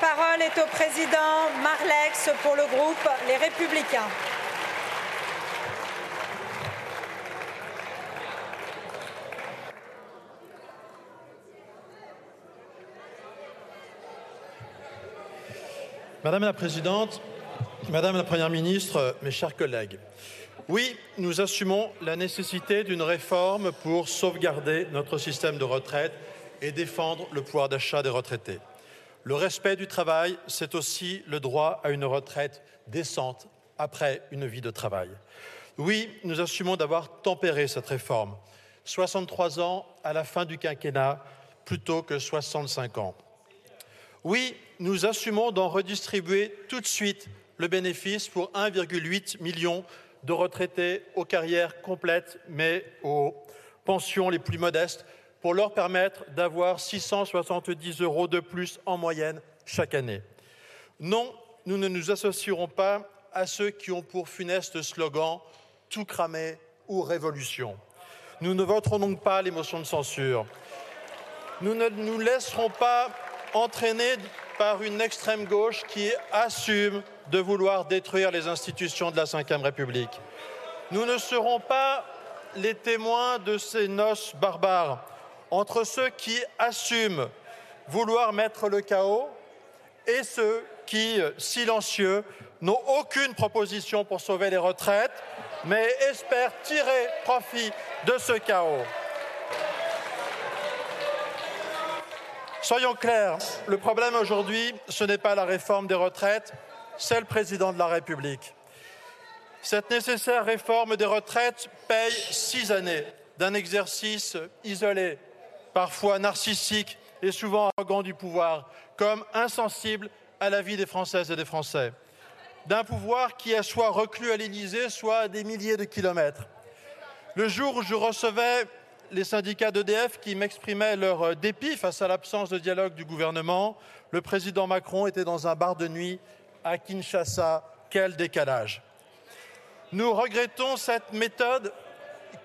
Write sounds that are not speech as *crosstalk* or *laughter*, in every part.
Parole est au président Marlex pour le groupe Les Républicains. Madame la Présidente, Madame la Première ministre, mes chers collègues, oui, nous assumons la nécessité d'une réforme pour sauvegarder notre système de retraite et défendre le pouvoir d'achat des retraités. Le respect du travail, c'est aussi le droit à une retraite décente après une vie de travail. Oui, nous assumons d'avoir tempéré cette réforme. 63 ans à la fin du quinquennat plutôt que 65 ans. Oui, nous assumons d'en redistribuer tout de suite le bénéfice pour 1,8 million de retraités aux carrières complètes, mais aux pensions les plus modestes, pour leur permettre d'avoir 670 euros de plus en moyenne chaque année. Non, nous ne nous associerons pas à ceux qui ont pour funeste slogan tout cramer ou révolution. Nous ne voterons donc pas les motions de censure. Nous ne nous laisserons pas entraîner par une extrême gauche qui assume de vouloir détruire les institutions de la Ve République. Nous ne serons pas les témoins de ces noces barbares entre ceux qui assument vouloir mettre le chaos et ceux qui, silencieux, n'ont aucune proposition pour sauver les retraites, mais espèrent tirer profit de ce chaos. Soyons clairs, le problème aujourd'hui, ce n'est pas la réforme des retraites, c'est le président de la République. Cette nécessaire réforme des retraites paye six années d'un exercice isolé, parfois narcissique et souvent arrogant du pouvoir, comme insensible à la vie des Françaises et des Français. D'un pouvoir qui est soit reclus à l'Élysée, soit à des milliers de kilomètres. Le jour où je recevais les syndicats d'EDF qui m'exprimaient leur euh, dépit face à l'absence de dialogue du gouvernement. Le président Macron était dans un bar de nuit à Kinshasa. Quel décalage Nous regrettons cette méthode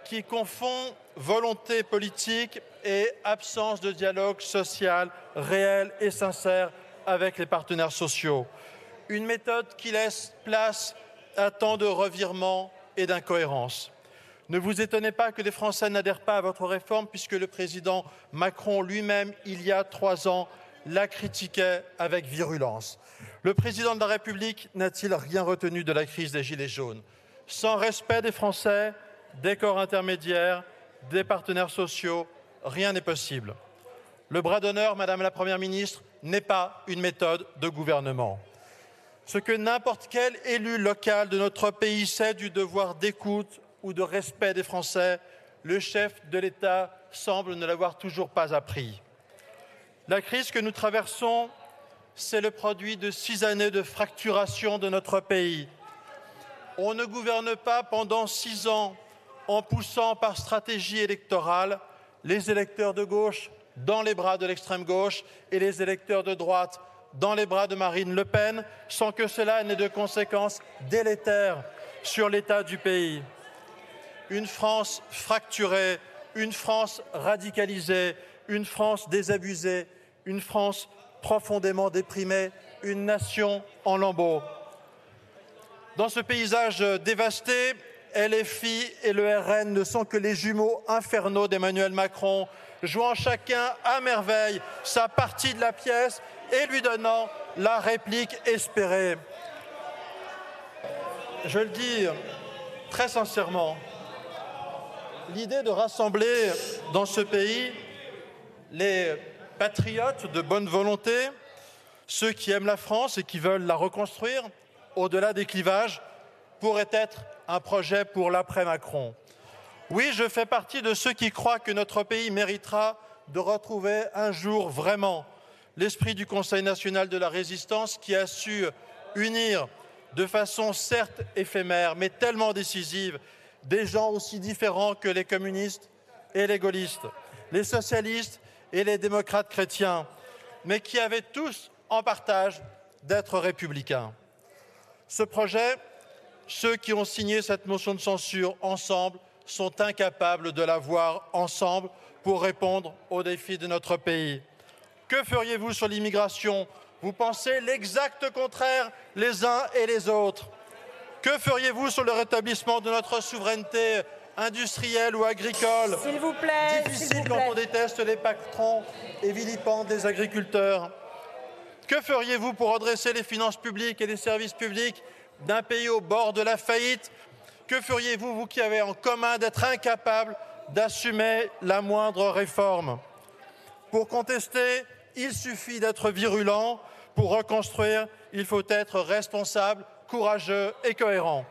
qui confond volonté politique et absence de dialogue social réel et sincère avec les partenaires sociaux. Une méthode qui laisse place à tant de revirements et d'incohérences. Ne vous étonnez pas que les Français n'adhèrent pas à votre réforme, puisque le président Macron lui-même, il y a trois ans, la critiquait avec virulence. Le président de la République n'a-t-il rien retenu de la crise des Gilets jaunes? Sans respect des Français, des corps intermédiaires, des partenaires sociaux, rien n'est possible. Le bras d'honneur, Madame la Première ministre, n'est pas une méthode de gouvernement. Ce que n'importe quel élu local de notre pays sait du devoir d'écoute, ou de respect des Français, le chef de l'État semble ne l'avoir toujours pas appris. La crise que nous traversons, c'est le produit de six années de fracturation de notre pays. On ne gouverne pas pendant six ans en poussant par stratégie électorale les électeurs de gauche dans les bras de l'extrême gauche et les électeurs de droite dans les bras de Marine Le Pen, sans que cela n'ait de conséquences délétères sur l'état du pays une France fracturée, une France radicalisée, une France désabusée, une France profondément déprimée, une nation en lambeaux. Dans ce paysage dévasté, LFI et le RN ne sont que les jumeaux infernaux d'Emmanuel Macron, jouant chacun à merveille sa partie de la pièce et lui donnant la réplique espérée. Je le dis très sincèrement, l'idée de rassembler dans ce pays les patriotes de bonne volonté, ceux qui aiment la France et qui veulent la reconstruire au-delà des clivages, pourrait être un projet pour l'après-Macron. Oui, je fais partie de ceux qui croient que notre pays méritera de retrouver un jour vraiment l'esprit du Conseil national de la résistance qui a su unir de façon certes éphémère, mais tellement décisive, des gens aussi différents que les communistes et les gaullistes, les socialistes et les démocrates chrétiens, mais qui avaient tous en partage d'être républicains. Ce projet, ceux qui ont signé cette motion de censure ensemble sont incapables de la voir ensemble pour répondre aux défis de notre pays. Que feriez-vous sur l'immigration? Vous pensez l'exact contraire les uns et les autres. Que feriez-vous sur le rétablissement de notre souveraineté industrielle ou agricole? S'il vous plaît. Difficile quand on déteste les patrons et vilipendent les agriculteurs. Que feriez-vous pour redresser les finances publiques et les services publics d'un pays au bord de la faillite Que feriez-vous, vous qui avez en commun d'être incapable d'assumer la moindre réforme? Pour contester, il suffit d'être virulent. Pour reconstruire, il faut être responsable, courageux et cohérent.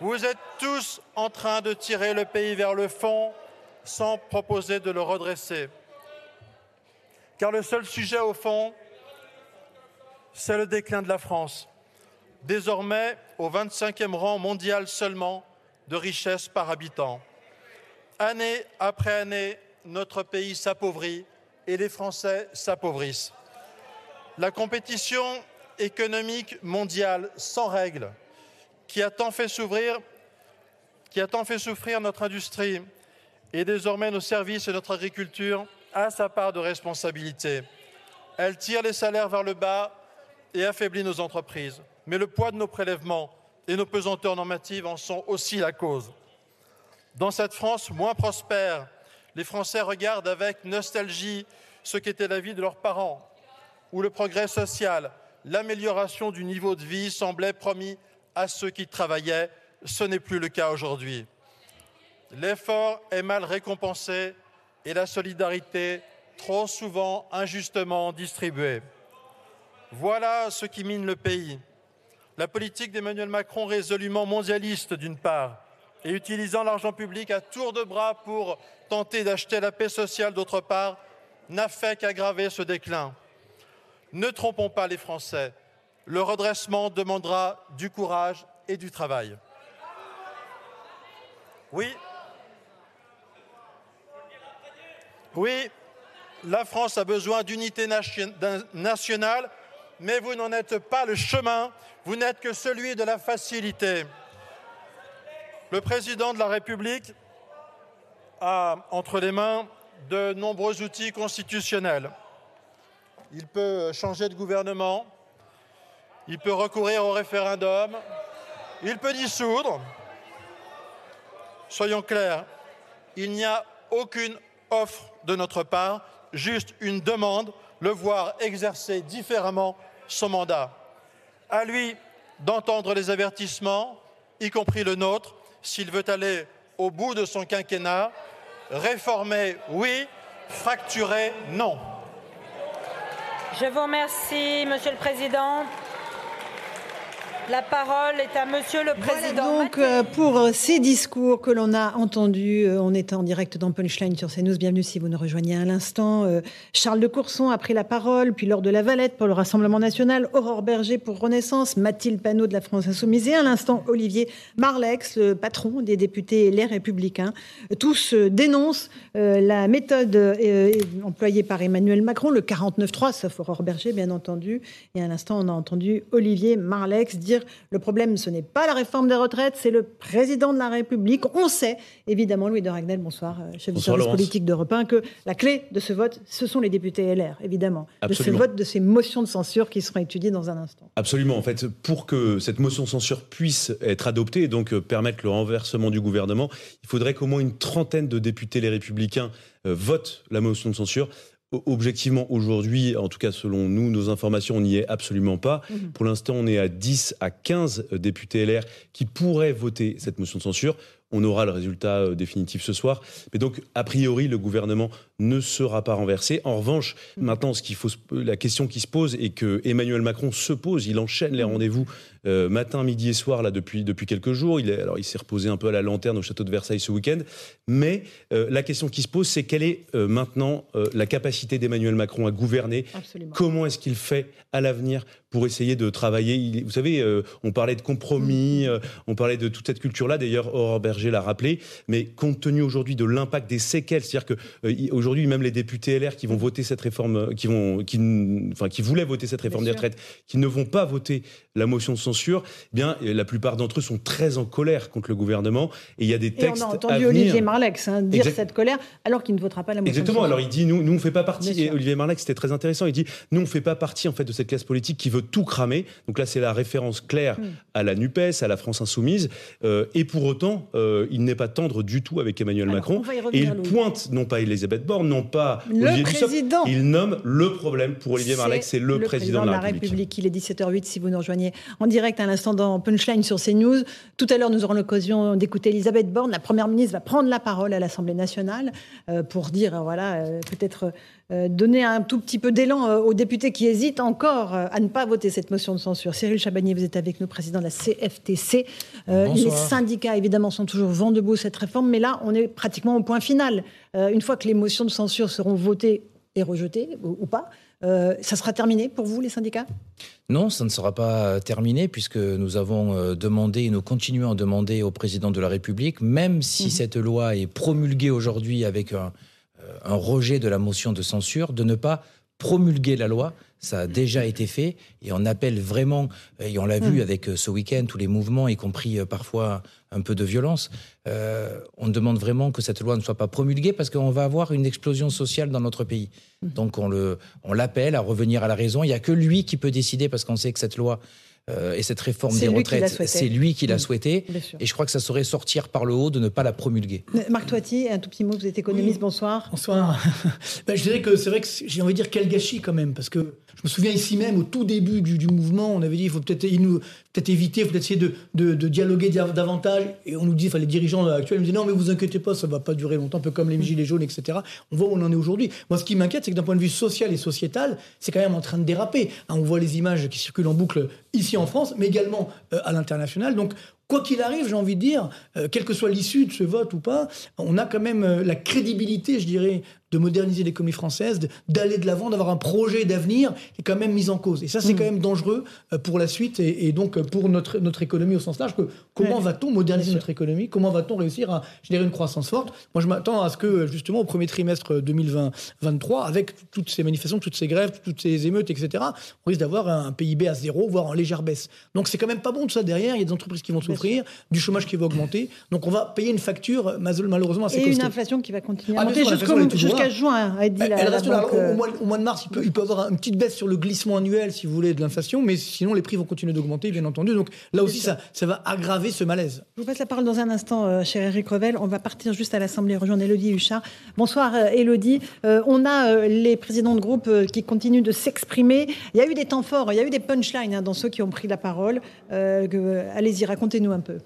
Vous êtes tous en train de tirer le pays vers le fond sans proposer de le redresser. Car le seul sujet au fond, c'est le déclin de la France. Désormais, au 25e rang mondial seulement de richesse par habitant. Année après année, notre pays s'appauvrit et les Français s'appauvrissent. La compétition économique mondiale sans règles, qui a tant fait s'ouvrir, qui a tant fait souffrir notre industrie et désormais nos services et notre agriculture, a sa part de responsabilité. Elle tire les salaires vers le bas et affaiblit nos entreprises. Mais le poids de nos prélèvements et nos pesanteurs normatives en sont aussi la cause. Dans cette France moins prospère, les Français regardent avec nostalgie ce qu'était la vie de leurs parents, où le progrès social, l'amélioration du niveau de vie semblait promis à ceux qui travaillaient. Ce n'est plus le cas aujourd'hui. L'effort est mal récompensé et la solidarité trop souvent injustement distribuée. Voilà ce qui mine le pays. La politique d'Emmanuel Macron résolument mondialiste d'une part et utilisant l'argent public à tour de bras pour tenter d'acheter la paix sociale d'autre part n'a fait qu'aggraver ce déclin. Ne trompons pas les Français. Le redressement demandera du courage et du travail. Oui, la France a besoin d'unité nationale, mais vous n'en êtes pas le chemin, vous n'êtes que celui de la facilité. Le président de la République a entre les mains de nombreux outils constitutionnels. Il peut changer de gouvernement, il peut recourir au référendum, il peut dissoudre. Soyons clairs, il n'y a aucune offre de notre part, juste une demande, le voir exercer différemment son mandat. À lui d'entendre les avertissements, y compris le nôtre, s'il veut aller au bout de son quinquennat, réformer, oui, fracturer, non. Je vous remercie, Monsieur le Président. La parole est à Monsieur le Président. Voilà donc euh, pour euh, ces discours que l'on a entendus, euh, on est en direct dans Punchline sur CNews. Bienvenue si vous nous rejoignez à l'instant. Charles de Courson a pris la parole, puis lors de la Valette pour le Rassemblement national, Aurore Berger pour Renaissance, Mathilde Panot de la France Insoumise et à l'instant Olivier Marlex, le patron des députés Les Républicains. Tous dénoncent la méthode employée par Emmanuel Macron, le 49-3, sauf Aurore Berger bien entendu. Et à l'instant, on a entendu Olivier Marlex dire le problème, ce n'est pas la réforme des retraites, c'est le président de la République. On sait, évidemment, Louis de Ragnel, bonsoir, euh, chef du service politique d'Europe 1, que la clé de ce vote, ce sont les députés LR, évidemment. De ce vote, de ces motions de censure qui seront étudiées dans un instant. Absolument. En fait, pour que cette motion de censure puisse être adoptée et donc euh, permettre le renversement du gouvernement, il faudrait qu'au moins une trentaine de députés les républicains euh, votent la motion de censure. Objectivement, aujourd'hui, en tout cas selon nous, nos informations, on n'y est absolument pas. Mhm. Pour l'instant, on est à 10 à 15 députés LR qui pourraient voter cette motion de censure. on aura le résultat euh, définitif ce soir. Mais donc, a priori, le gouvernement ne sera pas renversé. En revanche, maintenant, ce qu'il faut, la question qui se pose et que Emmanuel Macron se pose, il enchaîne les rendez-vous euh, matin, midi et soir là depuis depuis quelques jours. Il est, alors il s'est reposé un peu à la lanterne au château de Versailles ce week-end. Mais euh, la question qui se pose, c'est quelle est maintenant la capacité d'Emmanuel Macron à gouverner? Comment est-ce qu'il fait à l'avenir pour essayer de travailler? Vous savez, on parlait de compromis, on parlait de toute cette culture-là. D'ailleurs, Aurore Berger l'a rappelé. Mais compte tenu aujourd'hui de l'impact des séquelles, c'est-à-dire que euh, aujourd'hui même les députés LR qui vont voter cette réforme, euh, qui vont, qui, enfin, qui voulaient voter cette réforme des retraites, qui ne vont pas voter la motion de censure, eh bien la plupart d'entre eux sont très en colère contre le gouvernement. Et il y a des textes. Et on a entendu Olivier Marlex hein, dire cette colère alors qu'il ne votera pas la motion. Exactement. alors il dit nous, nous on fait pas partie. Et Olivier Marlex c'était très intéressant. Il dit nous on fait pas partie en fait de cette classe politique qui veut tout cramer. Donc là c'est la référence claire hmm. à la Nupes, à la France insoumise. Euh, et pour autant il n'est pas tendre du tout avec Emmanuel Macron. Et il pointe non pas Elisabeth Borne, non pas le Olivier président. il nomme le problème pour Olivier Marleix, c'est le, président, de la, République. Il est 17h08 si vous nous rejoignez en direct à l'instant dans Punchline sur CNews. Tout à l'heure, nous aurons l'occasion d'écouter Elisabeth Borne. La première ministre va prendre la parole à l'Assemblée nationale euh, pour dire, voilà, euh, peut-être euh, donner un tout petit peu d'élan euh, aux députés qui hésitent encore euh, à ne pas voter cette motion de censure. Cyril Chabagnier, vous êtes avec nous, président de la CFTC. les syndicats, évidemment, sont toujours vent debout cette réforme, mais là, on est pratiquement au point final. une fois que les motions de censure seront votées et rejetées, ou, pas, ça sera terminé pour vous, les syndicats? Non, ça ne sera pas terminé puisque nous avons demandé et nous continuons à demander au président de la République, même si mmh. cette loi est promulguée aujourd'hui avec un, un rejet de la motion de censure, de ne pas promulguer la loi. Ça a déjà été fait et on appelle vraiment, et on l'a vu hmm. avec euh, ce week-end, tous les mouvements, y compris euh, parfois un peu de violence, euh, on demande vraiment que cette loi ne soit pas promulguée parce qu'on va avoir une explosion sociale dans notre pays. Hmm. Donc on l'appelle on à revenir à la raison. Il n'y a que lui qui peut décider parce qu'on sait que cette loi euh, et cette réforme des retraites, c'est lui qui l'a mmh. souhaité. Et je crois que ça saurait sortir par le haut de ne pas la promulguer. Marc Toiti, un tout petit mot, vous êtes économiste, bonsoir. Bonsoir. *laughs* ben, je dirais que c'est vrai que j'ai envie de dire quel gâchis quand même, parce que je me souviens ici même, au tout début du, mouvement, on avait dit il faut peut-être peut éviter, il faut peut-être essayer de, de, dialoguer davantage. Et on nous dit, enfin les dirigeants actuels nous disent non, mais vous inquiétez pas, ça va pas durer longtemps, un peu comme les gilets jaunes, etc. On voit où on en est aujourd'hui. Moi, ce qui m'inquiète, c'est que d'un point de vue social et sociétal, c'est quand même en train de déraper. Hein, on voit les images qui circulent en boucle ici en France, mais également euh, à l'international. Donc, quoi qu'il arrive, j'ai envie de dire, euh, quelle que soit l'issue de ce vote ou pas, on a quand même euh, la crédibilité, je dirais, de moderniser l'économie française, d'aller de, l'avant, d'avoir un projet d'avenir qui est quand même mis en cause. Et ça, c'est hmm. quand même dangereux euh, pour la suite et, donc euh, pour notre, notre économie au sens large. Que, comment va-t-on moderniser notre économie? Comment va-t-on réussir à générer une croissance forte? Moi, je m'attends à ce que, justement, au premier trimestre euh, 2023, avec toutes ces manifestations, toutes ces grèves, toutes ces émeutes, etc., on risque d'avoir un PIB à zéro, voire en légère baisse. Donc, c'est quand même pas bon tout ça derrière. Il y a des entreprises qui vont souffrir, du chômage qui va augmenter. Donc, on va payer une facture, malheureusement, assez Et costaud. une inflation qui va continuer à ah, jusqu'à juin, a dit elle, la, elle reste. Euh. Au, mois, de mars, il peut, il avoir une petite baisse sur le glissement annuel, si vous voulez, de l'inflation, mais sinon les prix vont continuer d'augmenter, bien entendu. Donc là aussi, ça, va aggraver ce malaise. Je vous passe la parole dans un instant, euh, cher Eric Revel. On va partir juste à l'Assemblée rejoindre Elodie Huchard. Bonsoir, euh, Elodie. On a les présidents de groupe qui continuent de s'exprimer. Il y a eu des temps forts, il y a eu des punchlines hein, dans ceux qui ont pris la parole. Allez-y, racontez-nous un peu.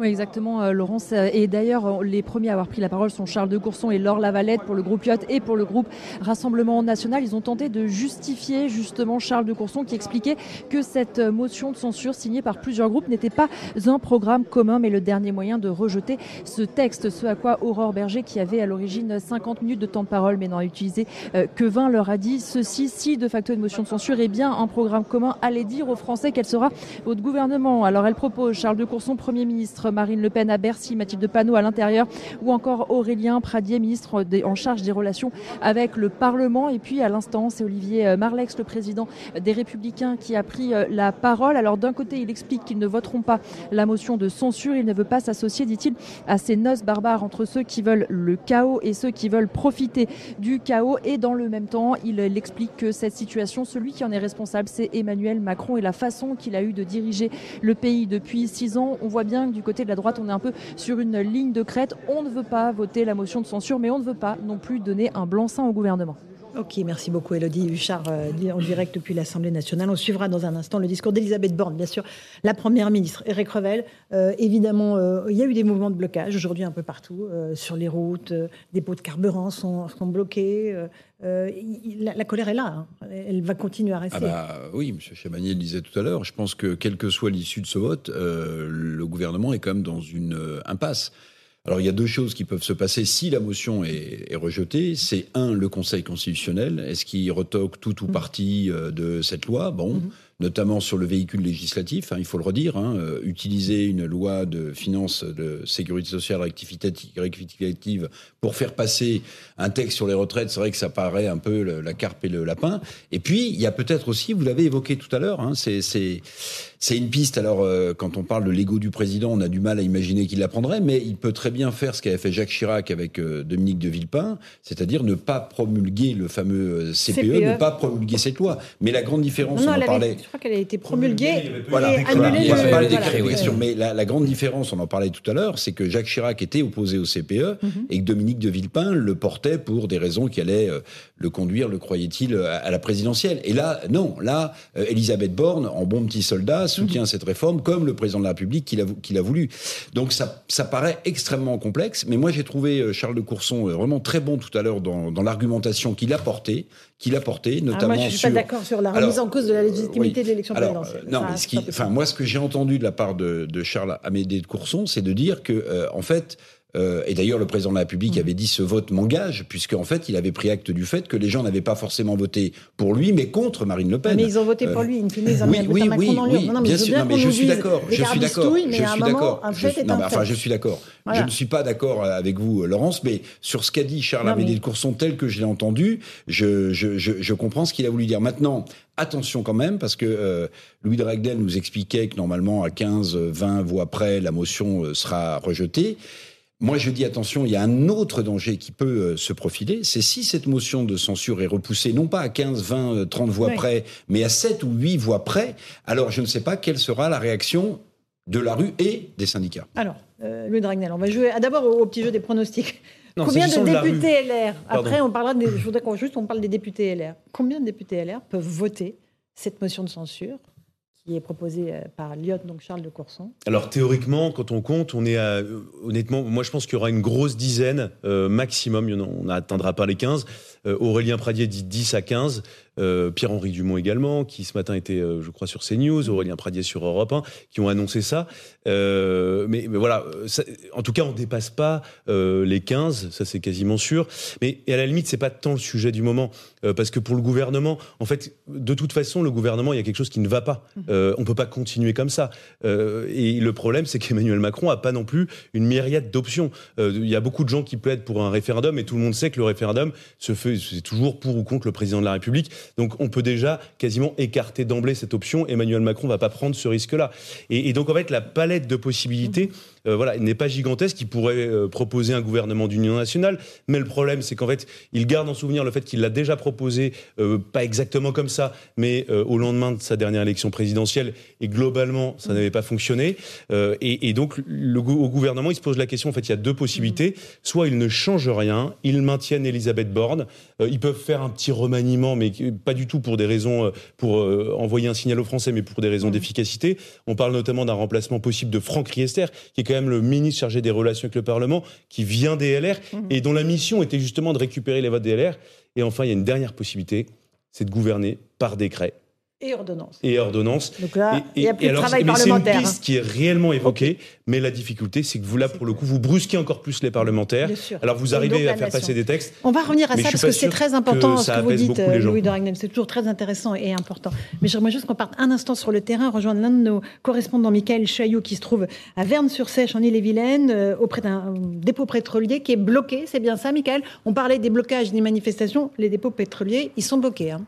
Oui, exactement, euh, Laurence. Et d'ailleurs, euh, les premiers à avoir pris la parole sont Charles de Courson et Laure Lavalette pour le groupe Yacht et pour le groupe Rassemblement National. Ils ont tenté de justifier justement Charles de Courson qui expliquait que cette euh, motion de censure signée par plusieurs groupes n'était pas un programme commun, mais le dernier moyen de rejeter ce texte. Ce à quoi Aurore Berger, qui avait à l'origine 50 minutes de temps de parole, mais n'en a utilisé que 20, leur a dit ceci, si de facto une motion de censure est bien un programme commun, allez dire aux Français quel sera votre gouvernement. Alors elle propose Charles de Courson, Premier ministre, Marine Le Pen à Bercy, Mathilde Panot à l'intérieur, ou encore Aurélien Pradier, ministre en charge des relations avec le Parlement. Et puis à l'instant, c'est Olivier euh, Marlex, le président des Républicains, qui a pris euh, la parole. Alors d'un côté, il explique qu'ils ne voteront pas la motion de censure. Il ne veut pas s'associer, dit-il, à ces noces barbares entre ceux qui veulent le chaos et ceux qui veulent profiter du chaos. Et dans le même temps, il, explique que cette situation, celui qui en est responsable, c'est Emmanuel Macron et la façon qu'il a eu de diriger le pays depuis six ans. On voit bien que du côté de la droite, on est un peu sur une ligne de crête. On ne veut pas voter la motion de censure, mais on ne veut pas non plus donner un blanc-seing au gouvernement. Ok, merci beaucoup Elodie Huchard euh, en direct depuis l'Assemblée nationale. On suivra dans un instant le discours d'Elisabeth Borne, bien sûr, la Première ministre. Eric Revel, euh, évidemment, euh, il y a eu des mouvements de blocage aujourd'hui un peu partout, sur les routes, des pots de carburant sont, bloqués. La, colère est là, hein. elle va continuer à rester. Ah bah, oui, M. Chabanier le disait tout à l'heure, je pense que quelle que soit l'issue de ce vote, le gouvernement est quand même dans une impasse. Alors il y a deux choses qui peuvent se passer si la motion est, est rejetée. C'est un, le Conseil constitutionnel. Est-ce qu'il retoque tout ou mmh. partie euh, de cette loi? Bon. Mmh notamment sur le véhicule législatif. Hein, il faut le redire, hein, euh, utiliser une loi de finances de sécurité sociale rectificative pour faire passer un texte sur les retraites, c'est vrai que ça paraît un peu la carpe et le lapin. Et puis, il y a peut-être aussi, vous l'avez évoqué tout à l'heure, hein, c'est une piste. Alors, euh, quand on parle de l'ego du président, on a du mal à imaginer qu'il la prendrait, mais il peut très bien faire ce qu'avait fait Jacques Chirac avec euh, Dominique de Villepin, c'est-à-dire ne pas promulguer le fameux CPE, CPE, ne pas promulguer cette loi. Mais la grande différence, on en parlait je crois qu'elle a été promulguée. Voilà, et annulée. Il n'y a pas le décret, oui. Mais la, grande différence, on en parlait tout à l'heure, c'est que Jacques Chirac était opposé au CPE mhm. et que Dominique de Villepin le portait pour des raisons qui allaient euh, le conduire, le croyait-il, à, la présidentielle. Et là, non. Là, euh, Elisabeth Borne, en bon petit soldat, soutient mhm. cette réforme comme le président de la République qui l'a voulu. Donc ça, ça paraît extrêmement complexe. Mais moi, j'ai trouvé euh, Charles de Courson vraiment très bon tout à l'heure dans, dans l'argumentation qu'il a portée qu'il a porté, notamment ah, moi, je suis pas d'accord sur la remise en cause de la légitimité de l'élection présidentielle. non, mais ce qui, enfin, moi, ce que j'ai entendu de la part de, de Charles Amédée de Courson, c'est de dire que, euh, en fait, euh, et d'ailleurs, le président de la République mm. avait dit ce vote m'engage, puisqu'en fait, il avait pris acte du fait que les gens n'avaient pas forcément voté pour lui, mais contre Marine Le Pen. Mais ils ont voté pour euh, lui, in fine, ils ont oui, oui, oui, oui, non, mais bien sûr. Non, mais je suis d'accord. Je suis d'accord. Je suis d'accord. Enfin, je suis d'accord. Je ne suis pas d'accord avec vous, Laurence, mais sur ce qu'a dit Charles Amédée de Courson, tel que je l'ai entendu, je, je, je, je comprends ce qu'il a voulu dire. Maintenant, attention quand même, parce que euh, Louis de Ragdel nous expliquait que normalement, à 15, 20 voix près, la motion sera rejetée. Moi, je dis attention, il y a un autre danger qui peut euh, se profiler, c'est si cette motion de censure est repoussée, non pas à 15, 20, 30 voix près, mais à 7 ou 8 voix près, alors je ne sais pas quelle sera la réaction de la rue et des syndicats. Alors, euh, Louis Dragnel, on va jouer d'abord au, petit jeu des pronostics. Combien de députés LR Après, on parlera des, je voudrais qu'on juste on parle des députés LR. Combien de députés LR peuvent voter cette motion de censure qui est proposé euh, par Lyot, donc Charles de Courson Alors théoriquement, quand on compte, on est à, honnêtement, moi je pense qu'il y aura une grosse dizaine euh, maximum, on n'atteindra pas les 15. Euh, Aurélien Pradier dit 10 à 15. Euh, Pierre-Henri Dumont également, qui ce matin était, euh, je crois, sur CNews, Aurélien Pradier sur Europe 1, qui ont annoncé ça. Euh, mais, mais, voilà, en tout cas, on dépasse pas les 15, ça c'est quasiment sûr. Mais et à la limite, c'est pas tant le sujet du moment, parce que pour le gouvernement, en fait, de toute façon, le gouvernement, il y a quelque chose qui ne va pas. Mmh. on peut pas continuer comme ça. et le problème, c'est qu'Emmanuel Macron a pas non plus une myriade d'options. Il y a beaucoup de gens qui plaident pour un référendum, et tout le monde sait que le référendum se fait, c'est toujours pour ou contre le président de la République. Donc on peut déjà quasiment écarter d'emblée cette option. Emmanuel Macron va pas prendre ce risque-là. Et, donc en fait, la palette de possibilités euh, voilà, n'est pas gigantesque. Il pourrait euh, proposer un gouvernement d'union nationale, mais le problème, c'est qu'en fait, il garde en souvenir le fait qu'il l'a déjà proposé, euh, pas exactement comme ça, mais au lendemain de sa dernière élection présidentielle, et globalement, ça n'avait pas fonctionné. Et, et, donc, le, au gouvernement, il se pose la question. En fait, il y a deux possibilités. Soit ils ne changent rien, ils maintiennent Elisabeth Borne, ils peuvent faire un petit remaniement, mais pas du tout pour des raisons pour envoyer un signal aux Français, mais pour des raisons d'efficacité. On parle notamment d'un remplacement possible de Franck Riester, qui est quand même le ministre chargé des relations avec le Parlement, qui vient des LR mhm. et dont la mission était justement de récupérer les votes des LR. Et enfin, il y a une dernière possibilité, c'est de gouverner par décret et ordonnance. Et ordonnance. Donc là, il y a plus de travail parlementaire. C'est une piste qui est réellement évoquée, mais la difficulté, c'est que vous, là, pour le coup, vous brusquez encore plus les parlementaires. Alors vous arrivez à faire passer des textes. On va revenir à ça parce que c'est très important ce que vous dites, Louis de Ragnel. C'est toujours très intéressant et important. Mais j'aimerais juste qu'on parte un instant sur le terrain, rejoindre l'un de nos correspondants, Michael Chaillot, qui se trouve à Verne-sur-Sèche, en Ille-et-Vilaine, euh, auprès d'un dépôt pétrolier qui est bloqué. C'est bien ça, Michael? On parlait des blocages, des manifestations. Les dépôts pétroliers, ils sont bloqués. Hein.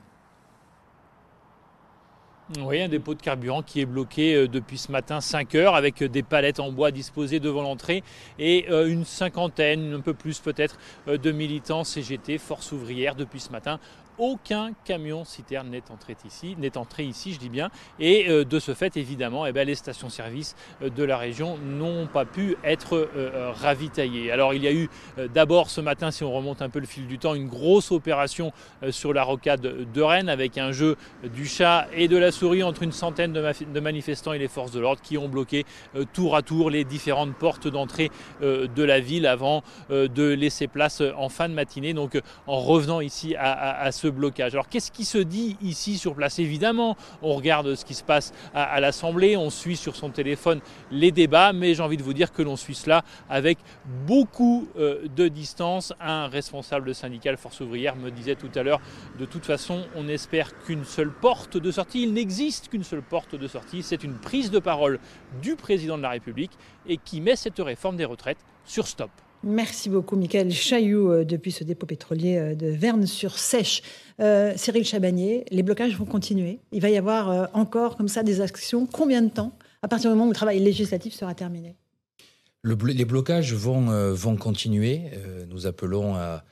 Oui, un dépôt de carburant qui est bloqué euh, depuis ce matin 5 heures avec euh, des palettes en bois disposées devant l'entrée et euh, une cinquantaine, un peu plus peut-être, de militants CGT, Force ouvrière, depuis ce matin aucun camion citerne n'est entré ici, n'est entré ici, je dis bien. Et euh, de ce fait, évidemment, eh ben, les stations-service euh, de la région n'ont pas pu être euh, ravitaillées. Alors il y a eu d'abord ce matin, si on remonte un peu le fil du temps, une grosse opération sur la rocade de Rennes avec un jeu du chat et de la souris entre une centaine de, manifestants et les forces de l'ordre qui ont bloqué tour à tour les différentes portes d'entrée de la ville avant de laisser place en fin de matinée. Donc en revenant ici à, ce blocage. Alors qu'est-ce qui se dit ici sur place? Évidemment, on regarde ce qui se passe à, l'Assemblée, on suit sur son téléphone les débats, mais j'ai envie de vous dire que l'on suit cela avec beaucoup euh, de distance. Un responsable syndical Force ouvrière me disait tout à l'heure, de toute façon, on n'espère qu'une seule porte de sortie. Il n'existe qu'une seule porte de sortie. C'est une prise de parole du président de la République et qui met cette réforme des retraites sur stop. Merci beaucoup, Michael Chailloux, euh, depuis ce dépôt pétrolier euh, de Verne-sur-Sèche. Euh, Cyril Chabagnier, les blocages vont continuer. Il va y avoir encore comme ça des actions. Combien de temps à partir du moment où le travail législatif sera terminé? Les blocages vont, vont continuer. nous appelons à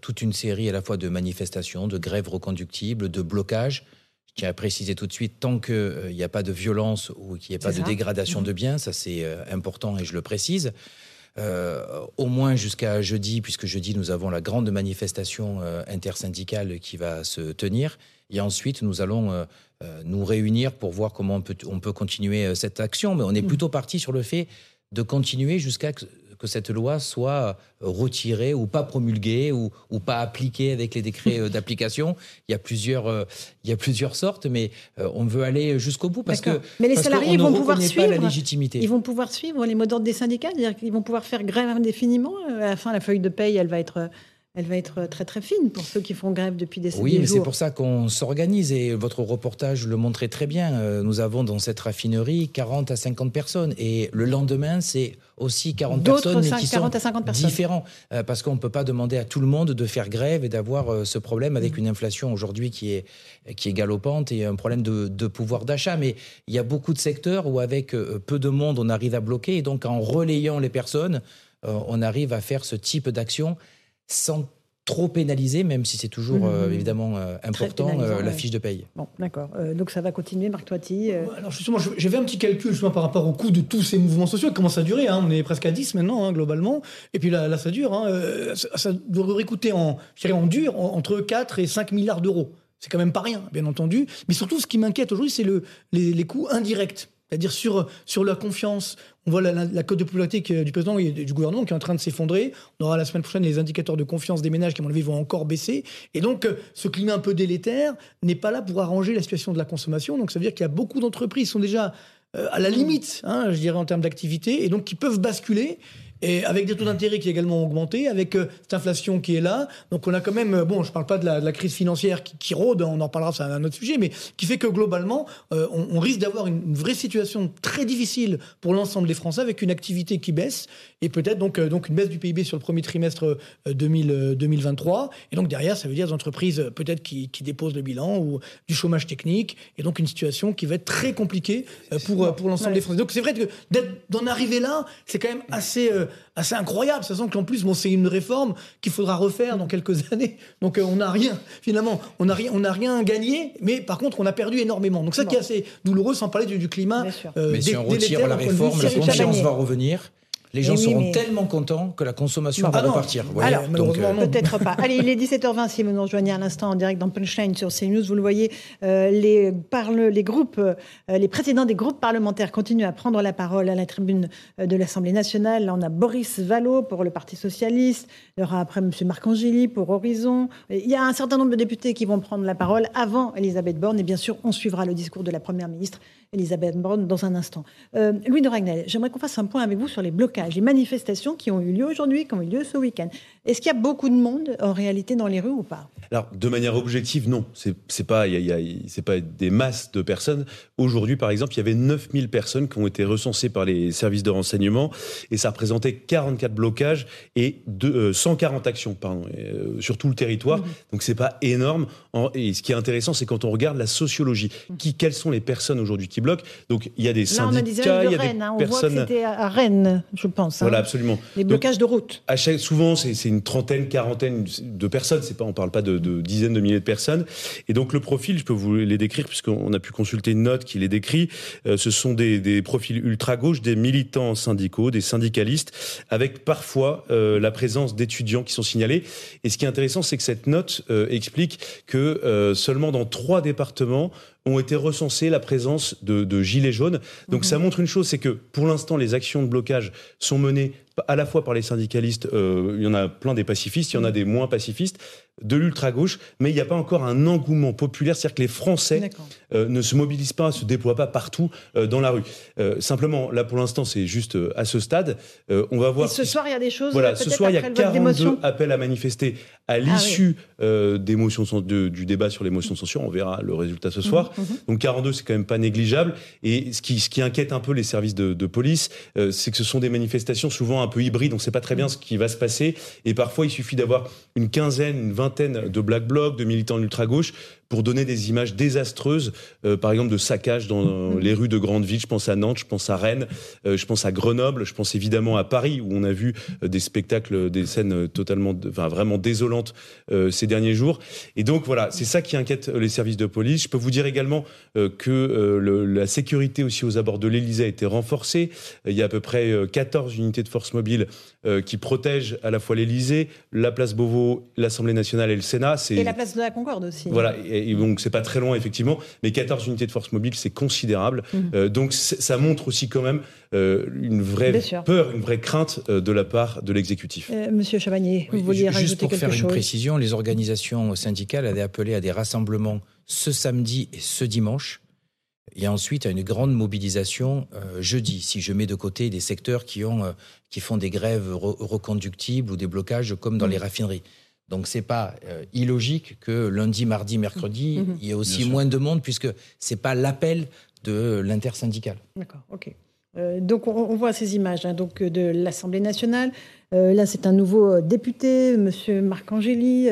toute une série à la fois de manifestations, de grèves reconductibles, de blocages. Je tiens à préciser tout de suite, tant qu'il n'y a pas de violence ou qu'il n'y ait pas de dégradation mmh. de biens, ça c'est important et je le précise. Euh, au moins jusqu'à jeudi, puisque jeudi nous avons la grande manifestation euh, intersyndicale qui va se tenir. Et ensuite, nous allons euh, nous réunir pour voir comment on peut, on peut continuer cette action. Mais on est mmh. plutôt parti sur le fait de continuer jusqu'à que cette loi soit retirée ou pas promulguée ou, ou pas appliquée avec les décrets euh, d'application. Il y a plusieurs, euh, il y a plusieurs sortes, mais euh, on veut aller jusqu'au bout parce que mais les salariés vont pouvoir suivre la légitimité. Ils vont pouvoir suivre les mots d'ordre des syndicats, c'est-à-dire qu'ils vont pouvoir faire grève indéfiniment. À la fin, la feuille de paye, elle va être elle va être très très fine pour ceux qui font grève depuis des, oui, mais c'est pour ça qu'on s'organise et votre reportage le montrait très bien. Euh, nous avons dans cette raffinerie 40 à 50 personnes et le lendemain, c'est aussi 40 personnes mais qui 40 à 50 personnes. différents euh, parce qu'on ne peut pas demander à tout le monde de faire grève et d'avoir euh, ce problème avec mm. une inflation aujourd'hui qui est, qui est galopante et un problème de, de pouvoir d'achat. Mais il y a beaucoup de secteurs où avec peu de monde, on arrive à bloquer et donc en relayant les personnes, on arrive à faire ce type d'action sans trop pénaliser, même si c'est toujours mmh. euh, évidemment euh, important, euh, la fiche de paye. Bon, d'accord. donc ça va continuer, Marc Toiti Alors justement, j'avais un petit calcul justement, par rapport au coût de tous ces mouvements sociaux. Comment ça a duré hein? On est presque à 10 maintenant, hein, globalement. Et puis là, là ça dure. Hein. Ça, devrait coûter en, en dur entre 4 et 5 milliards d'euros. C'est quand même pas rien, bien entendu. Mais surtout, ce qui m'inquiète aujourd'hui, c'est le, les, les coûts indirects. C'est-à-dire sur, sur la confiance. On voit la, cote de popularité du président et du gouvernement qui est en train de s'effondrer. On aura la semaine prochaine les indicateurs de confiance des ménages qui, vont encore baisser. Et donc, euh, ce climat un peu délétère n'est pas là pour arranger la situation de la consommation. Donc, ça veut dire qu'il y a beaucoup d'entreprises qui sont déjà euh, à la limite, hein, je dirais, en termes d'activité, et donc qui peuvent basculer et avec des taux d'intérêt qui également ont augmenté, avec euh, cette inflation qui est là. Donc on a quand même, euh, bon, je ne parle pas de la, crise financière qui, rôde, on en parlera, c'est un autre sujet, mais qui fait que globalement, euh, on, risque d'avoir une, vraie situation très difficile pour l'ensemble des Français, avec une activité qui baisse, et peut-être donc, donc une baisse du PIB sur le premier trimestre 2000, 2023. Et donc derrière, ça veut dire des entreprises peut-être qui, qui, déposent le bilan ou du chômage technique, et donc une situation qui va être très compliquée pour, pour l'ensemble des Français. Donc c'est vrai que d'en arriver là, c'est quand même assez assez incroyable, sachant qu'en plus, bon, c'est une réforme qu'il faudra refaire dans quelques *laughs* années. Donc euh, on n'a rien, finalement, on n'a rien, on rien gagné, mais par contre, on a perdu énormément. Donc ça qui est assez douloureux, sans parler du, climat. Euh, mais si on retire la réforme, la confiance va revenir. Les gens seront tellement contents que la consommation va repartir. Alors, euh, peut-être pas. Allez, il est 17h20 si vous nous rejoignez à l'instant en direct dans Punchline sur CNews. Vous le voyez, euh, les, parle, les groupes, euh, les présidents des groupes parlementaires continuent à prendre la parole à la tribune de l'Assemblée nationale. Là, on a Boris Vallot pour le Parti socialiste. Il y aura après M. Marc Angeli pour Horizon. Il y a un certain nombre de députés qui vont prendre la parole avant Elisabeth Borne. Et bien sûr, on suivra le discours de la Première ministre Elisabeth Borne dans un instant. Louis de Ragnel, j'aimerais qu'on fasse un point avec vous sur les blocages les manifestations qui ont eu lieu aujourd'hui, qui ont eu lieu ce week-end. Est-ce qu'il y a beaucoup de monde en réalité dans les rues ou pas? Alors, de manière objective, non. C'est, pas, c'est pas des masses de personnes. Aujourd'hui, par exemple, il y avait 9000 personnes qui ont été recensées par les services de renseignement et ça représentait 44 blocages et 140 euh, actions, pardon, euh, sur tout le territoire. Donc, mmh. Donc, c'est pas énorme. et ce qui est intéressant, c'est quand on regarde la sociologie. Mmh. Qui, quelles sont les personnes aujourd'hui qui bloquent Donc, il y a des syndicats, il y a des Rennes, hein. on Voit que c'était à Rennes. Je pense. hein. Voilà, absolument. Les Donc, blocages de route. à chaque, souvent, c'est une trentaine, quarantaine de personnes. C'est pas, on parle pas de, de dizaines de milliers de personnes. Et donc le profil, je peux vous les décrire puisqu'on a pu consulter une note qui les décrit. Euh, ce sont des, des profils ultra gauche, des militants syndicaux, des syndicalistes, avec parfois euh, la présence d'étudiants qui sont signalés. Et ce qui est intéressant, c'est que cette note euh, explique que seulement dans trois départements ont été recensés la présence de, de gilets jaunes. Donc ça montre une chose, c'est que pour l'instant, les actions de blocage sont menées à la fois par les syndicalistes, euh, il y en a plein des pacifistes, il y en a des moins pacifistes, de l'ultra-gauche, mais il n'y a pas encore un engouement populaire, c'est-à-dire que les Français euh, ne se mobilisent pas, ne se déploient pas partout euh, dans la rue. Euh, simplement, là pour l'instant, c'est juste à ce stade. On va Et voir ce soir, il y a des choses. voilà, ce soir, il y a après le vote 42 d'émotion. appels à manifester Ah à l'issue euh, des motions de du débat sur les motions de censure. On verra le résultat ce soir. Mhm, Donc 42, c'est quand même pas négligeable. Et ce qui, ce qui inquiète un peu les services de, de police, c'est que ce sont des manifestations souvent un peu hybrides. On ne sait pas très bien ce qui va se passer. Et parfois, il suffit d'avoir une quinzaine, une vingtaine de black blocs, de militants de l'ultra-gauche pour donner des images désastreuses, euh, par exemple de saccage dans Mhm. les rues de grandes villes. Je pense à Nantes, je pense à Rennes, euh, je pense à Grenoble, je pense évidemment à Paris où on a vu euh, des spectacles, des scènes euh, totalement, enfin vraiment désolantes euh, ces derniers jours. Et donc voilà, c'est ça qui inquiète euh, les services de police. Je peux vous dire également euh, que euh, le- la sécurité aussi aux abords de l'Élysée a été renforcée. Euh, Il y a à peu près euh, 14 unités de force mobile euh, qui protègent à la fois l'Élysée, la place Beauvau, l'Assemblée nationale et le Sénat. Et la place de la Concorde aussi. voilà, et, et donc c'est pas très loin effectivement, mais 14 unités de force mobile, c'est considérable. Mhm. Euh, donc ça montre aussi quand même euh, une vraie peur, une vraie crainte euh, de la part de l'exécutif. Euh, Monsieur Chabagnier, Oui, vous vouliez rajouter Juste pour quelque faire chose une précision, les organisations syndicales avaient appelé à des rassemblements ce samedi et ce dimanche. Et ensuite à une grande mobilisation euh, jeudi, si je mets de côté des secteurs qui, ont, euh, qui font des grèves re- reconductibles ou des blocages comme dans Mhm. les raffineries. Donc c'est pas euh, illogique que lundi, mardi, mercredi, Mhm. il y ait aussi Bien sûr. moins de monde puisque c'est pas l'appel de l'intersyndicale. D'accord, ok. Euh, donc on, on voit ces images hein, donc de l'Assemblée nationale. Euh, là, c'est un nouveau député, Monsieur Marc Angéli,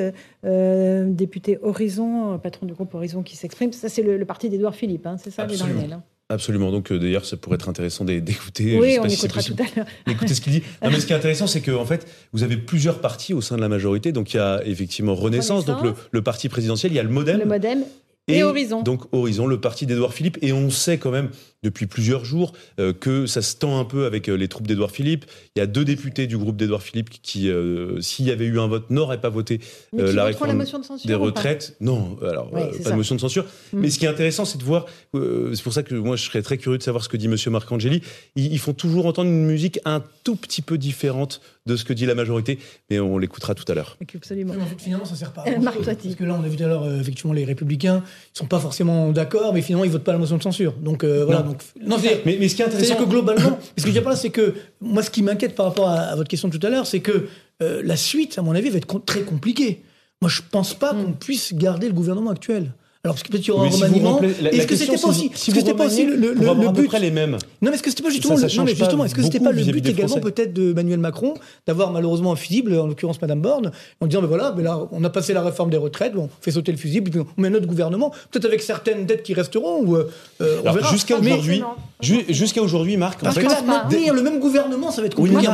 député Horizon, patron du groupe Horizon, qui s'exprime. Ça, c'est le, le parti d'Édouard Philippe, hein, c'est ça, les Absolument. Darnel, hein. Absolument. Donc euh, d'ailleurs, ça pourrait être intéressant d'é- d'écouter. je Oui, on si écoutera tout à l'heure. Écoutez ce qu'il dit. Non, mais ce qui est intéressant, c'est que en fait, vous avez plusieurs partis au sein de la majorité. Donc il y a effectivement Renaissance, donc le, le parti présidentiel. Il y a le MoDem. Le Modem et, Horizon. Donc Horizon, le parti d'Édouard Philippe. Et on sait quand même depuis plusieurs jours euh, que ça se tend un peu avec euh, les troupes d'Édouard Philippe. Il y a deux députés du groupe d'Édouard Philippe qui, euh, s'il y avait eu un vote, n'auraient pas voté euh, la réforme la motion de censure des retraites. Non, alors euh, pas ça. de motion de censure. Mais ce qui est intéressant, c'est de voir. euh, c'est pour ça que moi, je serais très curieux de savoir ce que dit Monsieur Marcangeli. Ils, ils font toujours entendre une musique un tout petit peu différente de ce que dit la majorité, mais on l'écoutera tout à l'heure. Absolument. Mais en fait, finalement, ça sert pas à Euh. Marc. Parce que là, on a vu tout à l'heure, effectivement, les Républicains, ils sont pas forcément d'accord, mais finalement, ils votent pas la motion de censure. Donc, euh, voilà. Non. Donc, non, c'est- Mais, mais ce qui est intéressant, que globalement, ce que je dis pas là, c'est que moi, ce qui m'inquiète par rapport à, à votre question de tout à l'heure, c'est que euh, la suite, à mon avis, va être très compliquée. Moi, je pense pas Mm. qu'on puisse garder le gouvernement actuel. Alors, parce que peut-être qu'il y aura Mais un remaniement. Est-ce que c'était pas c'est aussi, si que pas aussi le, but près les mêmes. Non, mais est-ce que c'était pas justement, Ça, ça le, non, mais justement, est-ce que c'était pas le but également peut-être de Emmanuel Macron d'avoir malheureusement un fusible, en l'occurrence Madame Borne, en disant, ben voilà, ben là, on a passé la réforme des retraites, on fait sauter le fusible, puis on met notre gouvernement, peut-être avec certaines dettes qui resteront, ou euh, euh, on Alors, verra. jusqu'à Mais- aujourd'hui, ju- jusqu'à aujourd'hui, Marc, Parce que là, maintenir le même gouvernement, ça va être compliqué.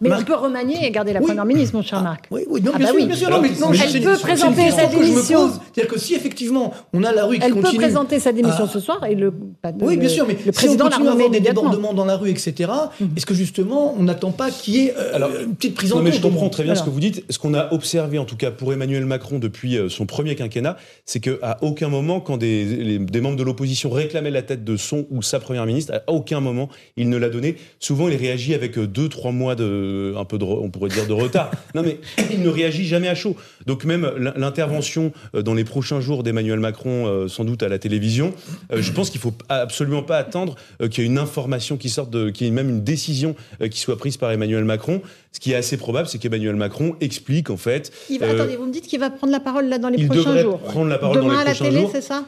Mais Marc- on peut remanier et garder la première ministre, mon cher Marc. Oui, oui, non, Ah bien bah sûr, oui. bien sûr. Alors, non, mais non, elle peut c'est- présenter sa question que je me démission. pose. C'est-à-dire que si effectivement on a la rue qui Elle peut continue. présenter sa démission Ah. ce soir et le, pas de- Oui, bien sûr, mais le si on président continue à avoir des débordements dans la rue, etc., est-ce que justement on n'attend pas qu'il y ait euh, Alors, une petite prise en Non, compte mais je comprends très bien ce que vous dites. Ce qu'on a observé, en tout cas pour Emmanuel Macron depuis euh, son premier quinquennat, c'est qu'à aucun moment, quand des, les- des membres de l'opposition réclamaient la tête de son ou sa première ministre, à aucun moment il ne l'a donné. Souvent, il réagit avec euh, deux, trois mois de, un peu de, on pourrait dire de retard. non, mais il ne réagit jamais à chaud. Donc même l'in- l'intervention dans les prochains jours d'Emmanuel Macron, euh, sans doute à la télévision, euh, je pense qu'il faut absolument pas attendre euh, qu'il y ait une information qui sorte, de, qu'il y ait même une décision qui soit prise par Emmanuel Macron. Ce qui est assez probable, c'est qu'Emmanuel Macron explique en fait. Il va, attendez, vous me dites qu'il va prendre la parole là dans les il prochains devrait jours. prendre la parole Demain dans à les la prochains télé, jours. c'est ça?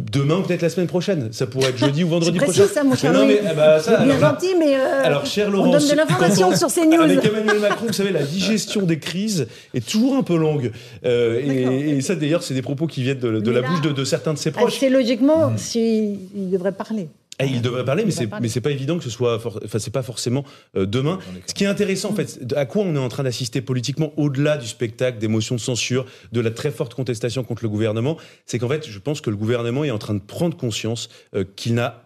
Demain peut-être la semaine prochaine. Ça pourrait être jeudi ou vendredi C'est prochain. ça, mon cher Mais non, mais, eh ben, ça, Bien alors là- gentil, mais euh, Alors, cher on Laurence, donne de l'information on- *laughs* sur ces news. Avec Emmanuel Macron, vous savez, la digestion des crises est toujours un peu longue. Euh, et, et ça, d'ailleurs, c'est des propos qui viennent de, de la là- bouche de, de certains de ses proches. Assez logiquement, si, il devrait parler. Eh, il devrait parler, mais c'est mais c'est pas évident que ce soit, enfin c'est pas forcément euh, demain. Ce qui est intéressant, en fait, à quoi on est en train d'assister politiquement, au-delà du spectacle, des motions de censure, de la très forte contestation contre le gouvernement, c'est qu'en fait, je pense que le gouvernement est en train de prendre conscience euh, qu'il n'a euh,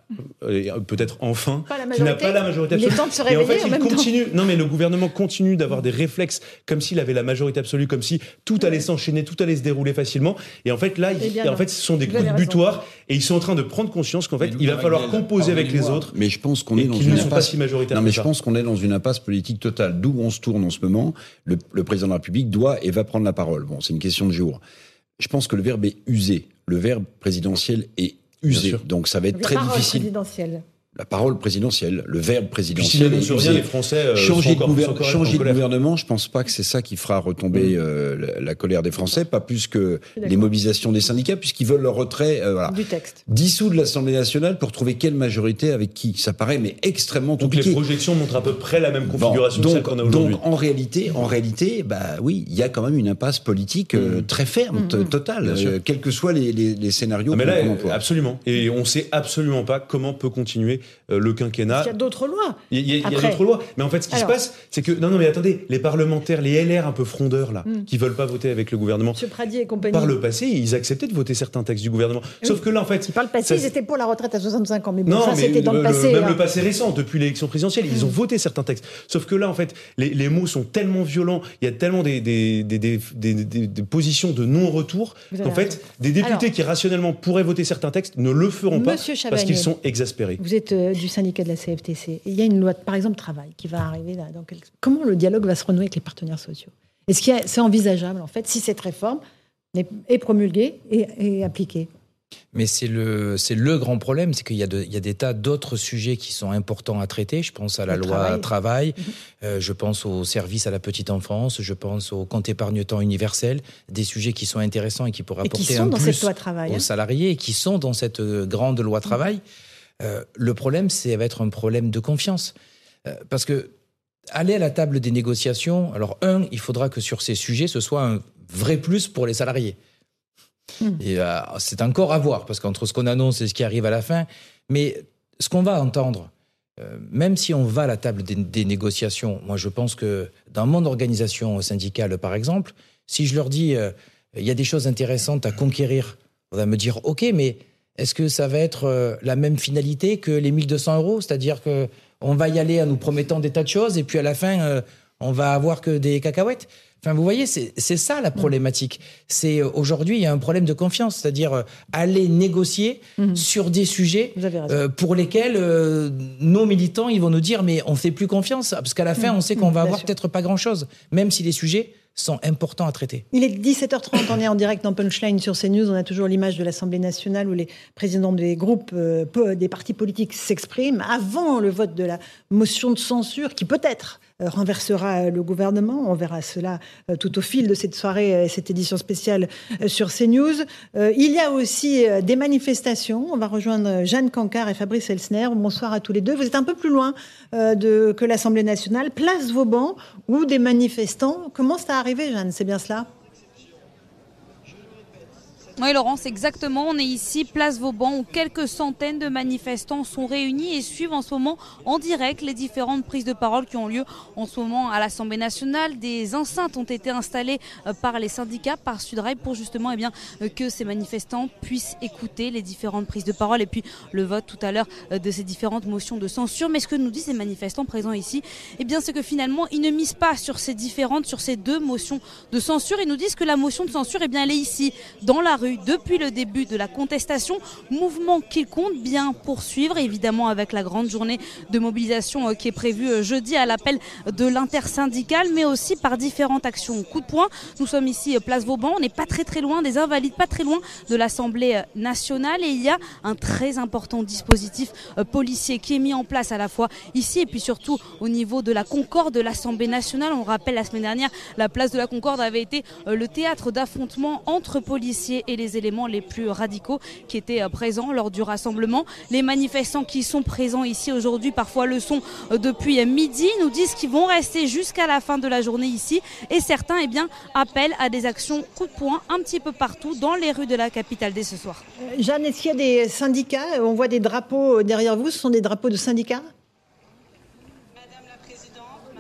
peut-être enfin, qu'il n'a pas la majorité absolue. Il est temps de se réveiller et en fait, en il même temps. continue. Non, mais le gouvernement continue d'avoir des réflexes comme s'il avait la majorité absolue, comme si tout allait s'enchaîner, tout allait se dérouler facilement. Et en fait, là, il- Eh bien, en non. fait, ce sont des coups de butoir et ils sont en train de prendre conscience qu'en fait, il va falloir composer avec les autres. Mais je pense qu'on est dans une ne sont pas impasse. si majoritaires Non, mais je pense qu'on est dans une impasse politique totale. D'où on se tourne en ce moment. Le, le président de la République doit et va prendre la parole. Bon, c'est une question de jour. Je pense que le verbe est usé. Le verbe présidentiel est usé. Donc ça va être très difficile. La parole présidentielle, le verbe présidentiel. rien, usé. les Français euh, changer de, encore, gouver- sont encore changer de gouvernement, je pense pas que c'est ça qui fera retomber euh, la, la colère des Français, pas plus que les mobilisations des syndicats, puisqu'ils veulent leur retrait. euh, voilà. Du texte. Dissoudre l'Assemblée nationale pour trouver quelle majorité avec qui Ça paraît mais extrêmement Donc les compliqué. projections montrent à peu près la même Bon, configuration que celle donc, qu'on a aujourd'hui. donc en réalité, en réalité, bah oui, il y a quand même une impasse politique euh, très ferme, totale, Mm. Sûr. euh, quels que soient les, les- les scénarios Ah, mais là, absolument. Et on sait absolument pas comment peut continuer le quinquennat. Il y a d'autres lois. Il y a, d'autres lois. Mais en fait, ce qui Alors. se passe, c'est que. Non, non, mais attendez, les parlementaires, les LR un peu frondeurs, là, Mm. qui veulent pas voter avec le gouvernement, Monsieur Pradier et compagnie. par le passé, ils acceptaient de voter certains textes du gouvernement. Sauf que là, en fait. Par le passé, ça- ils étaient pour la retraite à 65 ans. Mais bon, non, ça, c'était dans le, le- passé. même hein. le passé récent, depuis l'élection présidentielle, ils ont voté certains textes. Sauf que là, en fait, les, les mots sont tellement violents, il y a tellement des, positions de non-retour qu'en fait, des députés Alors- qui rationnellement pourraient voter certains textes ne le feront pas parce qu'ils sont exaspérés. Vous êtes euh, du syndicat de la CFTC. Il y a une loi, par exemple, travail, qui va arriver là. Comment le dialogue va se renouer avec les partenaires sociaux? Est-ce que c'est envisageable, en fait, si cette réforme est, promulguée et, et appliquée? Mais c'est le, c'est le grand problème, c'est qu'il y, a de- il y a des tas d'autres sujets qui sont importants à traiter. Je pense à la Le loi travail. travail, euh, je pense au service à la petite enfance, je pense au compte épargne-temps universel, des sujets qui sont intéressants et qui pourraient Et qui apporter sont un dans plus cette loi travail, aux hein. salariés et qui sont dans cette euh, grande loi travail. Euh, le problème, c'est va être un problème de confiance. Euh, parce que aller à la table des négociations, alors un, il faudra que sur ces sujets, ce soit un vrai plus pour les salariés. Et euh, c'est encore à voir, parce qu'entre ce qu'on annonce et ce qui arrive à la fin, mais ce qu'on va entendre, même si on va à la table des, des négociations, moi je pense que dans mon organisation syndicale, par exemple, si je leur dis il y a des choses intéressantes à conquérir, on va me dire ok, mais est-ce que ça va être euh, la même finalité que les 1200 euros? C'est-à-dire que on va y aller en nous promettant des tas de choses et puis à la fin, euh, on va avoir que des cacahuètes? Enfin, vous voyez, c'est ça la problématique. C'est euh, aujourd'hui, il y a un problème de confiance, c'est-à-dire aller négocier sur des sujets euh, pour lesquels euh, nos militants ils vont nous dire mais on fait plus confiance parce qu'à la fin on sait qu'on va bien avoir peut-être pas grand-chose, même si les sujets sont importants à traiter. Il est 17h30, on est en direct dans Punchline sur CNews. On a toujours l'image de l'Assemblée nationale où les présidents des groupes, euh, des partis politiques s'expriment avant le vote de la motion de censure qui peut-être renversera euh, le gouvernement. On verra cela euh, tout au fil de cette soirée et cette édition spéciale euh, sur CNews. Il y a aussi des manifestations. On va rejoindre Jeanne Cancard et Fabrice Elsner. Bonsoir à tous les deux. Vous êtes un peu plus loin de, que l'Assemblée nationale. Place Vauban, où des manifestants commencent à arriver, Jeanne. C'est bien cela? Oui, Laurence, exactement. On est ici, place Vauban, où quelques centaines de manifestants sont réunis et suivent en ce moment en direct les différentes prises de parole qui ont lieu en ce moment à l'Assemblée nationale. Des enceintes ont été installées euh, par les syndicats, par Sudrail, pour justement eh bien, euh, que ces manifestants puissent écouter les différentes prises de parole et puis le vote tout à l'heure euh, de ces différentes motions de censure. Mais ce que nous disent ces manifestants présents ici, eh bien, c'est que finalement, ils ne misent pas sur ces différentes, sur ces deux motions de censure. Ils nous disent que la motion de censure, eh bien, elle est ici, dans la rue, depuis le début de la contestation. Mouvement qu'ils comptent bien poursuivre, évidemment, avec la grande journée de mobilisation euh, qui est prévue euh, jeudi à l'appel de l'intersyndicale, mais aussi par différentes actions. Coup de poing, nous sommes ici, euh, place Vauban, on n'est pas très très loin des Invalides, pas très loin de l'Assemblée nationale, et il y a un très important dispositif policier qui est mis en place à la fois ici et puis surtout au niveau de la Concorde de l'Assemblée nationale. On rappelle la semaine dernière, la place de la Concorde avait été le théâtre d'affrontements entre policiers et les éléments les plus radicaux qui étaient présents lors du rassemblement. Les manifestants qui sont présents ici aujourd'hui, parfois le sont depuis midi, nous disent qu'ils vont rester jusqu'à la fin de la journée ici et certains eh appellent à des actions coup de poing un petit peu partout dans les rues de la capitale dès ce soir. Jeanne, est-ce qu'il y a des syndicats? On voit des drapeaux derrière vous, ce sont des drapeaux de syndicats?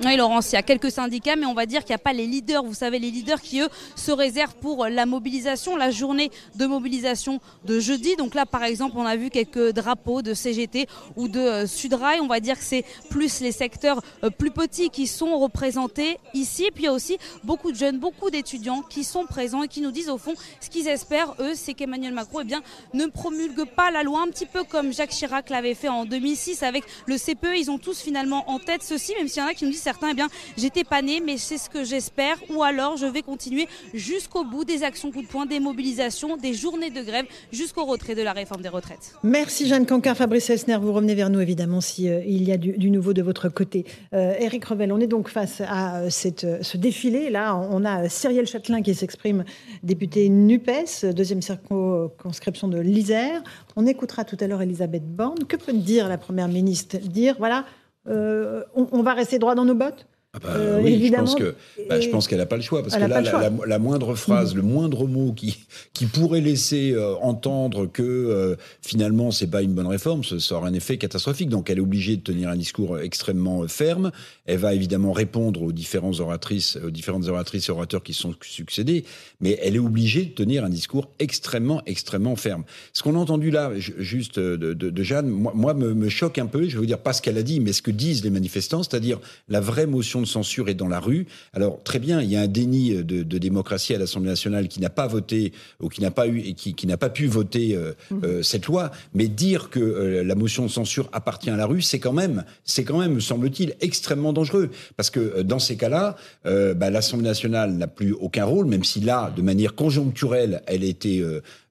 Oui, Laurence, il y a quelques syndicats, mais on va dire qu'il n'y a pas les leaders. Vous savez, les leaders qui, eux, se réservent pour la mobilisation, la journée de mobilisation de jeudi. Donc là, par exemple, on a vu quelques drapeaux de CGT ou de euh, Sudrail. On va dire que c'est plus les secteurs euh, plus petits qui sont représentés ici. Et puis il y a aussi beaucoup de jeunes, beaucoup d'étudiants qui sont présents et qui nous disent, au fond, ce qu'ils espèrent, eux, c'est qu'Emmanuel Macron eh bien, ne promulgue pas la loi, un petit peu comme Jacques Chirac l'avait fait en 2006 avec le CPE. Ils ont tous finalement en tête ceci, même s'il y en a qui nous disent certains, eh bien, j'étais pas né, mais c'est ce que j'espère. Ou alors, je vais continuer jusqu'au bout des actions coup de poing, des mobilisations, des journées de grève, jusqu'au retrait de la réforme des retraites. Merci Jeanne Cancar, Fabrice Esner. Vous revenez vers nous évidemment si euh, il y a du, nouveau de votre côté. Eric euh, Revel, on est donc face à euh, ce défilé. Là, on a Cyrielle Châtelain qui s'exprime, député NUPES, deuxième circonscription de l'Isère. On écoutera tout à l'heure Elisabeth Borne. Que peut dire la Première ministre? Dire, voilà, euh, on, va rester droit dans nos bottes? Ah bah, euh, oui, je pense que bah, je pense qu'elle n'a pas le choix parce que là, la, moindre phrase, le moindre mot qui qui pourrait laisser euh, entendre que euh, finalement c'est pas une bonne réforme, ça, aura un effet catastrophique. Donc elle est obligée de tenir un discours extrêmement ferme. Elle va évidemment répondre aux différentes oratrices, aux différentes oratrices et orateurs qui sont succédés, mais elle est obligée de tenir un discours extrêmement extrêmement ferme. Ce qu'on a entendu là, juste de, de, Jeanne, moi, moi me, me, choque un peu. Je veux dire pas ce qu'elle a dit, mais ce que disent les manifestants, c'est-à-dire la vraie motion de censure est dans la rue. Alors très bien, il y a un déni de, démocratie à l'Assemblée nationale qui n'a pas voté ou qui n'a pas eu et qui, n'a pas pu voter euh, mmh. euh, cette loi. Mais dire que euh, la motion de censure appartient à la rue, c'est quand même, c'est quand même, me semble-t-il, extrêmement dangereux parce que dans ces cas-là, bah, l'Assemblée nationale n'a plus aucun rôle, même si là, de manière conjoncturelle, elle a été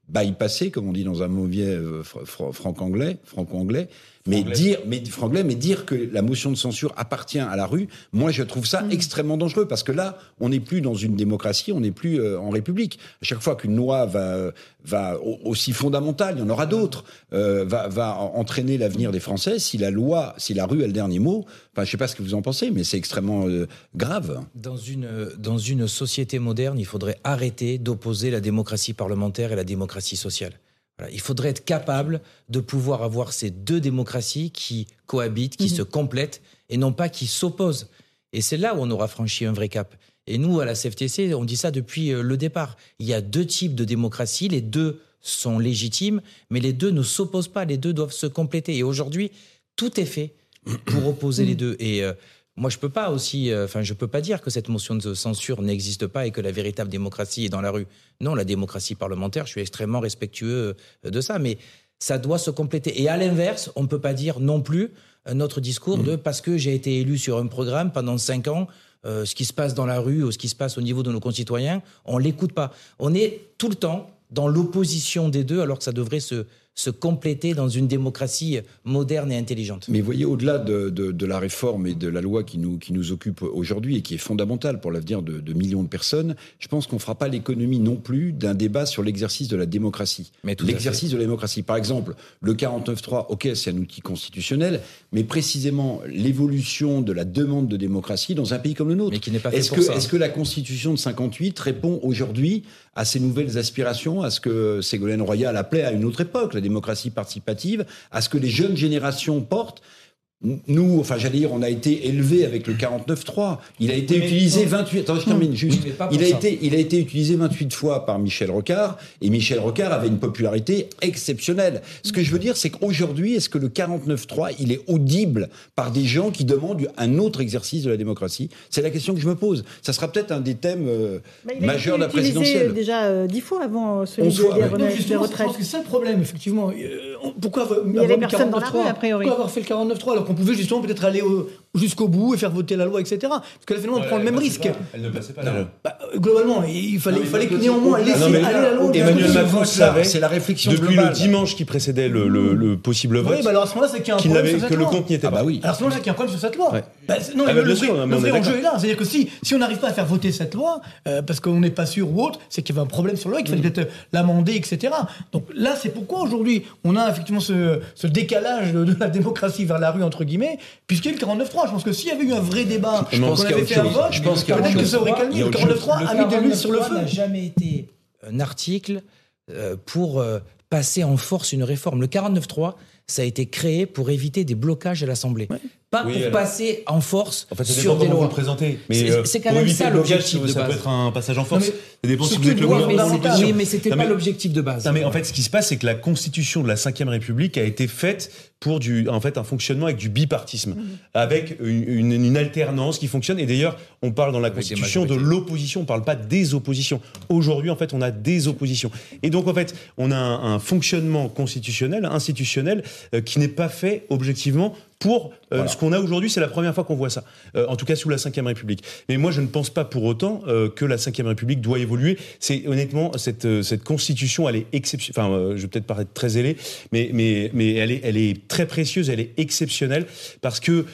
bypassée, comme on dit dans un mauvais franc-anglais, franco-anglais. Mais dire, mais Franglais, mais dire que la motion de censure appartient à la rue, moi je trouve ça mm. extrêmement dangereux parce que là, on n'est plus dans une démocratie, on n'est plus euh, en République. À chaque fois qu'une loi va, va aussi fondamentale, il y en aura d'autres, euh, va, va entraîner l'avenir des Français. Si la loi, si la rue a le dernier mot, enfin je sais pas ce que vous en pensez, mais c'est extrêmement euh, grave. Dans une dans une société moderne, il faudrait arrêter d'opposer la démocratie parlementaire et la démocratie sociale il faudrait être capable de pouvoir avoir ces deux démocraties qui cohabitent, qui mhm. se complètent, et non pas qui s'opposent. Et c'est là où on aura franchi un vrai cap. Et nous, à la CFTC, on dit ça depuis euh, le départ. Il y a deux types de démocratie, les deux sont légitimes, mais les deux ne s'opposent pas, les deux doivent se compléter. Et aujourd'hui, tout est fait pour opposer les deux. Et euh, moi, je peux pas aussi, euh, enfin, je peux pas dire que cette motion de censure n'existe pas et que la véritable démocratie est dans la rue. Non, la démocratie parlementaire, je suis extrêmement respectueux euh, de ça, mais ça doit se compléter. Et à l'inverse, on ne peut pas dire non plus notre discours de parce que j'ai été élu sur un programme pendant cinq ans, euh, ce qui se passe dans la rue ou ce qui se passe au niveau de nos concitoyens, on l'écoute pas. On est tout le temps dans l'opposition des deux, alors que ça devrait se se compléter dans une démocratie moderne et intelligente. Mais voyez, au-delà de, de, la réforme et de la loi qui nous, qui nous occupe aujourd'hui et qui est fondamentale pour l'avenir de, de, millions de personnes, je pense qu'on ne fera pas l'économie non plus d'un débat sur l'exercice de la démocratie. L'exercice de la démocratie. Par exemple, le 49.3, ok, c'est un outil constitutionnel, mais précisément l'évolution de la demande de démocratie dans un pays comme le nôtre. Mais qui n'est pas fait est-ce que, Est-ce que la Constitution de 58 répond aujourd'hui à ces nouvelles aspirations, à ce que Ségolène Royal appelait à une autre époque, la démocratie participative, à ce que les jeunes générations portent nous, enfin, j'allais dire, on a été élevé avec le 49.3. Il a été utilisé 28. Attends, je termine juste. il a été, il a été utilisé 28 fois par Michel Rocard, et Michel Rocard avait une popularité exceptionnelle. Ce que je veux dire, c'est qu'aujourd'hui, est-ce que le 49.3, il est audible par des gens qui demandent un autre exercice de la démocratie? C'est la question que je me pose. Ça sera peut-être un des thèmes euh, majeurs de la présidentielle. Déjà euh, dix fois avant celui des, retraites. Je pense que c'est le problème, effectivement. Euh, pourquoi il y avait personne dans la rue, a priori. Pourquoi avoir fait le 49.3 alors qu'on pouvait justement peut-être aller au, jusqu'au bout et faire voter la loi, etc. Parce que là, finalement, on prend le même risque. elle ne passait pas la loi. Bah, euh, globalement, il fallait, Non, il mais fallait que néanmoins laisser aller la loi. Emmanuel Macron savait, c'est la réflexion depuis globale. le dimanche qui précédait le, le- le possible vote, Oui, bah alors à ce moment-là, c'est qu'il y a un qu'il problème n'avait- sur cette que le compte n'y était Ah pas. bah oui. Alors à ce moment-là, c'est qu'il y a un problème sur cette loi. Ouais. Bah, non, Ah bah le sûr, le vrai est enjeu est là. C'est-à-dire que si, si on n'arrive pas à faire voter cette loi, euh, parce qu'on n'est pas sûr ou autre, c'est qu'il y avait un problème sur la loi, qu'il fallait peut-être l'amender, etc. Donc là, c'est pourquoi aujourd'hui, on a effectivement ce, ce décalage de, la démocratie vers la rue, entre guillemets, puisqu'il y a eu le 49-3. Je pense que s'il y avait eu un vrai débat, Je pense qu'on avait fait un vote, Je pense peut-être que ça aurait calmé. Le autre 49-3 Le a mis de l'huile sur le 49.3 feu. n'a jamais été un article euh, pour euh, passer en force une réforme. Le 49.3, ça a été créé pour éviter des blocages à l'Assemblée. Pas Oui, pour alors- passer en force En fait, ça sur dépend des comment vous lois. le présentez. Mais C'est- euh, c'est quand même ça l'objectif de ça peut être un passage en force. Non, mais ça dépend si vous êtes le loi. Oui, mais c'était pas mais- l'objectif de base. Non, mais en fait, ce qui se passe, c'est que la constitution de la Ve République a été faite pour du, en fait, un fonctionnement avec du bipartisme, avec une, une- une alternance qui fonctionne. Et d'ailleurs, on parle dans la Avec constitution de l'opposition, on parle pas des oppositions. Aujourd'hui, en fait, on a des oppositions. Et donc, en fait, on a un, un fonctionnement constitutionnel, institutionnel, euh, qui n'est pas fait objectivement pour euh, Voilà. ce qu'on a aujourd'hui. C'est la première fois qu'on voit ça, Euh, en tout cas sous la Ve République. Mais moi, je ne pense pas pour autant euh, que la Ve République doit évoluer. C'est honnêtement cette cette constitution, elle est exceptionnelle. Enfin, je vais peut-être paraître très zélé, mais mais mais elle est elle est très précieuse, elle est exceptionnelle parce que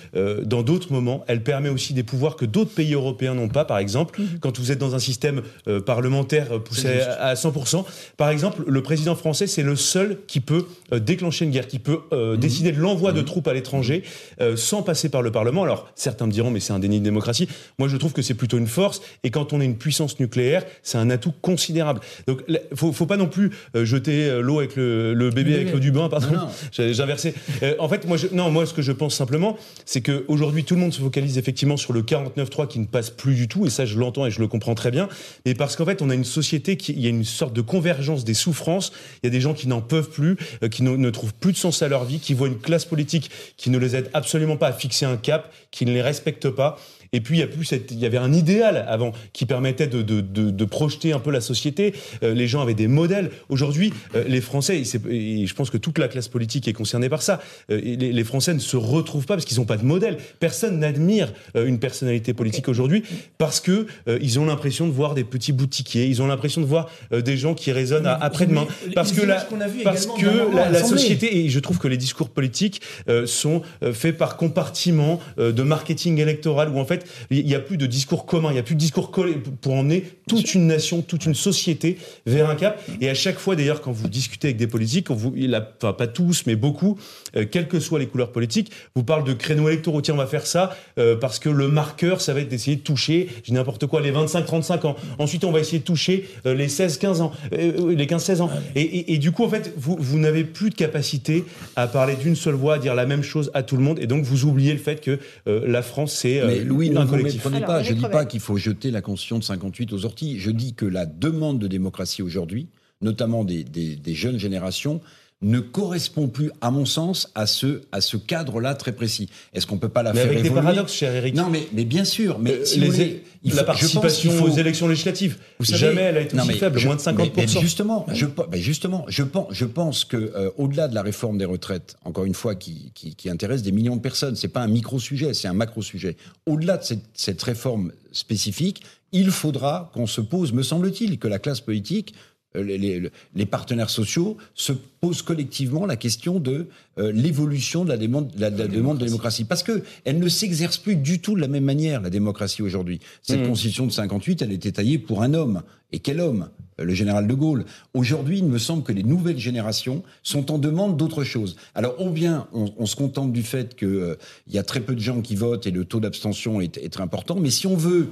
dans d'autres moments, elle permet aussi des pouvoirs que d'autres pays européens n'ont pas. Par exemple, quand vous êtes dans un système parlementaire poussé à à 100%, par exemple, le président français, c'est le seul qui peut déclencher une guerre, qui peut euh, décider de l'envoi de troupes à l'étranger euh, sans passer par le Parlement. Alors, certains me diront, mais c'est un déni de démocratie. Moi, je trouve que c'est plutôt une force. Et quand on est une puissance nucléaire, c'est un atout considérable. Donc, il faut, faut pas non plus euh, jeter euh, l'eau avec le, le bébé avec l'eau du bain. Pardon, *laughs* j'ai inversé. Euh, en fait, moi, je, non, moi, ce que je pense simplement, c'est que aujourd'hui, tout le monde se focalise effectivement sur le 49.3 qui ne passe plus du tout. Et ça, je l'entends et je le comprends très bien. Mais parce qu'en fait, on a une société qui, il y a une sorte de convergence des souffrances. Il y a des gens qui n'en peuvent plus, qui ne, ne trouvent plus de sens à leur vie, qui voient une classe politique qui ne les aide absolument pas à fixer un cap, qui ne les respecte pas. Et puis il y a plus cette- il y avait un idéal avant qui permettait de, de, de, de projeter un peu la société. Euh, les gens avaient des modèles. Aujourd'hui, euh, les Français, et, je pense que toute la classe politique est concernée par ça. euh, les, les Français ne se retrouvent pas parce qu'ils n'ont pas de modèle. Personne n'admire une personnalité politique aujourd'hui parce que ils ont l'impression de voir des petits boutiquiers. Ils ont l'impression de voir des gens qui résonnent à après-demain. Parce que la, parce que la, société et je trouve que les discours politiques sont faits par compartiment euh, de marketing électoral où en fait il n'y a plus de discours commun, il n'y a plus de discours collé pour emmener toute une nation, toute une société vers un cap. Et à chaque fois d'ailleurs quand vous discutez avec des politiques, quand vous, il a, enfin pas tous mais beaucoup, euh, quelles que soient les couleurs politiques, vous parlez de créneaux électoraux. Tiens, on va faire ça euh, parce que le marqueur, ça va être d'essayer de toucher, dis n'importe quoi, les 25-35 ans. Ensuite, on va essayer de toucher euh, les 16-15 ans, les 15-16 ans. Et, et- et du coup, en fait, vous, vous n'avez plus de capacité à parler d'une seule voix, à dire la même chose à tout le monde. Et donc, vous oubliez le fait que la France, c'est Mais Louis, ne un vous collectif. méprenez Alors, pas. Je dis Revel. pas qu'il faut jeter la constitution de 58 aux orties. Je dis que la demande de démocratie aujourd'hui, notamment des, des- des jeunes générations, ne correspond plus, à mon sens, à ce, à ce cadre-là très précis. Est-ce qu'on peut pas la Mais faire avec des évoluer paradoxes, cher Eric. Non, mais, mais bien sûr. Mais Euh, si les- vous voulez, il faut- la participation faut- aux élections législatives, Vous savez- jamais elle a été Non, aussi faible, je- moins de 50%. mais- mais justement, je, pe- ben justement, je pense, je pense que euh, au-delà de la réforme des retraites, encore une fois, qui, qui, qui intéresse des millions de personnes, c'est pas un micro sujet, c'est un macro sujet. Au-delà de cette, cette réforme spécifique, il faudra qu'on se pose, me semble-t-il, que la classe politique les, les- les partenaires sociaux se posent collectivement la question de euh, l'évolution de la demande, la, la demande de démocratie. Parce que elle ne s'exerce plus du tout de la même manière, la démocratie aujourd'hui. Cette Mhm. constitution de 58, elle était taillée pour un homme. Et quel homme? Euh, Le général de Gaulle. Aujourd'hui, il me semble que les nouvelles générations sont en demande d'autre chose. Alors, ou bien on, on se contente du fait qu'il y a très peu de gens qui votent et le taux d'abstention est, est très important, mais si on veut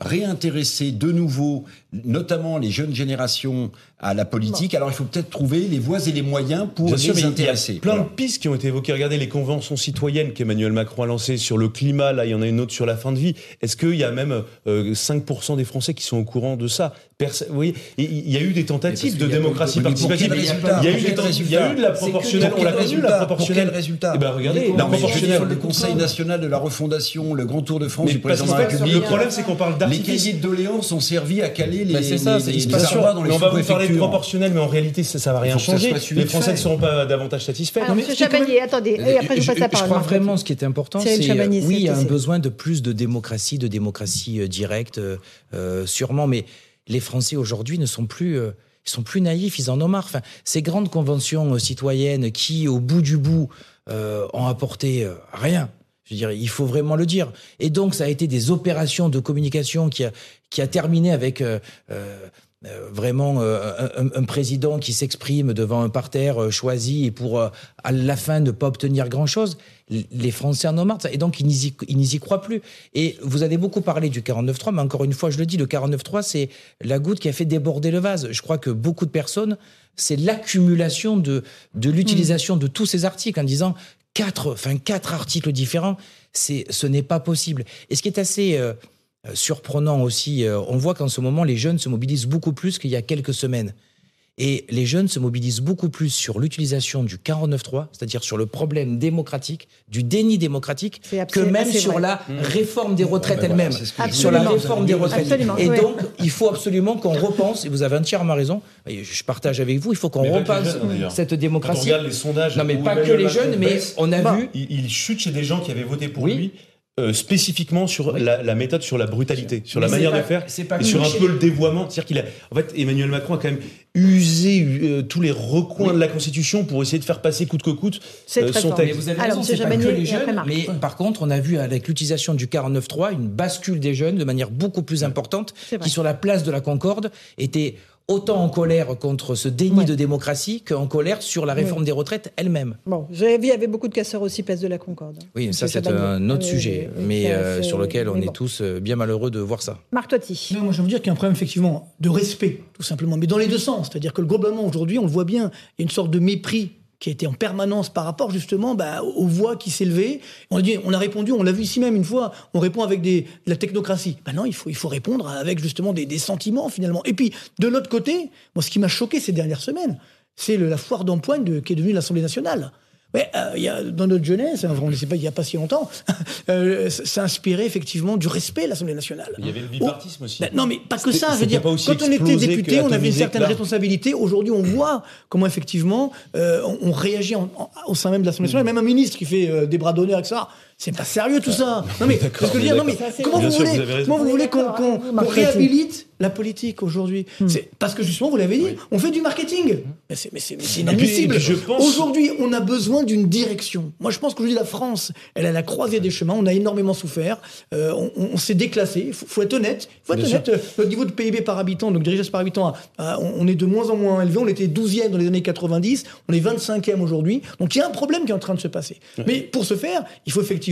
réintéresser de nouveau, notamment les jeunes générations, à la politique. Alors il faut peut-être trouver les voies et les moyens pour Bien sûr, mais les il y a intéresser. plein Voilà. de pistes qui ont été évoquées. Regardez les conventions citoyennes qu'Emmanuel Macron a lancées sur le climat. Là, il y en a une autre sur la fin de vie. Est-ce qu'il y a même euh, 5% des Français qui sont au courant de ça? Perso- Vous voyez, il il y a eu des tentatives de démocratie participative. Il y a eu Pour des quel tentatives- il y a eu de la proportionnelle. Pour On l'a vu, la résultat proportionnelle. Pour quel résultat Eh ben, regardez, Non, la proportionnelle. dire, le Conseil national de la refondation, le grand tour de France Mais du président de la fait, République. le problème, c'est qu'on parle Les cahiers de doléances ont servi à caler les, c'est ça, les, c'est- les, c'est les pas sûr, armoires dans les parler de proportionnel, mais en réalité, ça, ça va rien changer. Les Français ne seront pas davantage satisfaits. Alors, mais Monsieur Chabanier, attendez, et après je vous passe la je parole. crois Marc vraiment ce qui est important, Cyril c'est oui, il y a un besoin de plus de démocratie, de démocratie euh, directe, euh, euh, sûrement. Mais les Français aujourd'hui ne sont plus, euh, ils sont plus naïfs, ils en ont marre. Enfin, ces grandes conventions euh, citoyennes qui, au bout du bout, euh, ont apporté euh, rien. Je veux dire, il faut vraiment le dire. Et donc, ça a été des opérations de communication qui a, qui a terminé avec euh, euh, vraiment euh, un, président qui s'exprime devant un parterre euh, choisi et pour à la fin ne pas obtenir grand-chose. Les Français en ont marre. Et donc, ils n'y croient plus. Et vous avez beaucoup parlé du 49.3, mais encore une fois, je le dis, le 49.3, c'est la goutte qui a fait déborder le vase. Je crois que beaucoup de personnes, c'est l'accumulation de, de l'utilisation de tous ces articles en disant quatre, enfin, quatre articles différents, ce n'est pas possible. Et ce qui est assez surprenant aussi, euh, on voit qu'en ce moment, les jeunes se mobilisent beaucoup plus qu'il y a quelques semaines. Et les jeunes se mobilisent beaucoup plus sur l'utilisation du 49.3, c'est-à-dire sur le problème démocratique, du déni démocratique, que même sur vrai. la réforme des retraites voilà, elle-même. Sur la réforme des retraites. Absolument, Et oui. donc, il faut absolument qu'on repense, et vous avez entièrement raison, et je partage avec vous, il faut qu'on repense jeunes, cette Quand on démocratie. regarde les sondages, Non, mais pas que les jeunes, mais baisse, on a Bon. vu il, il chute chez des gens qui avaient voté pour Oui. lui. Euh, spécifiquement sur Oui. la, la méthode, sur la brutalité, sur Mais la manière pas- de faire, pas et sur un peu le dévoiement. C'est-à-dire qu'il a, en fait, Emmanuel Macron a quand même usé euh, tous les recoins de la Constitution pour essayer de faire passer coûte que coûte C'est euh, très son. Mais vous avez Alors, raison, pas que les jeunes, mais par contre, on a vu avec l'utilisation du 49.3 une bascule des jeunes de manière beaucoup plus importante, qui sur la place de la Concorde étaient autant en colère contre ce déni Ouais. de démocratie qu'en colère sur la réforme des retraites elle-même. Bon, j'avais vu, il y avait beaucoup de casseurs aussi, place de la Concorde. Oui, ça c'est un autre sujet, mais euh, sur lequel on est tous euh, bien malheureux de voir ça. Marc Toiti. Non, moi, je veux dire qu'il y a un problème effectivement de respect, tout simplement, mais dans les deux sens. C'est-à-dire que globalement, aujourd'hui, on le voit bien, il y a une sorte de mépris qui été en permanence par rapport justement bah, aux voix qui s'élevaient. On a dit, on a répondu, on l'a vu ici même une fois, on répond avec des, de la technocratie. Ben non, il faut, il faut répondre avec justement des, des sentiments finalement. Et puis de l'autre côté, moi, ce qui m'a choqué ces dernières semaines, c'est la foire d'empoigne de- qui est devenue l'Assemblée nationale. Ouais, euh, y a, dans notre jeunesse, enfin, on ne sait pas, il n'y a pas si longtemps, *laughs* euh, inspiré effectivement du respect à l'Assemblée nationale. Il y avait le bipartisme aussi. Ben, non, mais pas que ça. Je veux dire, quand on était député, on avait une certaine là. responsabilité. Aujourd'hui, on voit comment effectivement euh, on, on réagit en- en- au sein même de l'Assemblée nationale. Même un ministre qui fait euh, des bras d'honneur, etc. C'est pas sérieux tout ça. Non mais que je veux dire, non mais. Ça, c'est comment vous sûr, voulez, vous comment vous voulez qu'on réhabilite la politique aujourd'hui C'est parce que justement, vous l'avez dit, on fait du marketing. Mais c'est inadmissible. pense- Aujourd'hui, on a besoin d'une direction. Moi, je pense qu'aujourd'hui, la France, elle à la croisée des chemins. On a énormément souffert. Euh, on s'est déclassé. Il faut, faut être honnête. Il faut être Bien honnête. Euh, Notre niveau de PIB par habitant, donc de richesse par habitant, a- a- on on est de moins en moins élevé. On était 12e dans les années 90. On est 25e aujourd'hui. Donc il y a un problème qui est en train de se passer. Mais pour ce faire, il faut effectivement,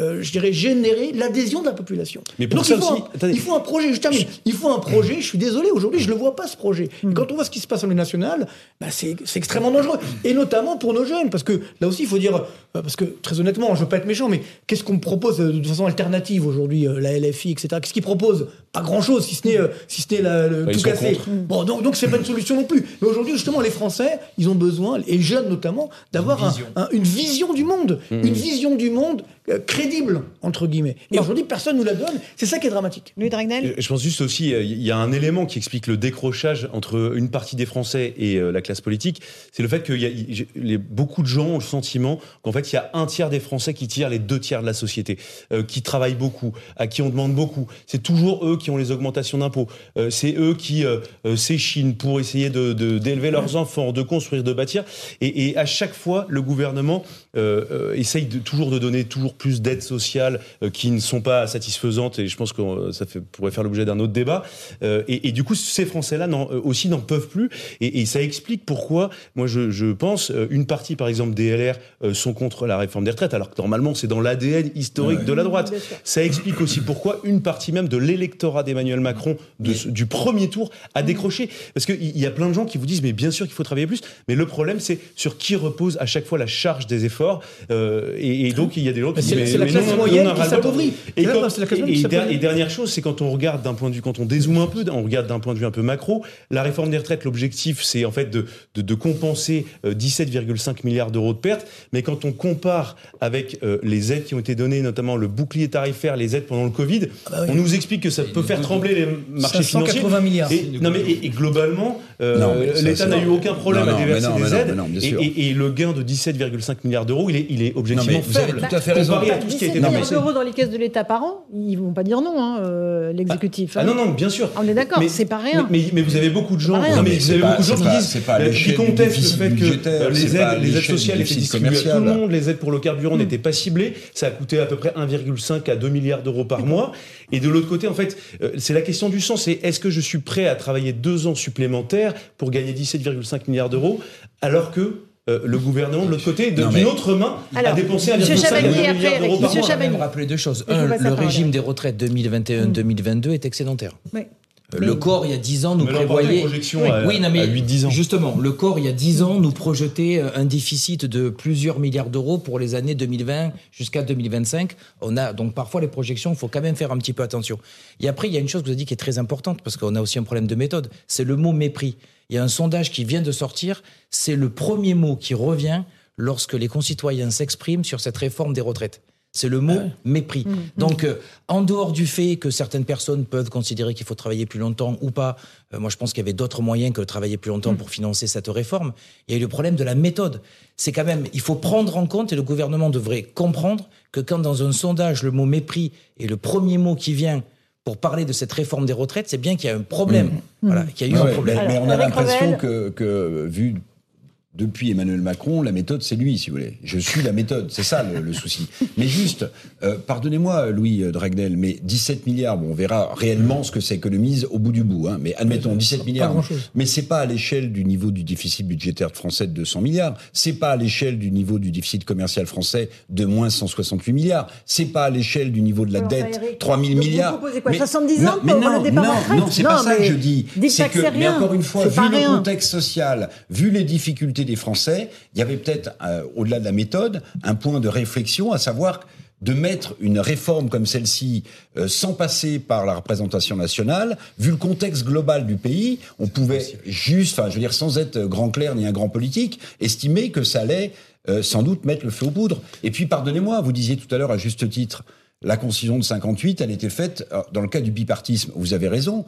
euh, je dirais, générer l'adhésion de la population. Mais pour donc, ça il, faut aussi- un, il faut un projet. Je termine. Il faut un projet. Je suis désolé. Aujourd'hui, je le vois pas ce projet. Et quand on voit ce qui se passe à l'Assemblée nationale, bah, c'est extrêmement dangereux. Et notamment pour nos jeunes, parce que là aussi, il faut dire, euh, parce que très honnêtement, je veux pas être méchant, mais qu'est-ce qu'on propose euh, de façon alternative aujourd'hui, euh, la LFI, etc. Qu'est-ce qu'ils proposent? Pas grand-chose, si ce n'est euh, si ce n'est la- le Bah, tout contre. Bon, donc donc c'est pas une solution non plus. Mais aujourd'hui, justement, les Français, ils ont besoin, et les jeunes notamment, d'avoir Une un- vision. un- une vision du monde, Mmh. une vision du monde crédible entre guillemets. Et aujourd'hui, personne nous la donne. C'est ça qui est dramatique. Louis Dragnel. Je pense juste aussi, euh, il y a un élément qui explique le décrochage entre une partie des Français et euh, la classe politique, c'est le fait que y a- y- les- beaucoup de gens ont le sentiment qu'en fait, il y a un tiers des Français qui tirent les deux tiers de la société, euh, qui travaillent beaucoup, à qui on demande beaucoup. C'est toujours eux qui ont les augmentations d'impôts. Euh, c'est eux qui euh, euh, s'échinent pour essayer de- de- d'élever leurs enfants, de construire, de bâtir. Et, et à chaque fois, le gouvernement euh, euh, essaye de, toujours de donner toujours plus d'aides sociales euh, qui ne sont pas satisfaisantes. Et je pense que euh, ça fait, pourrait faire l'objet d'un autre débat. Euh, et, et du coup, ces Français-là aussi n'en peuvent plus. Et, et ça explique pourquoi, moi, je, je pense, une partie, par exemple, des LR sont contre la réforme des retraites, alors que normalement, c'est dans l'ADN historique de la droite. Ça explique aussi pourquoi une partie même de l'électorat d'Emmanuel Macron de du premier tour a décroché. Parce qu'il y y a plein de gens qui vous disent, mais bien sûr qu'il faut travailler plus. Mais le problème, c'est sur qui repose à chaque fois la charge des efforts. Euh, et, et donc, il y a des l'autre. C'est la classe moyenne qui s'appauvrit. Et, dernière chose, c'est quand on regarde d'un point de vue, quand on dézoome un peu, on regarde d'un point de vue un peu macro, la réforme des retraites, l'objectif, c'est en fait de, de, de compenser euh, 17,5 milliards d'euros de pertes. Mais quand on compare avec euh, les aides qui ont été données, notamment le bouclier tarifaire, les aides pendant le Covid, bah oui. on nous explique que ça peut faire trembler les marchés 580 financiers. milliards. Et, non mais et, et globalement, euh, Non, mais ça, l'État n'a eu aucun problème Non, à déverser non, des aides. non, et, sûr. et- et le gain de 17,5 milliards d'euros, il est, il est objectivement vous avez faible. tout à fait raison. comparé à tout ce qui a 17 été milliards d'euros dans les caisses de l'État par an, ils vont pas dire non, hein, euh, l'exécutif. Ah hein. non, non, bien sûr. On est d'accord, Mais- c'est pas rien. Mais, mais- mais vous avez beaucoup de gens, non, mais vous avez pas- beaucoup de gens qui pas- disent, c'est pas à euh, qui contestent le fait que euh, les aides, les sociales étaient distribuées à tout le monde, les aides pour le carburant n'étaient pas ciblées, ça a coûté à peu près 1,5 à 2 milliards d'euros par mois. Et de l'autre côté, en fait, c'est la question du sens, c'est est-ce que je suis prêt à travailler deux ans supplémentaires pour gagner 17,5 milliards d'euros, alors que euh, le gouvernement, de l'autre côté, d'une mais- autre main, a dépensé Monsieur 1,5 à 2 Chavagnier, milliards après, d'euros par mois. Je rappeler deux choses. Un, le régime des retraites 2021-2022 est excédentaire. Oui. Euh, Le corps, il y a 10 ans, nous prévoyait. projections à- oui, non, mais à 8-10 ans. Justement, le corps, il y a 10 ans, nous projetait euh, un déficit de plusieurs milliards d'euros pour les années 2020 jusqu'à 2025. On a donc parfois les projections, il faut quand même faire un petit peu attention. Et après, il y a une chose que vous avez dit qui est très importante, parce qu'on a aussi un problème de méthode, c'est le mot mépris. Il y a un sondage qui vient de sortir, c'est le premier mot qui revient lorsque les concitoyens s'expriment sur cette réforme des retraites. C'est le mot mépris. Donc, euh, en dehors du fait que certaines personnes peuvent considérer qu'il faut travailler plus longtemps ou pas, euh, moi je pense qu'il y avait d'autres moyens que de travailler plus longtemps pour financer cette réforme. Il y a eu le problème de la méthode. C'est quand même, il faut prendre en compte et le gouvernement devrait comprendre que quand dans un sondage le mot mépris est le premier mot qui vient pour parler de cette réforme des retraites, c'est bien qu'il y a un problème. Voilà, qu'il y a eu Ouais, un mais, problème. mais on a l'impression que, que, vu depuis Emmanuel Macron, la méthode, c'est lui, si vous voulez. Je suis la méthode, c'est ça le, le souci. Mais juste, euh, pardonnez-moi, Louis Dragnel, mais 17 milliards, bon, on verra réellement ce que ça économise au bout du bout, hein, mais admettons 17 milliards. Mais c'est pas à l'échelle du niveau du déficit budgétaire français de 200 milliards. C'est pas à l'échelle du niveau du déficit commercial français de moins 168 milliards. C'est pas à l'échelle du niveau de la Alors dette, Eric, 3000 donc vous milliards. quoi, 70 ans mais pour non, avoir le départ non, non, c'est pas Non, ça que mais je dis. C'est que mais encore une fois, vu le contexte social, vu les difficultés des Français, il y avait peut-être, euh, au-delà de la méthode, un point de réflexion, à savoir de mettre une réforme comme celle-ci euh, sans passer par la représentation nationale, vu le contexte global du pays, on pouvait juste, enfin, je veux dire, sans être grand clair ni un grand politique, estimer que ça allait euh, sans doute mettre le feu aux poudres. Et puis, pardonnez-moi, vous disiez tout à l'heure à juste titre, la Constitution de 58, elle était faite dans le cas du bipartisme. Vous avez raison.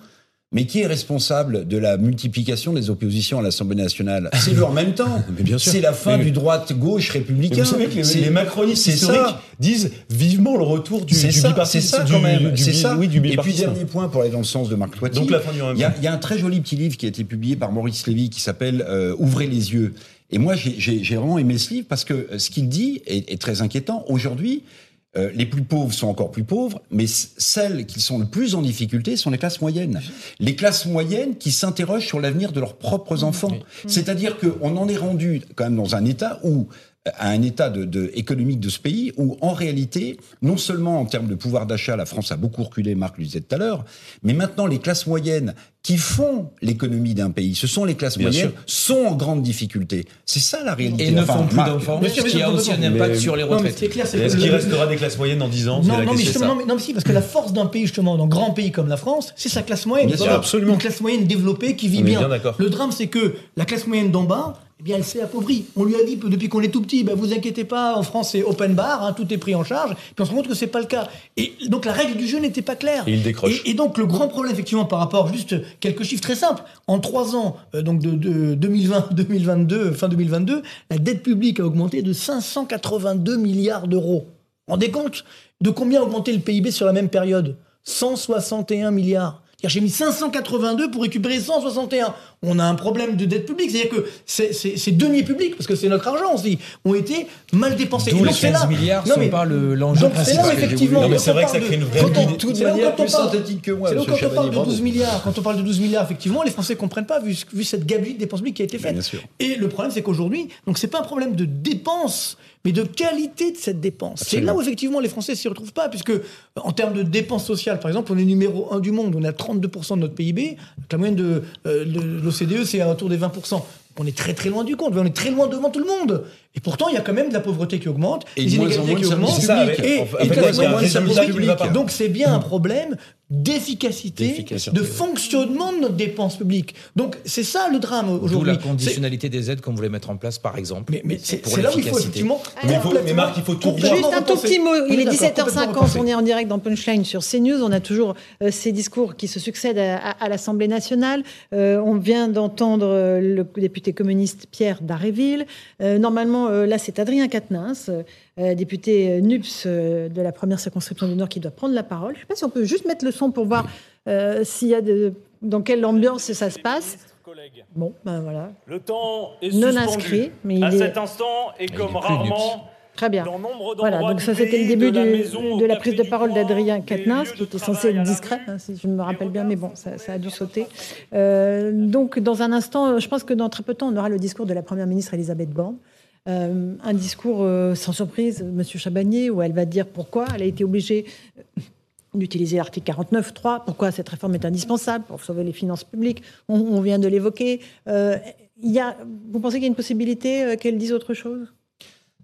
Mais qui est responsable de la multiplication des oppositions à l'Assemblée nationale? C'est lui en même temps. *laughs* Mais bien sûr. C'est la fin Mais- du droite-gauche Mais républicain. vous savez que les, C'est- les macronistes c'est historiques ça. disent vivement le retour du, du ça, c'est ça du- quand même. du- C'est du- ça. Oui, du Et puis dernier point pour aller dans le sens de Marc Toiti. Donc la fin du Il y, a, y un très joli petit livre qui a été publié par Maurice Lévy qui s'appelle euh, Ouvrez les yeux. Et moi, j'ai- vraiment aimé ce livre parce que euh, ce qu'il dit est, est très inquiétant. Aujourd'hui, euh, les plus pauvres sont encore plus pauvres, mais celles qui sont le plus en difficulté sont les classes moyennes. Les classes moyennes qui s'interrogent sur l'avenir de leurs propres enfants. C'est-à-dire qu'on en est rendu quand même dans un état où à un état de, de- économique de ce pays où, en réalité, non seulement en termes de pouvoir d'achat, la France a beaucoup reculé, Marc le disait tout à l'heure, mais maintenant les classes moyennes qui font l'économie d'un pays, ce sont les classes Bien moyennes, sûr. sont en grande difficulté. C'est ça la réalité. Et ne Enfin, font plus d'enfants, ce qui a aussi un impact Mais- sur les retraites. c'est clair, c'est Et que Est-ce le- qu'il restera des classes moyennes dans 10 ans? Non, non, mais justement, non, mais, non, mais si, parce que la force d'un pays, justement, dans grand pays comme la France, c'est sa classe moyenne. Bien sûr, absolument. Une classe moyenne développée qui vit On est bien. bien d'accord. Le drame, c'est que la classe moyenne d'en bas, eh bien, elle s'est appauvrie. On lui a dit depuis qu'on est tout petit, ben, vous inquiétez pas, en France, c'est open bar, hein, tout est pris en charge. Puis on se rend compte que c'est pas le cas. Et donc la règle du jeu n'était pas claire. Et il décroche. Et, et donc le grand problème, effectivement, par rapport, juste quelques chiffres très simples. En trois ans, euh, donc de, de 2020, 2022, *laughs* fin 2022, la dette publique a augmenté de 582 milliards d'euros. Rendez compte de combien a augmenté le PIB sur la même période? 161 milliards. C'est-à-dire, J'ai mis 582 pour récupérer 161. On a un problème de dette publique. C'est-à-dire que ces, ces- ces deniers publics, parce que c'est notre argent aussi, ont été mal dépensés. D'où Et les donc, c'est 15 là- milliards Non, sont mais- pas le- l'enjeu donc, c'est principal. là, effectivement, Non, mais quand c'est on vrai que parle ça crée de- une vraie de toute c'est là où manière quand on plus parle de- synthétique que moi, quand on parle de bravo. 12 milliards, quand on parle de 12 milliards, effectivement, les Français comprennent pas, vu, vu cette gabegie de dépenses publiques qui a été faite. Bien sûr. Et le problème, c'est qu'aujourd'hui, donc c'est pas un problème de dépenses, mais de qualité de cette dépense. C'est là où effectivement les Français s'y retrouvent pas, puisque en termes de dépenses sociales, par exemple, on est numéro un du monde, on est à 32% de notre PIB, la moyenne de, euh, de l'OCDE c'est autour des 20%. on est très très loin du compte, on est très loin devant tout le monde. Et pourtant, il y a quand même de la pauvreté qui augmente, Et des inégalités qui augmentent. et, En fait, et. Donc c'est bien un problème d'efficacité, de fonctionnement de notre dépense publique. Donc c'est ça le drame aujourd'hui. la conditionnalité des aides qu'on voulait mettre en place, par exemple. Mais, mais c'est là où il faut effectivement. Mais il faut- mais Marc, il faut tout Juste un tout petit mot. On Il est d'accord, complètement 17h50. repenser. On est en direct dans Punchline sur CNews. On a toujours euh, ces discours qui se succèdent à, à- à l'Assemblée nationale. Euh, on vient d'entendre euh, le député communiste Pierre Daréville. Euh, normalement, euh, là, c'est Adrien Quatennens, euh, député euh, NUPS euh, de la première circonscription du Nord, qui doit prendre la parole. Je ne sais pas si on peut juste mettre le son pour voir euh, s'il y a de, dans quelle ambiance ça se passe. Bon, ben voilà. Le temps est Non suspendu. inscrit, mais il à est- cet instant, et comme rarement, Très bien. dans nombre Voilà, donc ça c'était le début de la du- maison de au la café prise de parole d'Adrien Quatennens, qui était censé être discret, hein, si je me rappelle bien, mais bon, ça, ça a dû sauter. Euh, donc, dans un instant, je pense que dans très peu de temps, on aura le discours de la Première ministre Elisabeth Borne. Euh, un discours euh, sans surprise, Monsieur Chabagnier, où elle va dire pourquoi elle a été obligée euh, d'utiliser l'article 49.3, pourquoi cette réforme est indispensable pour sauver les finances publiques. On, on vient de l'évoquer. Euh, y a, vous pensez qu'il y a une possibilité qu'elle dise autre chose?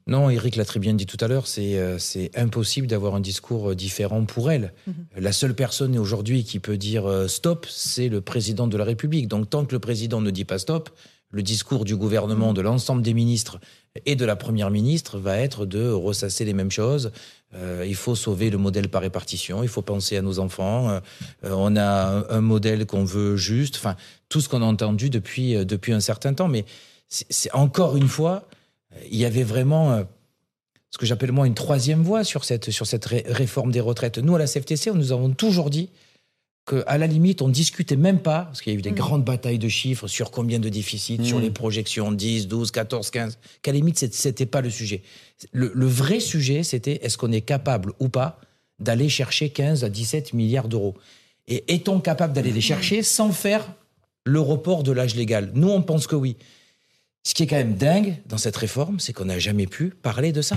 Non, Eric l'a très bien dit tout à l'heure, c'est euh, impossible d'avoir un discours différent pour elle. La seule personne aujourd'hui qui peut dire euh, stop, c'est le président de la République. Donc tant que le président ne dit pas stop, le discours du gouvernement, de l'ensemble des ministres et de la première ministre va être de ressasser les mêmes choses. Euh, il faut sauver le modèle par répartition, il faut penser à nos enfants. Euh, on a un, modèle qu'on veut juste, enfin tout ce qu'on a entendu depuis euh, depuis un certain temps. Mais c'est encore une fois, il y avait vraiment ce que j'appelle moi une troisième voie sur cette, sur cette ré- réforme des retraites. Nous, à la CFTC, nous avons toujours dit qu'à la limite, on discutait même pas, parce qu'il y a eu des grandes batailles de chiffres sur combien de déficits, sur les projections 10, 12, 14, 15, qu'à la limite, c'était pas le sujet. Le, le vrai sujet, c'était est-ce qu'on est capable ou pas d'aller chercher 15 à 17 milliards d'euros? Et est-on capable d'aller les chercher sans faire le report de l'âge légal? Nous, on pense que oui. Ce qui est quand même dingue dans cette réforme, c'est qu'on n'a jamais pu parler de ça.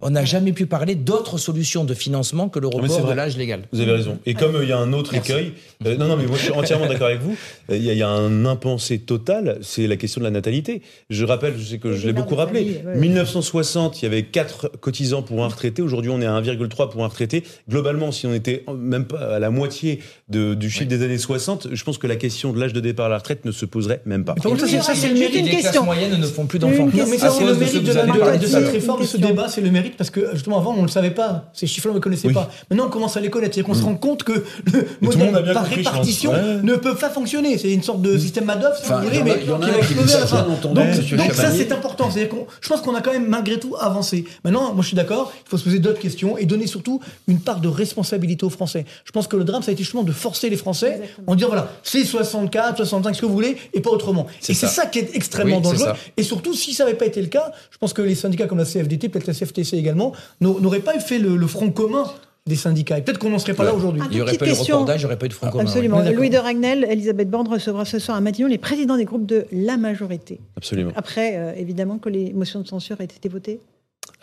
On n'a jamais pu parler d'autres solutions de financement que le mais c'est report de vrai. l'âge légal. Vous avez raison. Et comme euh, il y a un autre Merci. écueil, euh, non, non, mais moi je suis entièrement d'accord avec vous. Euh, Il y, a- il y a un impensé total, c'est la question de la natalité. Je rappelle, je sais que je l'ai beaucoup rappelé. famille, ouais, ouais. 1960, il y avait 4 cotisants pour un retraité. Aujourd'hui, on est à 1,3 pour un retraité. Globalement, si on était même pas à la moitié de- du chiffre des années 60, je pense que la question de l'âge de départ à la retraite ne se poserait même pas. Contre, ça, c'est- une question. Ne font plus d'enfants. Non, mais ça, c'est le mérite de, la- de- de cette réforme, ce débat, c'est le mérite parce que justement avant on ne le savait pas, ces chiffres-là on ne les connaissait pas. Maintenant on commence à les connaître, c'est-à-dire qu'on se rend compte que le le modèle par répartition ne peut pas fonctionner? C'est une sorte de système Madoff, si vous voulez, mais qui va exploser à la fin. Donc, ça c'est important. Je pense qu'on a quand même malgré tout avancé. Maintenant, moi je suis d'accord, il faut se poser d'autres questions et donner surtout une part de responsabilité aux Français. Je pense que le drame ça a été justement de forcer les Français en disant voilà, c'est 64, 65, ce que vous voulez, et pas autrement. Et c'est ça. qui est extrêmement dangereux. Ça. Et surtout, si ça n'avait pas été le cas, je pense que les syndicats comme la CFDT, peut-être la CFTC également, n'au- n'auraient pas fait le, le front commun des syndicats. Et peut-être qu'on n'en serait pas là aujourd'hui. Ah, Il n'y aurait Petite pas eu de question. report d'âge, il n'y aurait pas eu de franco Absolument. Ouais, d'accord. Louis de Ragnel, Elisabeth Borne recevra ce soir à Matignon les présidents des groupes de la majorité. Absolument. Après, euh, évidemment, que les motions de censure aient été votées.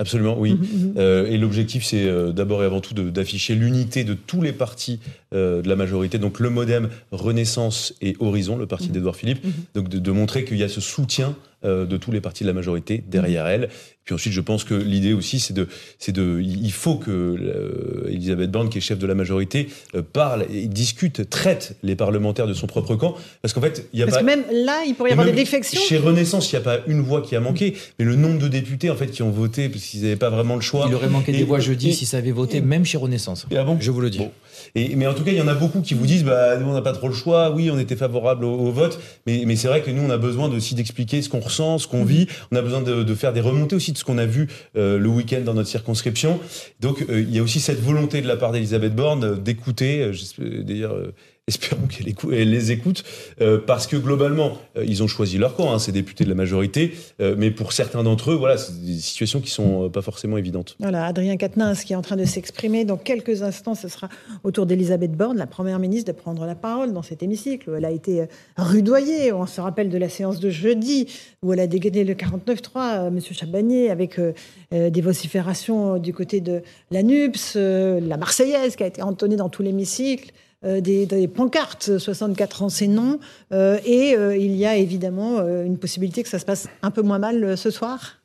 Absolument, oui. Mhm, Euh, et l'objectif, c'est euh, d'abord et avant tout d'afficher l'unité de tous les partis euh, de la majorité. Donc le MoDem, Renaissance et Horizon, le parti d'Edouard Philippe. Donc de, de montrer qu'il y a ce soutien de tous les partis de la majorité derrière elle. Puis ensuite, je pense que l'idée aussi, c'est de, c'est de, il faut que euh, Elisabeth Borne, qui est chef de la majorité, euh, parle et discute, traite les parlementaires de son propre camp, parce qu'en fait, il y a Parce pas. que même là, il pourrait y avoir des défections. Chez Renaissance, il n'y a pas une voix qui a manqué, mais le nombre de députés en fait qui ont voté parce qu'ils n'avaient pas vraiment le choix. Il aurait manqué Et- des voix jeudi et- si ça avait voté, même chez Renaissance. et ah bon Je vous le dis. Bon. Et, mais en tout cas, il y en a beaucoup qui vous disent, bah, nous, on n'a pas trop le choix. Oui, on était favorable au, au vote, mais, mais c'est vrai que nous, on a besoin aussi d'expliquer ce qu'on ressent, ce qu'on vit. On a besoin de, de faire des remontées aussi de ce qu'on a vu euh, le week-end dans notre circonscription. Donc, euh, il y a aussi cette volonté de la part d'Elisabeth Borne euh, d'écouter. euh, j'espère- D'ailleurs, euh, espérons qu'elle les écoute, euh, parce que globalement, euh, ils ont choisi leur camp, hein, ces députés de la majorité. euh, mais pour certains d'entre eux, voilà, c'est des situations qui sont euh, pas forcément évidentes. Voilà, Adrien Quatennens qui est en train de s'exprimer. Dans quelques instants, ce sera au tour d'Elisabeth Borne, la première ministre, de prendre la parole dans cet hémicycle où elle a été rudoyée. On se rappelle de la séance de jeudi où elle a dégainé le 49-3, M. Chabanier, avec des vociférations du côté de la NUPS, la Marseillaise qui a été entonnée dans tout l'hémicycle. Euh, des, des, pancartes 64 ans, c'est non. Euh, et euh, il y a évidemment une possibilité que ça se passe un peu moins mal ce soir.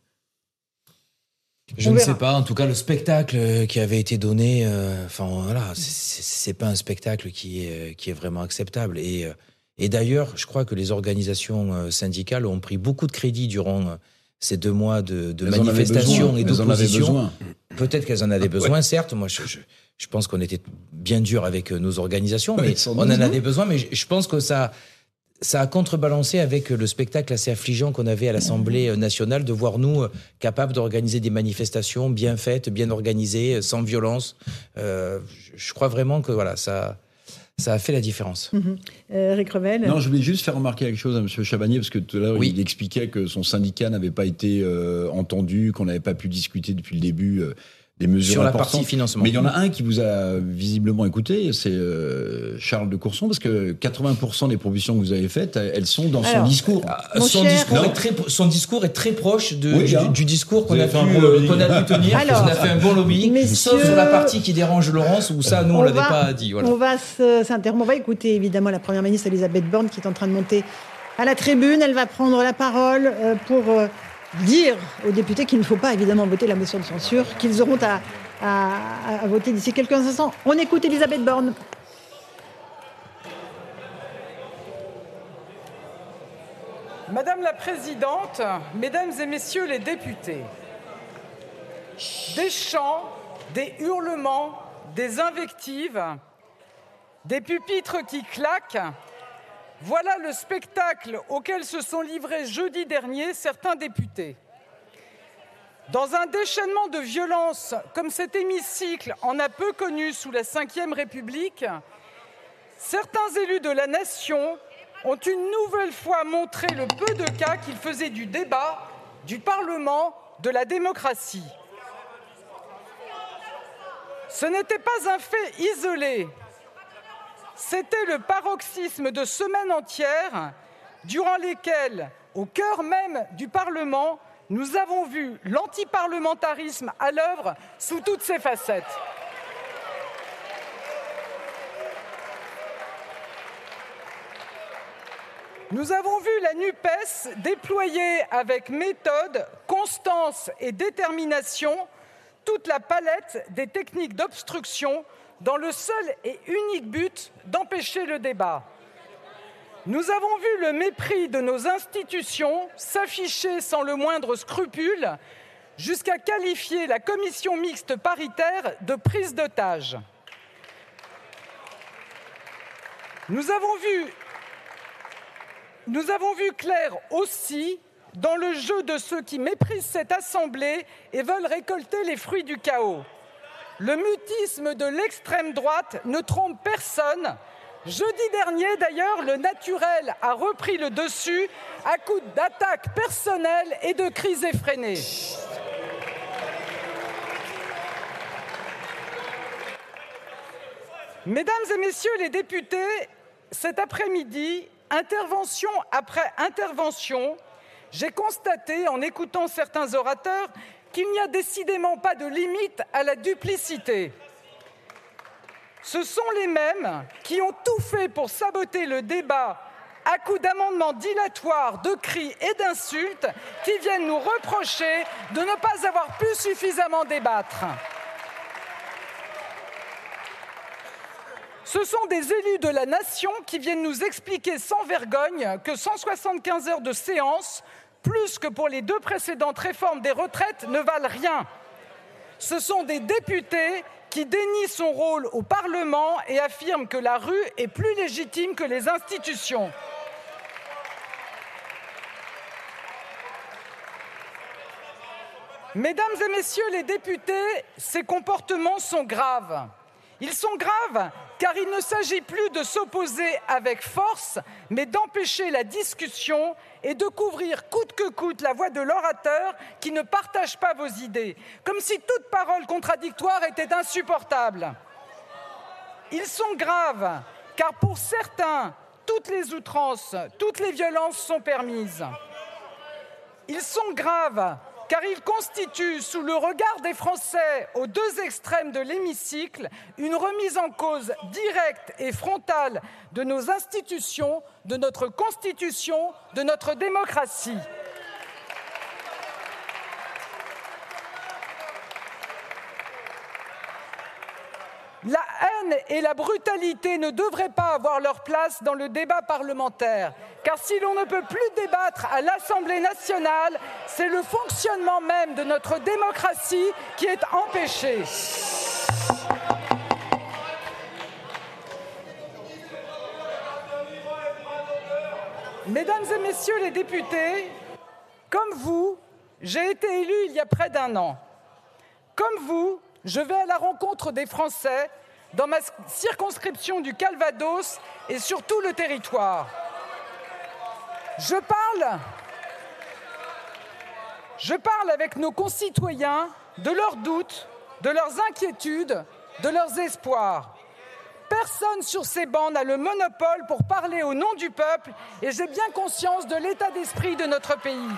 Je ne sais pas. En tout cas, le spectacle qui avait été donné, enfin voilà, c'est pas un spectacle qui est qui est vraiment acceptable. Et et d'ailleurs, je crois que les organisations syndicales ont pris beaucoup de crédit durant ces deux mois de, de manifestations et d'opposition. Peut-être qu'elles en avaient ah, besoin, certes. Moi, je, je, je pense qu'on était bien dur avec nos organisations, mais on en avait besoin. Mais je pense que ça, ça a contrebalancé avec le spectacle assez affligeant qu'on avait à l'Assemblée nationale de voir nous euh, capables d'organiser des manifestations bien faites, bien organisées, sans violence. Euh, je crois vraiment que voilà, ça, ça a fait la différence. Mmh. Eric Revel Non, je voulais juste faire remarquer quelque chose à M. Chabanier, parce que tout à l'heure, il expliquait que son syndicat n'avait pas été euh, entendu, qu'on n'avait pas pu discuter depuis le début. Euh, des mesures sur la partie financement. Mais il y en a un qui vous a visiblement écouté, c'est euh, Charles de Courson, parce que 80% des propositions que vous avez faites, elles sont dans son discours. Euh, son discours, est très, son discours est très proche de, hein. du, discours qu'on a, pu, *laughs* euh, a pu tenir. Alors, on a fait un bon lobbying, sauf sur la partie qui dérange Laurence, où ça, nous, on, ne l'avait pas dit. Voilà. On va s'interrompre. On va écouter évidemment la première ministre Elisabeth Borne qui est en train de monter à la tribune. Elle va prendre la parole pour dire aux députés qu'il ne faut pas évidemment voter la motion de censure, qu'ils auront à, à, voter d'ici quelques instants. On écoute Elisabeth Borne. Madame la Présidente, Mesdames et Messieurs les députés, des chants, des hurlements, des invectives, des pupitres qui claquent, voilà le spectacle auquel se sont livrés jeudi dernier certains députés. Dans un déchaînement de violence comme cet hémicycle en a peu connu sous la Ve République, certains élus de la nation ont une nouvelle fois montré le peu de cas qu'ils faisaient du débat, du Parlement, de la démocratie. Ce n'était pas un fait isolé. C'était le paroxysme de semaines entières durant lesquelles, au cœur même du Parlement, nous avons vu l'antiparlementarisme à l'œuvre sous toutes ses facettes. Nous avons vu la NUPES déployer avec méthode, constance et détermination toute la palette des techniques d'obstruction dans le seul et unique but d'empêcher le débat. Nous avons vu le mépris de nos institutions s'afficher sans le moindre scrupule jusqu'à qualifier la commission mixte paritaire de prise d'otage. Nous avons vu nous avons vu clair aussi dans le jeu de ceux qui méprisent cette Assemblée et veulent récolter les fruits du chaos. Le mutisme de l'extrême droite ne trompe personne. Jeudi dernier, d'ailleurs, le naturel a repris le dessus à coups d'attaques personnelles et de crises effrénées. Mesdames et messieurs les députés, cet après-midi, intervention après intervention, j'ai constaté, en écoutant certains orateurs, qu'il n'y a décidément pas de limite à la duplicité. Ce sont les mêmes qui ont tout fait pour saboter le débat à coups d'amendements dilatoires, de cris et d'insultes qui viennent nous reprocher de ne pas avoir pu suffisamment débattre. Ce sont des élus de la nation qui viennent nous expliquer sans vergogne que 175 heures de séance plus que pour les deux précédentes réformes des retraites, ne valent rien. Ce sont des députés qui dénient son rôle au Parlement et affirment que la rue est plus légitime que les institutions. Mesdames et Messieurs les députés, ces comportements sont graves. Ils sont graves car il ne s'agit plus de s'opposer avec force, mais d'empêcher la discussion et de couvrir coûte que coûte la voix de l'orateur qui ne partage pas vos idées, comme si toute parole contradictoire était insupportable. Ils sont graves, car pour certains, toutes les outrances, toutes les violences sont permises. Ils sont graves, car il constitue, sous le regard des Français aux deux extrêmes de l'hémicycle, une remise en cause directe et frontale de nos institutions, de notre Constitution, de notre démocratie. La haine et la brutalité ne devraient pas avoir leur place dans le débat parlementaire, car si l'on ne peut plus débattre à l'Assemblée nationale, c'est le fonctionnement même de notre démocratie qui est empêché. Mesdames et messieurs les députés, comme vous, j'ai été élu il y a près d'un an. Comme vous, je vais à la rencontre des Français dans ma circonscription du Calvados et sur tout le territoire. Je parle, avec nos concitoyens de leurs doutes, de leurs inquiétudes, de leurs espoirs. Personne sur ces bancs n'a le monopole pour parler au nom du peuple et j'ai bien conscience de l'état d'esprit de notre pays.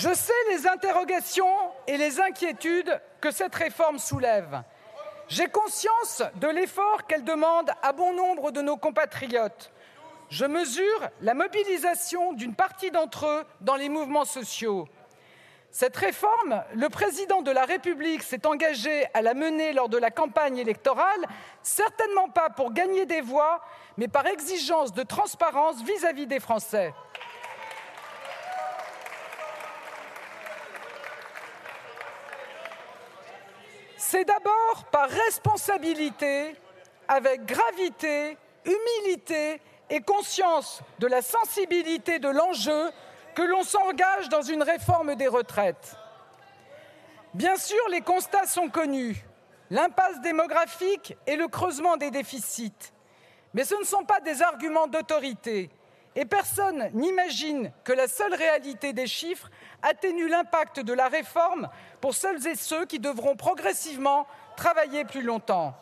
Je sais les interrogations et les inquiétudes que cette réforme soulève. J'ai conscience de l'effort qu'elle demande à bon nombre de nos compatriotes. Je mesure la mobilisation d'une partie d'entre eux dans les mouvements sociaux. Cette réforme, le président de la République s'est engagé à la mener lors de la campagne électorale, certainement pas pour gagner des voix, mais par exigence de transparence vis-à-vis -vis des Français. C'est d'abord par responsabilité, avec gravité, humilité et conscience de la sensibilité de l'enjeu que l'on s'engage dans une réforme des retraites. Bien sûr, les constats sont connus l'impasse démographique et le creusement des déficits. Mais ce ne sont pas des arguments d'autorité. Et personne n'imagine que la seule réalité des chiffres atténue l'impact de la réforme pour celles et ceux qui devront progressivement travailler plus longtemps.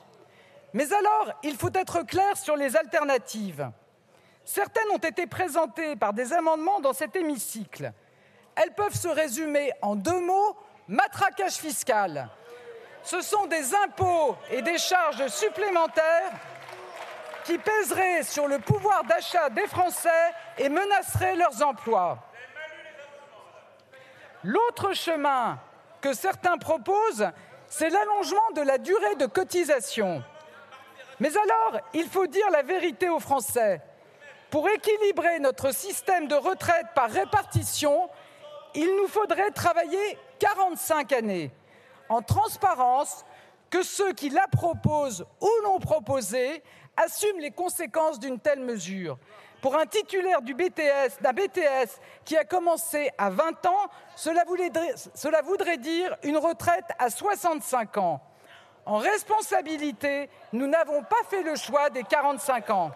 Mais alors, il faut être clair sur les alternatives. Certaines ont été présentées par des amendements dans cet hémicycle. Elles peuvent se résumer en deux mots matraquage fiscal. Ce sont des impôts et des charges supplémentaires qui pèseraient sur le pouvoir d'achat des Français et menaceraient leurs emplois. L'autre chemin que certains proposent, c'est l'allongement de la durée de cotisation. Mais alors, il faut dire la vérité aux Français. Pour équilibrer notre système de retraite par répartition, il nous faudrait travailler 45 années, en transparence, que ceux qui la proposent ou l'ont proposée assument les conséquences d'une telle mesure. Pour un titulaire du BTS, d'un BTS qui a commencé à 20 ans, cela voudrait, dire une retraite à 65 ans. En responsabilité, nous n'avons pas fait le choix des 45 ans.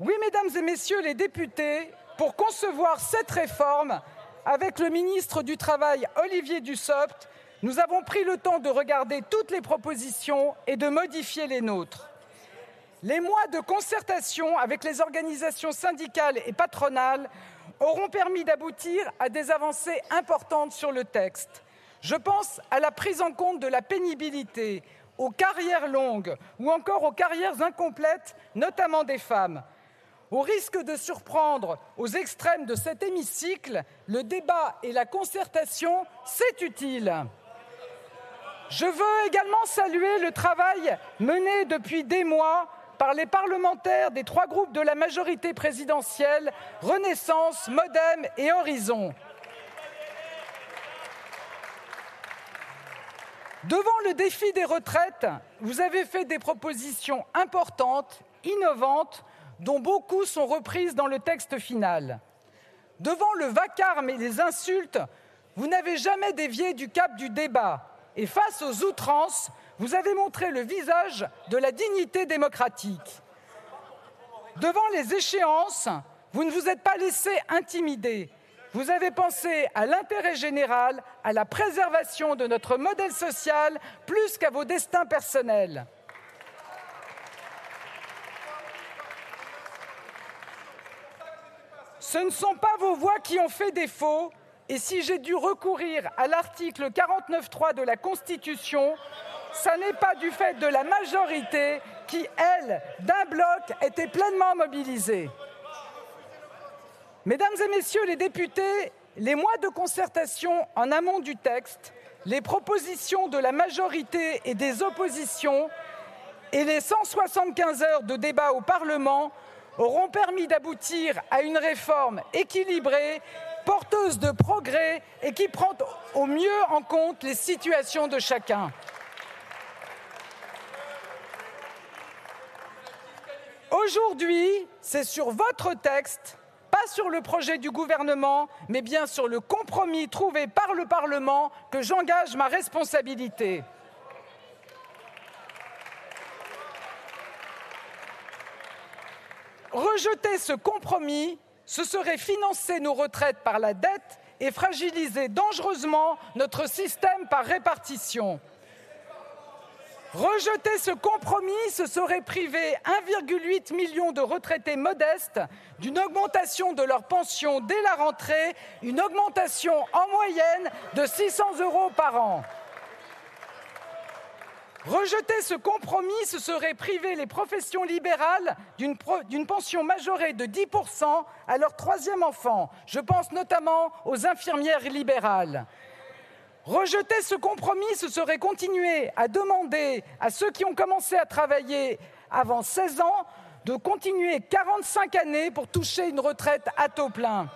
Oui, mesdames et messieurs les députés, pour concevoir cette réforme, avec le ministre du Travail Olivier Dussopt, nous avons pris le temps de regarder toutes les propositions et de modifier les nôtres. Les mois de concertation avec les organisations syndicales et patronales auront permis d'aboutir à des avancées importantes sur le texte. Je pense à la prise en compte de la pénibilité, aux carrières longues ou encore aux carrières incomplètes, notamment des femmes. Au risque de surprendre aux extrêmes de cet hémicycle, le débat et la concertation, c'est utile. Je veux également saluer le travail mené depuis des mois par les parlementaires des trois groupes de la majorité présidentielle, Renaissance, Modem et Horizon. Devant le défi des retraites, vous avez fait des propositions importantes, innovantes, dont beaucoup sont reprises dans le texte final. Devant le vacarme et les insultes, vous n'avez jamais dévié du cap du débat et face aux outrances, vous avez montré le visage de la dignité démocratique. Devant les échéances, vous ne vous êtes pas laissé intimider. Vous avez pensé à l'intérêt général, à la préservation de notre modèle social, plus qu'à vos destins personnels. Ce ne sont pas vos voix qui ont fait défaut, et si j'ai dû recourir à l'article 49.3 de la Constitution, ça n'est pas du fait de la majorité qui, elle, d'un bloc, était pleinement mobilisée. Mesdames et messieurs les députés, les mois de concertation en amont du texte, les propositions de la majorité et des oppositions et les 175 heures de débat au Parlement auront permis d'aboutir à une réforme équilibrée, porteuse de progrès et qui prend au mieux en compte les situations de chacun. Aujourd'hui, c'est sur votre texte, pas sur le projet du gouvernement, mais bien sur le compromis trouvé par le Parlement que j'engage ma responsabilité. Rejeter ce compromis, ce serait financer nos retraites par la dette et fragiliser dangereusement notre système par répartition. Rejeter ce compromis, ce serait priver 1,8 million de retraités modestes d'une augmentation de leur pension dès la rentrée, une augmentation en moyenne de 600 euros par an. Rejeter ce compromis, ce serait priver les professions libérales d'une pension majorée de 10% à leur troisième enfant. Je pense notamment aux infirmières libérales. Rejeter ce compromis, ce serait continuer à demander à ceux qui ont commencé à travailler avant 16 ans de continuer 45 années pour toucher une retraite à taux plein.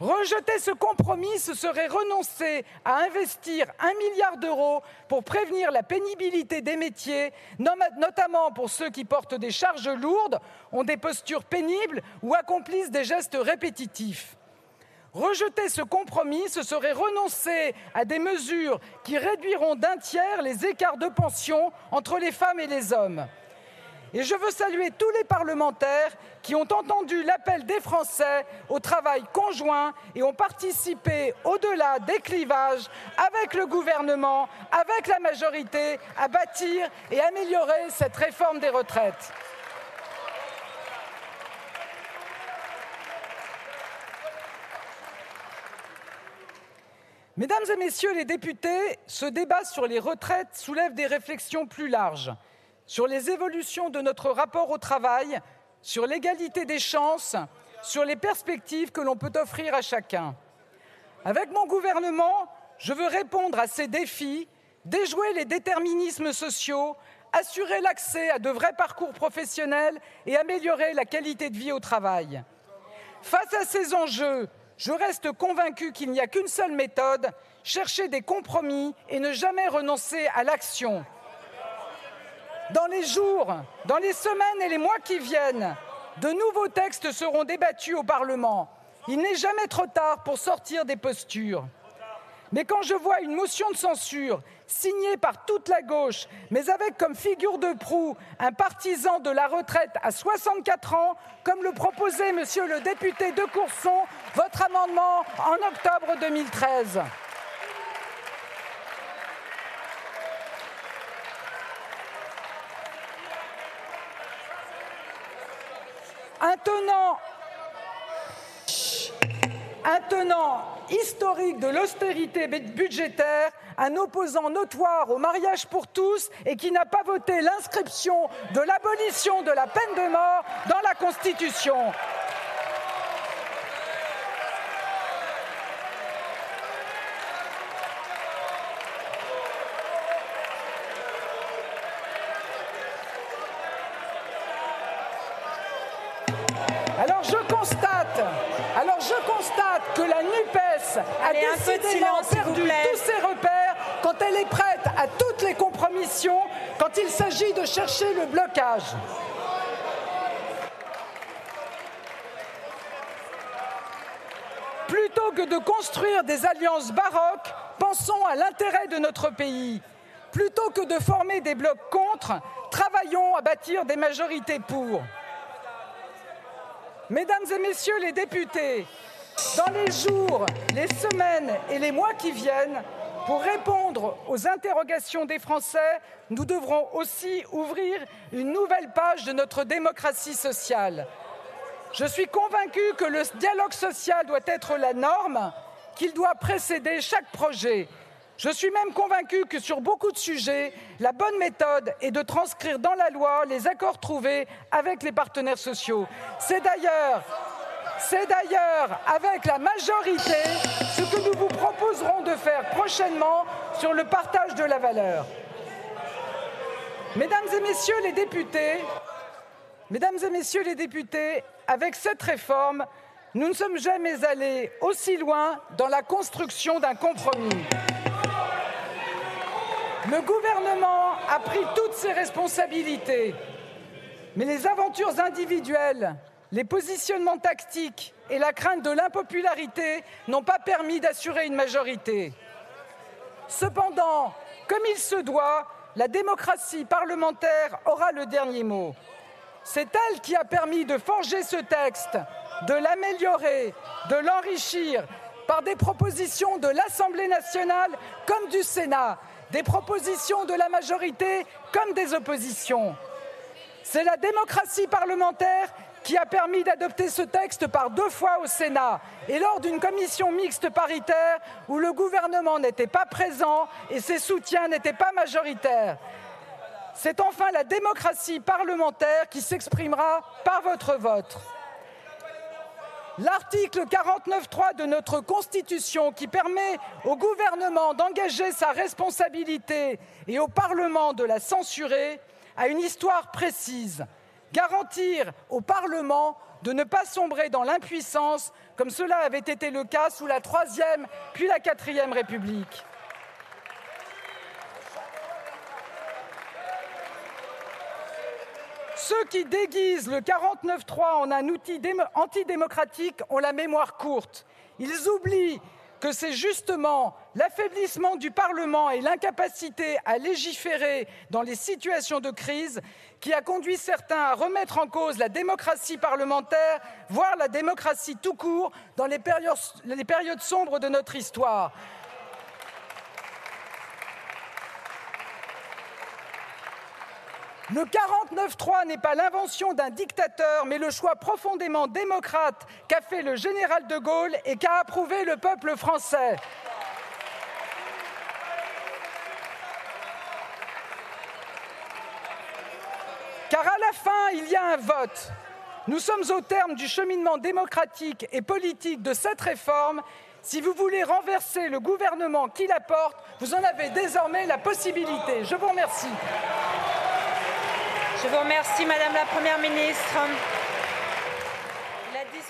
Rejeter ce compromis, ce serait renoncer à investir un milliard d'euros pour prévenir la pénibilité des métiers, notamment pour ceux qui portent des charges lourdes, ont des postures pénibles ou accomplissent des gestes répétitifs. Rejeter ce compromis, ce serait renoncer à des mesures qui réduiront d'un tiers les écarts de pension entre les femmes et les hommes. Et je veux saluer tous les parlementaires qui ont entendu l'appel des Français au travail conjoint et ont participé, au-delà des clivages, avec le gouvernement, avec la majorité, à bâtir et améliorer cette réforme des retraites. Mesdames et messieurs les députés, ce débat sur les retraites soulève des réflexions plus larges sur les évolutions de notre rapport au travail, sur l'égalité des chances, sur les perspectives que l'on peut offrir à chacun. Avec mon gouvernement, je veux répondre à ces défis, déjouer les déterminismes sociaux, assurer l'accès à de vrais parcours professionnels et améliorer la qualité de vie au travail. Face à ces enjeux, je reste convaincu qu'il n'y a qu'une seule méthode, chercher des compromis et ne jamais renoncer à l'action. Dans les jours, dans les semaines et les mois qui viennent, de nouveaux textes seront débattus au Parlement. Il n'est jamais trop tard pour sortir des postures. Mais quand je vois une motion de censure signée par toute la gauche, mais avec comme figure de proue un partisan de la retraite à 64 ans, comme le proposait monsieur le député de Courson, votre amendement en octobre 2013. Un tenant, historique de l'austérité budgétaire, un opposant notoire au mariage pour tous et qui n'a pas voté l'inscription de l'abolition de la peine de mort dans la Constitution. Je constate, alors je constate que la NUPES a Allez, décidément perdu tous ses repères quand elle est prête à toutes les compromissions quand il s'agit de chercher le blocage. Plutôt que de construire des alliances baroques, pensons à l'intérêt de notre pays. Plutôt que de former des blocs contre, travaillons à bâtir des majorités pour. Mesdames et messieurs les députés, Dans les jours, les semaines et les mois qui viennent, pour répondre aux interrogations des Français, nous devrons aussi ouvrir une nouvelle page de notre démocratie sociale. Je suis convaincu que le dialogue social doit être la norme, qu'il doit précéder chaque projet. Je suis même convaincu que sur beaucoup de sujets, la bonne méthode est de transcrire dans la loi les accords trouvés avec les partenaires sociaux. C'est d'ailleurs c'est d'ailleurs avec la majorité ce que nous vous proposerons de faire prochainement sur le partage de la valeur. Mesdames et messieurs les députés, mesdames et messieurs les députés, avec cette réforme, nous ne sommes jamais allés aussi loin dans la construction d'un compromis. Le gouvernement a pris toutes ses responsabilités, mais les aventures individuelles les positionnements tactiques et la crainte de l'impopularité n'ont pas permis d'assurer une majorité. Cependant, comme il se doit, la démocratie parlementaire aura le dernier mot. C'est elle qui a permis de forger ce texte, de l'améliorer, de l'enrichir par des propositions de l'Assemblée nationale comme du Sénat, des propositions de la majorité comme des oppositions. C'est la démocratie parlementaire qui a permis d'adopter ce texte par deux fois au Sénat et lors d'une commission mixte paritaire où le gouvernement n'était pas présent et ses soutiens n'étaient pas majoritaires. C'est enfin la démocratie parlementaire qui s'exprimera par votre vote. L'article 49.3 de notre Constitution qui permet au gouvernement d'engager sa responsabilité et au Parlement de la censurer a une histoire précise garantir au Parlement de ne pas sombrer dans l'impuissance, comme cela avait été le cas sous la Troisième puis la Quatrième République. Ceux qui déguisent le 49-3 en un outil antidémocratique ont la mémoire courte. Ils oublient que c'est justement l'affaiblissement du Parlement et l'incapacité à légiférer dans les situations de crise qui a conduit certains à remettre en cause la démocratie parlementaire, voire la démocratie tout court, dans les périodes, les périodes sombres de notre histoire. Le 49-3 n'est pas l'invention d'un dictateur, mais le choix profondément démocrate qu'a fait le général de Gaulle et qu'a approuvé le peuple français. Car à la fin, il y a un vote. Nous sommes au terme du cheminement démocratique et politique de cette réforme. Si vous voulez renverser le gouvernement qui la porte, vous en avez désormais la possibilité. Je vous remercie. Je vous remercie, Madame la Première ministre.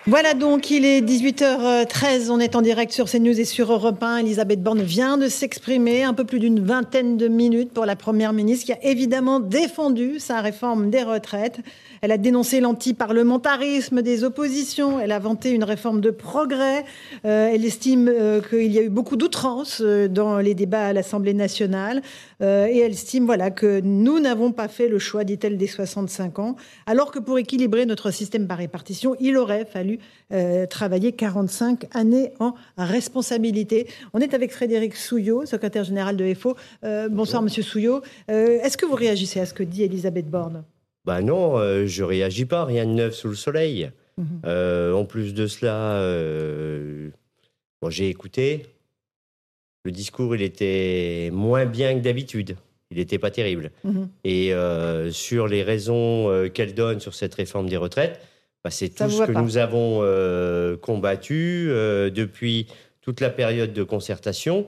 Voilà donc, il est 18h13, on est en direct sur CNews et sur Europe 1. Elisabeth Borne vient de s'exprimer, un peu plus d'une vingtaine de minutes pour la Première ministre qui a évidemment défendu sa réforme des retraites. Elle a dénoncé l'antiparlementarisme des oppositions. Elle a vanté une réforme de progrès. Euh, elle estime euh, qu'il y a eu beaucoup d'outrances euh, dans les débats à l'Assemblée nationale. et elle estime voilà, que nous n'avons pas fait le choix, dit-elle, des 65 ans. Alors que pour équilibrer notre système par répartition, il aurait fallu travailler 45 années en responsabilité. On est avec Frédéric Souillot, secrétaire général de FO. bonsoir, monsieur Souillot. Est-ce que vous réagissez à ce que dit Elisabeth Borne? Bah non, euh, je réagis pas, rien de neuf sous le soleil. Mhm. Euh, en plus de cela, euh, j'ai écouté. Le discours, il était moins bien que d'habitude. Il n'était pas terrible. Mhm. Et sur les raisons qu'elle donne sur cette réforme des retraites, bah, c'est tout ce que nous avons combattu depuis toute la période de concertation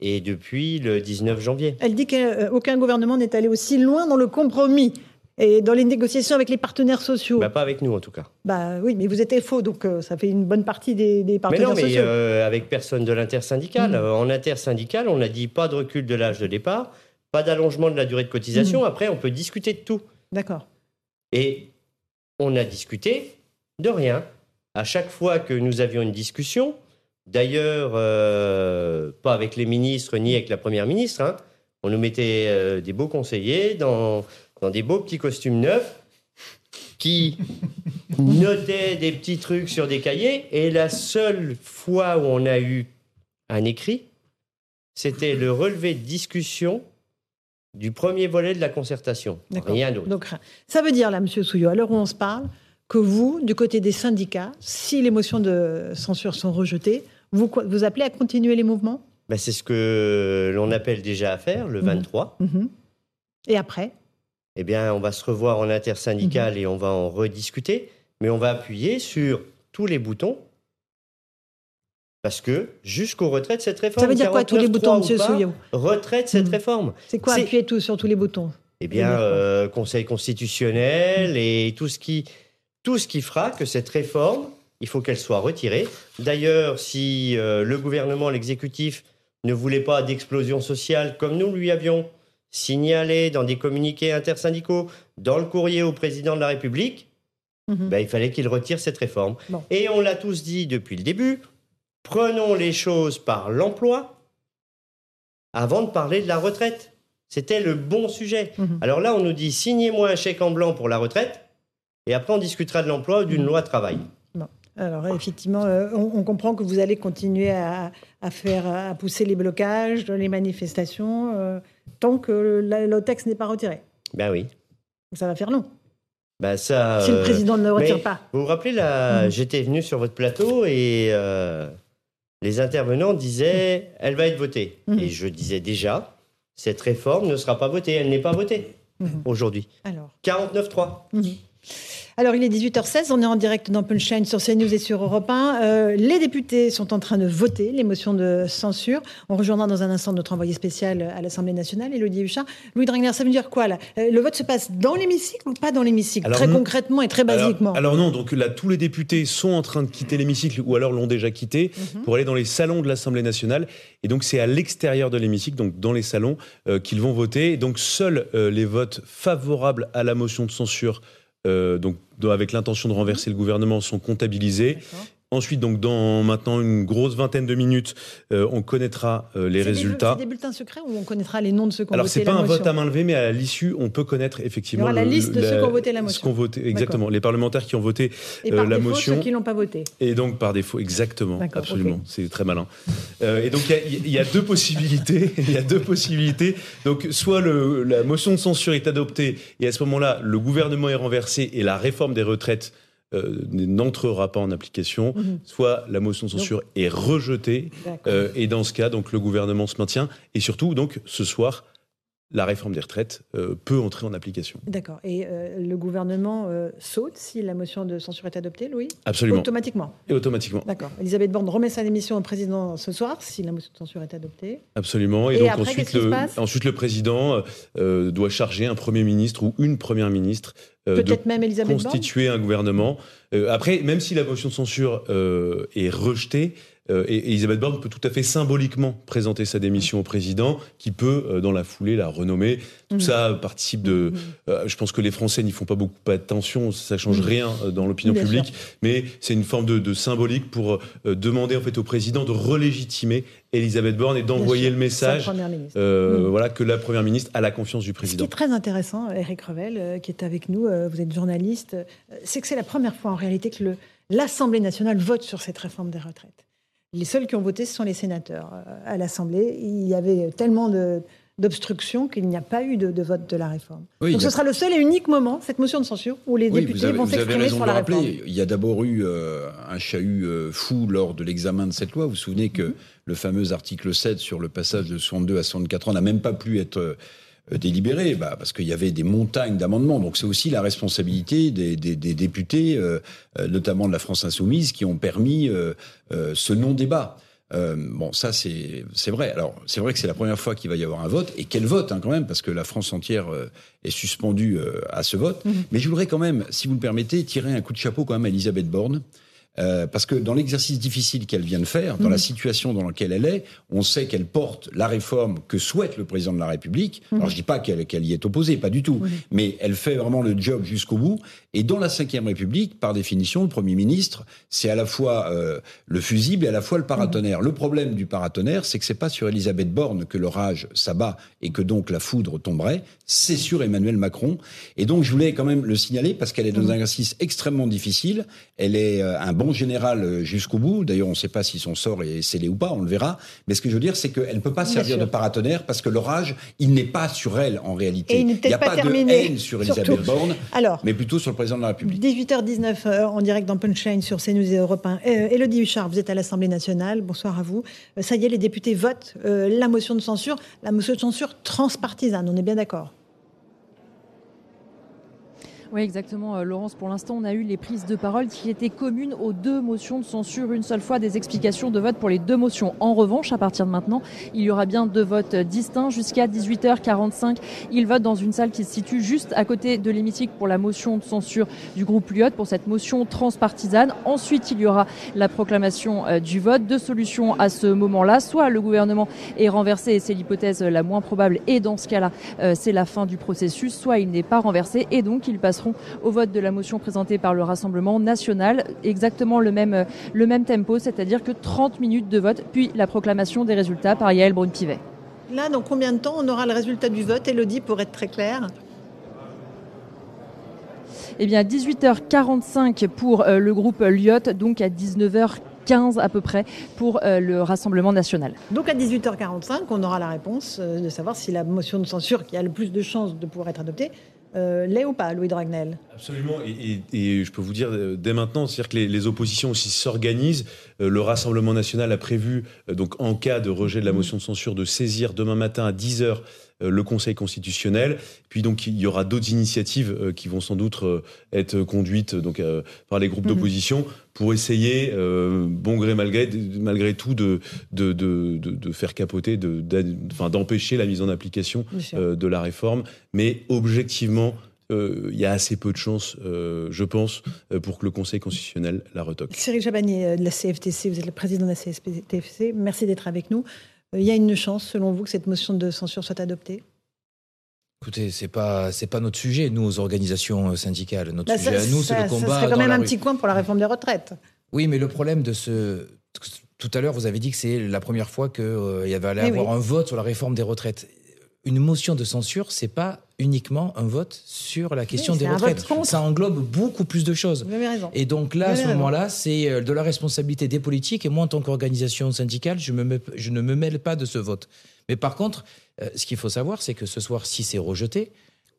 et depuis le 19 janvier. Elle dit qu'aucun gouvernement n'est allé aussi loin dans le compromis et dans les négociations avec les partenaires sociaux. Bah, pas avec nous en tout cas. Bah oui, mais vous êtes faux, donc euh, ça fait une bonne partie des, des partenaires sociaux. Mais non, mais euh, avec personne de l'intersyndical. Mmh. En intersyndical, on a dit pas de recul de l'âge de départ, pas d'allongement de la durée de cotisation. Mmh. Après, on peut discuter de tout. D'accord. Et on a discuté de rien. À chaque fois que nous avions une discussion, d'ailleurs, euh, pas avec les ministres ni avec la première ministre, hein, on nous mettait des beaux conseillers dans dans des beaux petits costumes neufs. qui *laughs* notait des petits trucs sur des cahiers. Et la seule fois où on a eu un écrit, c'était le relevé de discussion du premier volet de la concertation. Rien d'autre. Donc, ça veut dire, là, Monsieur Souillot, à l'heure où on se parle, que vous, du côté des syndicats, si les motions de censure sont rejetées, vous, vous appelez à continuer les mouvements? Ben, c'est ce que l'on appelle déjà à faire, le Mhm. 23. Mhm. Et après? Eh bien, on va se revoir en intersyndical et on va en rediscuter, mais on va appuyer sur tous les boutons. Parce que jusqu'au retrait de cette réforme. Ça veut dire quoi, tous les 49.3 boutons, Souillot Retrait de cette réforme. C'est quoi appuyer tout, sur tous les boutons? Eh bien, euh, Conseil constitutionnel et tout ce qui, tout ce qui fera que cette réforme, il faut qu'elle soit retirée. D'ailleurs, si euh, le gouvernement, l'exécutif, ne voulait pas d'explosion sociale comme nous lui avions signalé dans des communiqués intersyndicaux, dans le courrier au président de la République, Mhm. ben, il fallait qu'il retire cette réforme. Bon. Et on l'a tous dit depuis le début, prenons les choses par l'emploi avant de parler de la retraite. C'était le bon sujet. Mhm. Alors là, on nous dit signez-moi un chèque en blanc pour la retraite, et après on discutera de l'emploi ou d'une loi travail. Alors effectivement, euh, on, on comprend que vous allez continuer à, à faire, à pousser les blocages, les manifestations, euh, tant que le texte n'est pas retiré. Ben oui. Ça va faire long. Ben ça. Si le euh, président ne le retire mais pas. Vous vous rappelez là, Mhm. j'étais venu sur votre plateau et euh, les intervenants disaient elle va être votée. Mhm. Et je disais déjà cette réforme ne sera pas votée, elle n'est pas votée Mhm. aujourd'hui. Alors. 49-3. Alors, il est 18h16, on est en direct dans Punchline sur CNews et sur Europe 1. Euh, les députés sont en train de voter les motions de censure. On rejoindra dans un instant notre envoyé spécial à l'Assemblée nationale, Elodie Huchard. Louis Dragner, ça veut dire quoi là? Euh, Le vote se passe dans l'hémicycle ou pas dans l'hémicycle? Très non. concrètement et très basiquement. Alors, non, donc là, tous les députés sont en train de quitter l'hémicycle ou alors l'ont déjà quitté Mhm. pour aller dans les salons de l'Assemblée nationale. Et donc, c'est à l'extérieur de l'hémicycle, donc dans les salons, euh, qu'ils vont voter. Et donc, seuls euh, les votes favorables à la motion de censure, euh, donc avec l'intention de renverser le gouvernement, sont comptabilisés. Ensuite, donc dans maintenant une grosse vingtaine de minutes, euh, on connaîtra euh, les des- résultats. C'est des bulletins secrets où on connaîtra les noms de ceux qui ont Alors voté c'est pas la un motion vote à main levée, mais à l'issue, on peut connaître effectivement Il y aura la liste de la- ceux qui ont voté la ce motion. voté, exactement, les parlementaires qui ont voté Et euh, par la défaut, motion. ceux qui l'ont pas voté. Et donc par défaut, exactement, absolument, c'est très malin. Et donc il y a- il y, a deux possibilités, *laughs* il y a deux possibilités. Donc soit le- la motion de censure est adoptée et à ce moment-là, le gouvernement est renversé et la réforme des retraites euh, n'entrera pas en application. Mhm. Soit la motion de censure est rejetée euh, et dans ce cas, donc le gouvernement se maintient et surtout donc ce soir. La réforme des retraites euh, peut entrer en application. D'accord. Et euh, le gouvernement euh, saute si la motion de censure est adoptée, Louis? Absolument. Automatiquement. Et automatiquement. D'accord. Elisabeth Borne remet sa démission au président ce soir si la motion de censure est adoptée. Absolument. Et, Et donc après, ensuite, le, passe? ensuite, le président doit charger un premier ministre ou une première ministre de Peut-être même Elisabeth Borne? constituer un gouvernement. Euh, après, même si la motion de censure euh, est rejetée, euh, et, et Elisabeth Borne peut tout à fait symboliquement présenter sa démission au président, qui peut, euh, dans la foulée, la renommer. Tout Mhm. ça participe de. euh, je pense que les Français n'y font pas beaucoup attention, ça change Mhm. rien dans l'opinion publique, sûr. mais c'est une forme de, de symbolique pour demander en fait au président de relégitimer Elisabeth Borne et d'envoyer le message, euh, Mhm. voilà, que la première ministre a la confiance du Ce qui président. est très intéressant, Eric Revel, euh, qui est avec nous, euh, vous êtes journaliste, c'est que c'est la première fois en réalité que l'Assemblée nationale vote sur cette réforme des retraites. Les seuls qui ont voté, ce sont les sénateurs. Euh, À l'Assemblée, il y avait tellement de- d'obstructions qu'il n'y a pas eu de, de vote de la réforme. Oui, Donc a- ce sera le seul et unique moment, cette motion de censure, où les Oui, députés avez, vont s'exprimer sur de la réforme. Il y a d'abord eu euh, un chahut euh, fou lors de l'examen de cette loi. Vous vous souvenez que Mhm. le fameux article 7 sur le passage de 62 à 64 ans n'a même pas pu être euh, délibéré bah, parce qu'il y avait des montagnes d'amendements. Donc c'est aussi la responsabilité des, des- des députés, euh, euh, notamment de la France insoumise, qui ont permis euh, euh, ce non-débat. Euh, bon, ça c'est c'est vrai. Alors c'est vrai que c'est la première fois qu'il va y avoir un vote et quel vote hein, quand même parce que la France entière euh, est suspendue euh, à ce vote. Mhm. Mais je voudrais quand même, si vous me permettez, tirer un coup de chapeau quand même à Elisabeth Borne Euh, parce que dans l'exercice difficile qu'elle vient de faire, dans Mhm. la situation dans laquelle elle est, on sait qu'elle porte la réforme que souhaite le président de la République. Mhm. Alors je dis pas qu'elle y est opposée, pas du tout, mais elle fait vraiment le job jusqu'au bout. Et dans la Ve République, par définition, le Premier ministre, c'est à la fois euh, le fusible et à la fois le paratonnerre. Le problème du paratonnerre, c'est que c'est pas sur Elisabeth Borne que l'orage s'abat et que donc la foudre tomberait, c'est sur Emmanuel Macron. Et donc je voulais quand même le signaler parce qu'elle est dans un exercice extrêmement difficile. Elle est euh, un bon général euh, jusqu'au bout. D'ailleurs, on ne sait pas si son sort est scellé ou pas, on le verra. Mais ce que je veux dire, c'est qu'elle ne peut pas Bien servir sûr. de paratonnerre parce que l'orage, il n'est pas sur elle en réalité. Et il n'y a pas pas de haine sur surtout. Elisabeth Borne, Alors. mais plutôt sur le président de la République. 18h19 euh, en direct dans Punchline sur CNews et Europe 1. Euh, Élodie Huchard, vous êtes à l'Assemblée nationale. Bonsoir à vous. Euh, ça y est, les députés votent euh, la motion de censure, la motion de censure transpartisane. On est bien d'accord Oui, exactement, euh, Laurence. Pour l'instant, on a eu les prises de parole qui étaient communes aux deux motions de censure. Une seule fois, des explications de vote pour les deux motions. En revanche, à partir de maintenant, il y aura bien deux votes distincts. Jusqu'à 18h45, ils votent dans une salle qui se situe juste à côté de l'hémicycle pour la motion de censure du groupe Lyot, pour cette motion transpartisane. Ensuite, il y aura la proclamation euh, du vote. Deux solutions à ce moment-là. Soit le gouvernement est renversé, et c'est l'hypothèse la moins probable, et dans ce cas-là, euh, c'est la fin du processus. Soit il n'est pas renversé, et donc ils passeront au vote de la motion présentée par le Rassemblement national. Exactement le même, le même tempo, c'est-à-dire que 30 minutes de vote, puis la proclamation des résultats par Yael Braun-Pivet. Là, dans combien de temps on aura le résultat du vote, Élodie, pour être très clair Eh bien, 18h45 pour euh, le groupe Lyot, donc à 19h15 à peu près pour euh, le Rassemblement national. Donc à 18h45, on aura la réponse euh, de savoir si la motion de censure qui a le plus de chances de pouvoir être adoptée euh, l'est ou pas, Louis Dragnel? Absolument, et, je peux vous dire euh, dès maintenant, c'est-à-dire que les, oppositions aussi s'organisent. Euh, le Rassemblement national a prévu, donc en cas de rejet de la motion de censure, de saisir demain matin à 10h le Conseil constitutionnel. Puis donc il y aura d'autres initiatives euh, qui vont sans doute euh, être conduites donc euh, par les groupes Mhm. d'opposition pour essayer, euh, bon gré malgré, malgré tout, de, de, de, de- de faire capoter, de, d'empêcher la mise en application euh, de la réforme. Mais objectivement, euh, il y a assez peu de chances, euh, je pense, euh, pour que le Conseil constitutionnel la retoque. Cyril Jabanier euh, de la CFTC, vous êtes le président de la CFTC. Merci d'être avec nous. Euh, Il y a une chance, selon vous, que cette motion de censure soit adoptée? Écoutez, c'est pas c'est pas notre sujet, nous aux organisations euh, syndicales. Notre Bah, sujet ça- à nous, c'est ça- le ça combat serait quand dans même un rue. petit coin pour la réforme des retraites. Oui, mais le problème de ce tout à l'heure, vous avez dit que c'est la première fois qu'il y avait Eh avoir oui. un vote sur la réforme des retraites. Une motion de censure, c'est pas uniquement un vote sur la question Oui, des retraites. Ça englobe beaucoup plus de choses. Vous avez raison. Et donc là, à ce moment-là, c'est euh, de la responsabilité des politiques. Et moi, en tant qu'organisation syndicale, je, me mets- je ne me mêle pas de ce vote. Mais par contre, euh, ce qu'il faut savoir, c'est que ce soir, si c'est rejeté,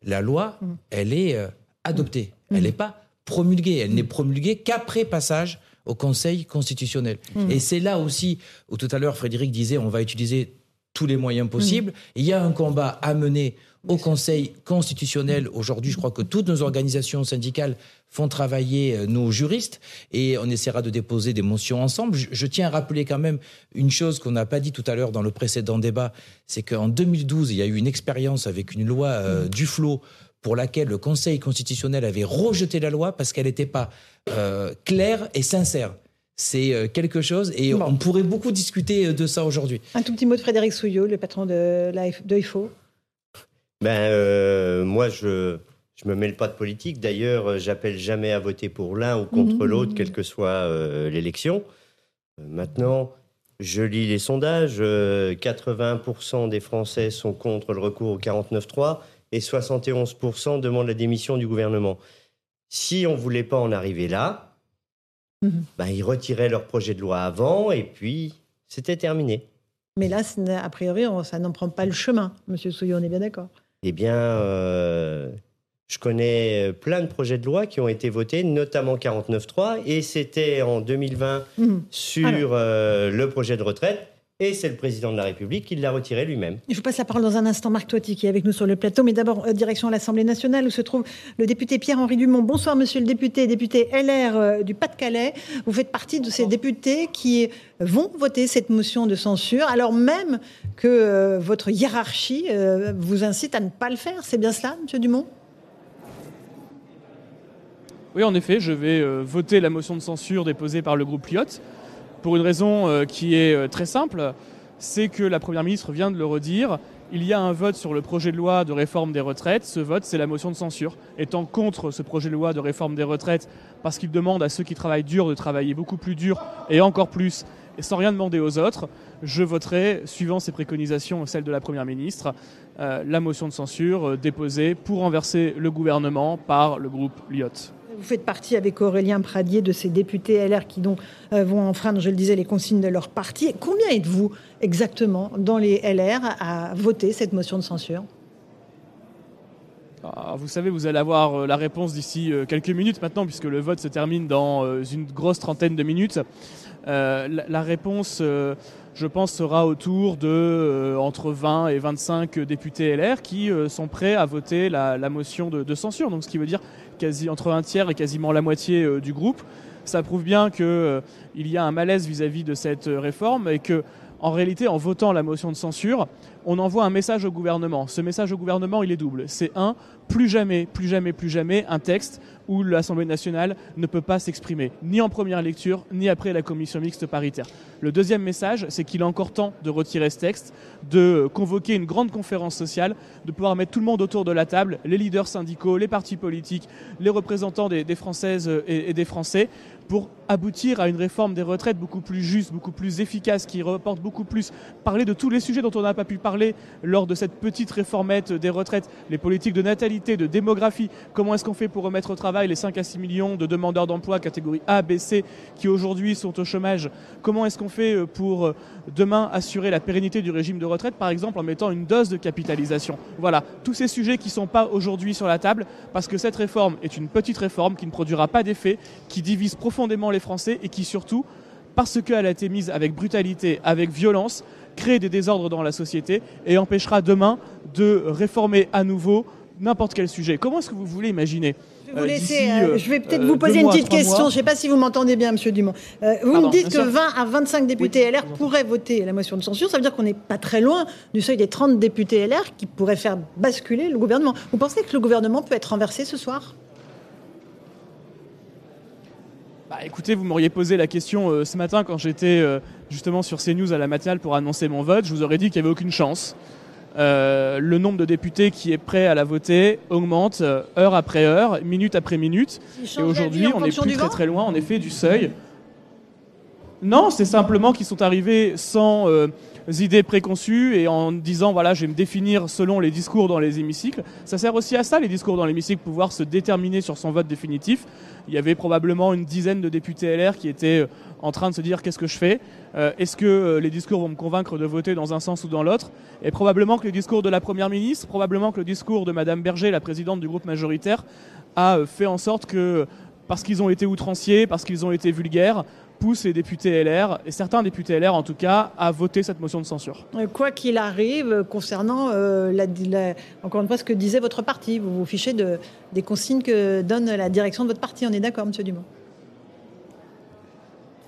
la loi, Mm. elle est euh, adoptée. Elle n'est pas promulguée. Elle n'est promulguée qu'après passage au Conseil constitutionnel. Mm. Et c'est là aussi où tout à l'heure, Frédéric disait, on va utiliser tous les moyens possibles. Mm. Il y a un combat à mener au Conseil constitutionnel. Aujourd'hui, je crois que toutes nos organisations syndicales font travailler euh, nos juristes et on essaiera de déposer des motions ensemble. Je, je tiens à rappeler quand même une chose qu'on n'a pas dit tout à l'heure dans le précédent débat, c'est qu'en 2012, il y a eu une expérience avec une loi euh, du flot pour laquelle le Conseil constitutionnel avait rejeté la loi parce qu'elle n'était pas euh, claire et sincère. C'est quelque chose et on pourrait beaucoup discuter de ça aujourd'hui. Un tout petit mot de Frédéric Souillot, le patron de, de IFO. Ben, euh, moi, je je me mêle pas de politique. D'ailleurs, euh, j'appelle jamais à voter pour l'un ou contre Mhm. l'autre, quelle que soit euh, l'élection. Maintenant, je lis les sondages. euh, 80% des Français sont contre le recours au 49.3 et 71% demandent la démission du gouvernement. Si on voulait pas en arriver là, Mhm. ben, ils retiraient leur projet de loi avant et puis c'était terminé. Mais là, a priori, ça n'en prend pas le chemin, Monsieur Souillot, on est bien d'accord. Eh bien, euh, je connais plein de projets de loi qui ont été votés, notamment 49.3, et c'était en 2020 Mhm. sur euh, le projet de retraite, et c'est le président de la République qui l'a retiré lui-même. Je vous passe la parole dans un instant, Marc Toiti, qui est avec nous sur le plateau. Mais d'abord, euh, direction l'Assemblée nationale, où se trouve le député Pierre-Henri Dumont. Bonsoir, monsieur le député, député LR euh, du Pas-de-Calais. Vous faites partie de ces députés qui vont voter cette motion de censure, alors même que euh, votre hiérarchie euh, vous incite à ne pas le faire. C'est bien cela, monsieur Dumont? Oui, en effet, je vais euh, voter la motion de censure déposée par le groupe Lyotte pour une raison euh, qui est euh, très simple, c'est que la Première ministre vient de le redire, il y a un vote sur le projet de loi de réforme des retraites. Ce vote, c'est la motion de censure. Étant contre ce projet de loi de réforme des retraites, parce qu'il demande à ceux qui travaillent dur de travailler beaucoup plus dur et encore plus, et sans rien demander aux autres, je voterai, suivant ces préconisations, celles de la Première ministre, euh, la motion de censure déposée pour renverser le gouvernement par le groupe Lyotte. Vous faites partie avec Aurélien Pradier de ces députés LR qui donc euh, vont enfreindre, je le disais, les consignes de leur parti. Combien êtes-vous exactement dans les LR à voter cette motion de censure? Ah, vous savez, vous allez avoir euh, la réponse d'ici euh, quelques minutes maintenant, puisque le vote se termine dans une grosse trentaine de minutes. La, réponse, je pense, sera autour de euh, entre 20 et 25 députés LR qui sont prêts à voter la, motion de, censure. Donc, ce qui veut dire quasi entre un tiers et quasiment la moitié du groupe. Ça prouve bien qu'il y a un malaise vis-à-vis -vis de cette réforme et que en réalité, en votant la motion de censure, on envoie un message au gouvernement. Ce message au gouvernement, il est double. C'est un, plus jamais, plus jamais, plus jamais un texte où l'Assemblée nationale ne peut pas s'exprimer, ni en première lecture, ni après la commission mixte paritaire. Le deuxième message, c'est qu'il est encore temps de retirer ce texte, de convoquer une grande conférence sociale, de pouvoir mettre tout le monde autour de la table, les leaders syndicaux, les partis politiques, les représentants des, Françaises et des Français, pour aboutir à une réforme des retraites beaucoup plus juste, beaucoup plus efficace, qui reporte beaucoup plus, parler de tous les sujets dont on n'a pas pu parler lors de cette petite réformette des retraites, les politiques de natalité, de démographie, comment est-ce qu'on fait pour remettre au travail les 5 à 6 millions de demandeurs d'emploi catégorie A, B, C, qui aujourd'hui sont au chômage, comment est-ce qu'on fait pour demain assurer la pérennité du régime de retraite, par exemple en mettant une dose de capitalisation? Voilà, tous ces sujets qui ne sont pas aujourd'hui sur la table, parce que cette réforme est une petite réforme qui ne produira pas d'effet, qui divise profondément les Français et qui surtout, parce qu'elle a été mise avec brutalité, avec violence, crée des désordres dans la société et empêchera demain de réformer à nouveau n'importe quel sujet. Comment est-ce que vous voulez imaginer vais, vous laisser, euh, je vais peut-être vous poser une petite question. Mois. Je ne sais pas si vous m'entendez bien, Monsieur Dumont. Euh, vous Pardon, me dites que 20 à 25 députés oui. LR pourraient voter la motion de censure. Ça veut dire qu'on n'est pas très loin du seuil des 30 députés LR qui pourraient faire basculer le gouvernement. Vous pensez que le gouvernement peut être renversé ce soir? Bah, écoutez, vous m'auriez posé la question euh, ce matin quand j'étais euh, justement sur CNews à la matinale pour annoncer mon vote. Je vous aurais dit qu'il n'y avait aucune chance. Euh, le nombre de députés qui est prêt à la voter augmente euh, heure après heure, minute après minute. Et aujourd'hui, on n'est plus très très loin, en effet, du seuil. Non, c'est simplement qu'ils sont arrivés sans euh, idées préconçues et en disant voilà, je vais me définir selon les discours dans les hémicycles. Ça sert aussi à ça, les discours dans l'hémicycle, pouvoir se déterminer sur son vote définitif. Il y avait probablement une dizaine de députés LR qui étaient en train de se dire qu'est-ce que je fais? Euh, Est-ce que euh, les discours vont me convaincre de voter dans un sens ou dans l'autre? Et probablement que le discours de la Première ministre, probablement que le discours de Madame Berger, la présidente du groupe majoritaire, a fait en sorte que, parce qu'ils ont été outranciers, parce qu'ils ont été vulgaires, pousse les députés LR, et certains députés LR en tout cas, à voter cette motion de censure. Quoi qu'il arrive, concernant, euh, la, la, encore une fois, ce que disait votre parti, vous vous fichez de, des consignes que donne la direction de votre parti, on est d'accord, Monsieur Dumont?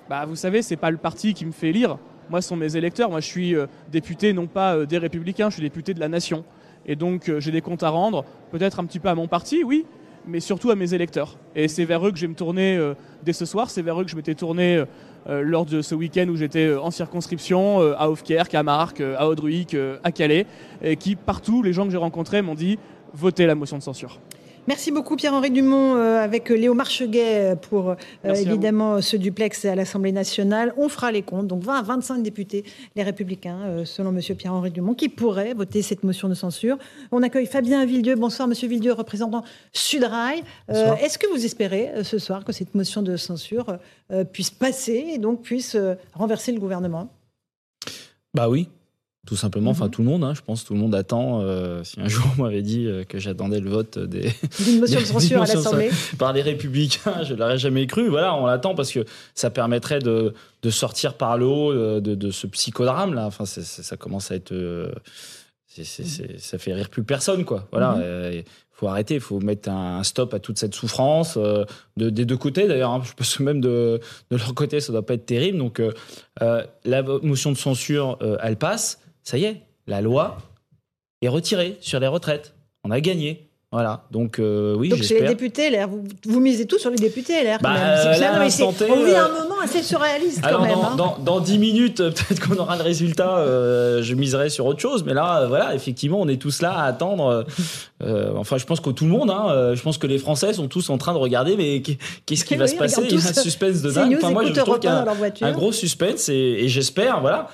Bah, vous savez, c'est pas le parti qui me fait lire. Moi, ce sont mes électeurs. Moi, je suis euh, député non pas euh, des Républicains, je suis député de la nation. Et donc, euh, j'ai des comptes à rendre, peut-être un petit peu à mon parti, oui, mais surtout à mes électeurs. Et c'est vers eux que je vais me tourner euh, dès ce soir. C'est vers eux que je m'étais tourné euh, lors de ce week-end où j'étais en circonscription euh, à Hoefkerk, à Marc, à Audruic, à Calais, et qui partout, les gens que j'ai rencontrés m'ont dit votez la motion de censure. Merci beaucoup Pierre-Henri Dumont euh, avec Léo Marcheguet pour euh, évidemment ce duplex à l'Assemblée nationale. On fera les comptes, donc 20 à 25 députés, les républicains, euh, selon Monsieur Pierre-Henri Dumont, qui pourraient voter cette motion de censure. On accueille Fabien Villedieu. Bonsoir Monsieur Villedieu, représentant Sudrail. Est-ce que vous espérez ce soir que cette motion de censure puisse passer et donc puisse renverser le gouvernement? Bah oui, tout simplement, enfin mm -hmm. tout le monde, hein, je pense, tout le monde attend. Euh, si un *laughs* jour on m'avait dit euh, que j'attendais le vote des d'une motion *laughs* de censure à l'Assemblée par les Républicains, je l'aurais jamais cru. Voilà, on l'attend parce que ça permettrait de, de sortir par le haut de, de, de ce psychodrame là. Enfin, c est, c est, ça commence à être, euh, c est, ça fait rire plus personne, quoi. Voilà. Mm -hmm. faut arrêter, il faut mettre un stop à toute cette souffrance euh, de, des deux côtés d'ailleurs. Hein, je pense même de, de leur côté, ça doit pas être terrible. Donc euh, euh, la motion de censure, euh, elle passe ça y est, la loi est retirée sur les retraites. On a gagné. Voilà, donc euh, oui, Donc c'est les députés LR. Vous, vous misez tout sur les députés LR. quand Bah, même. C'est euh, là, non, on vit euh, un moment assez surréaliste quand Alors, même. dans, hein. dans, dans 10 minutes, euh, *laughs* peut-être qu'on aura le résultat, euh, je miserai sur autre chose. Mais là, euh, voilà, effectivement, on est tous là à attendre. enfin, je pense que tout le monde, hein, je pense que les Français sont tous en train de regarder, mais qu'est- qu'est-ce qui Oui, va se passer? Il y a un suspense de dingue. Enfin, moi, je trouve qu'il y a un gros suspense et, et j'espère, voilà.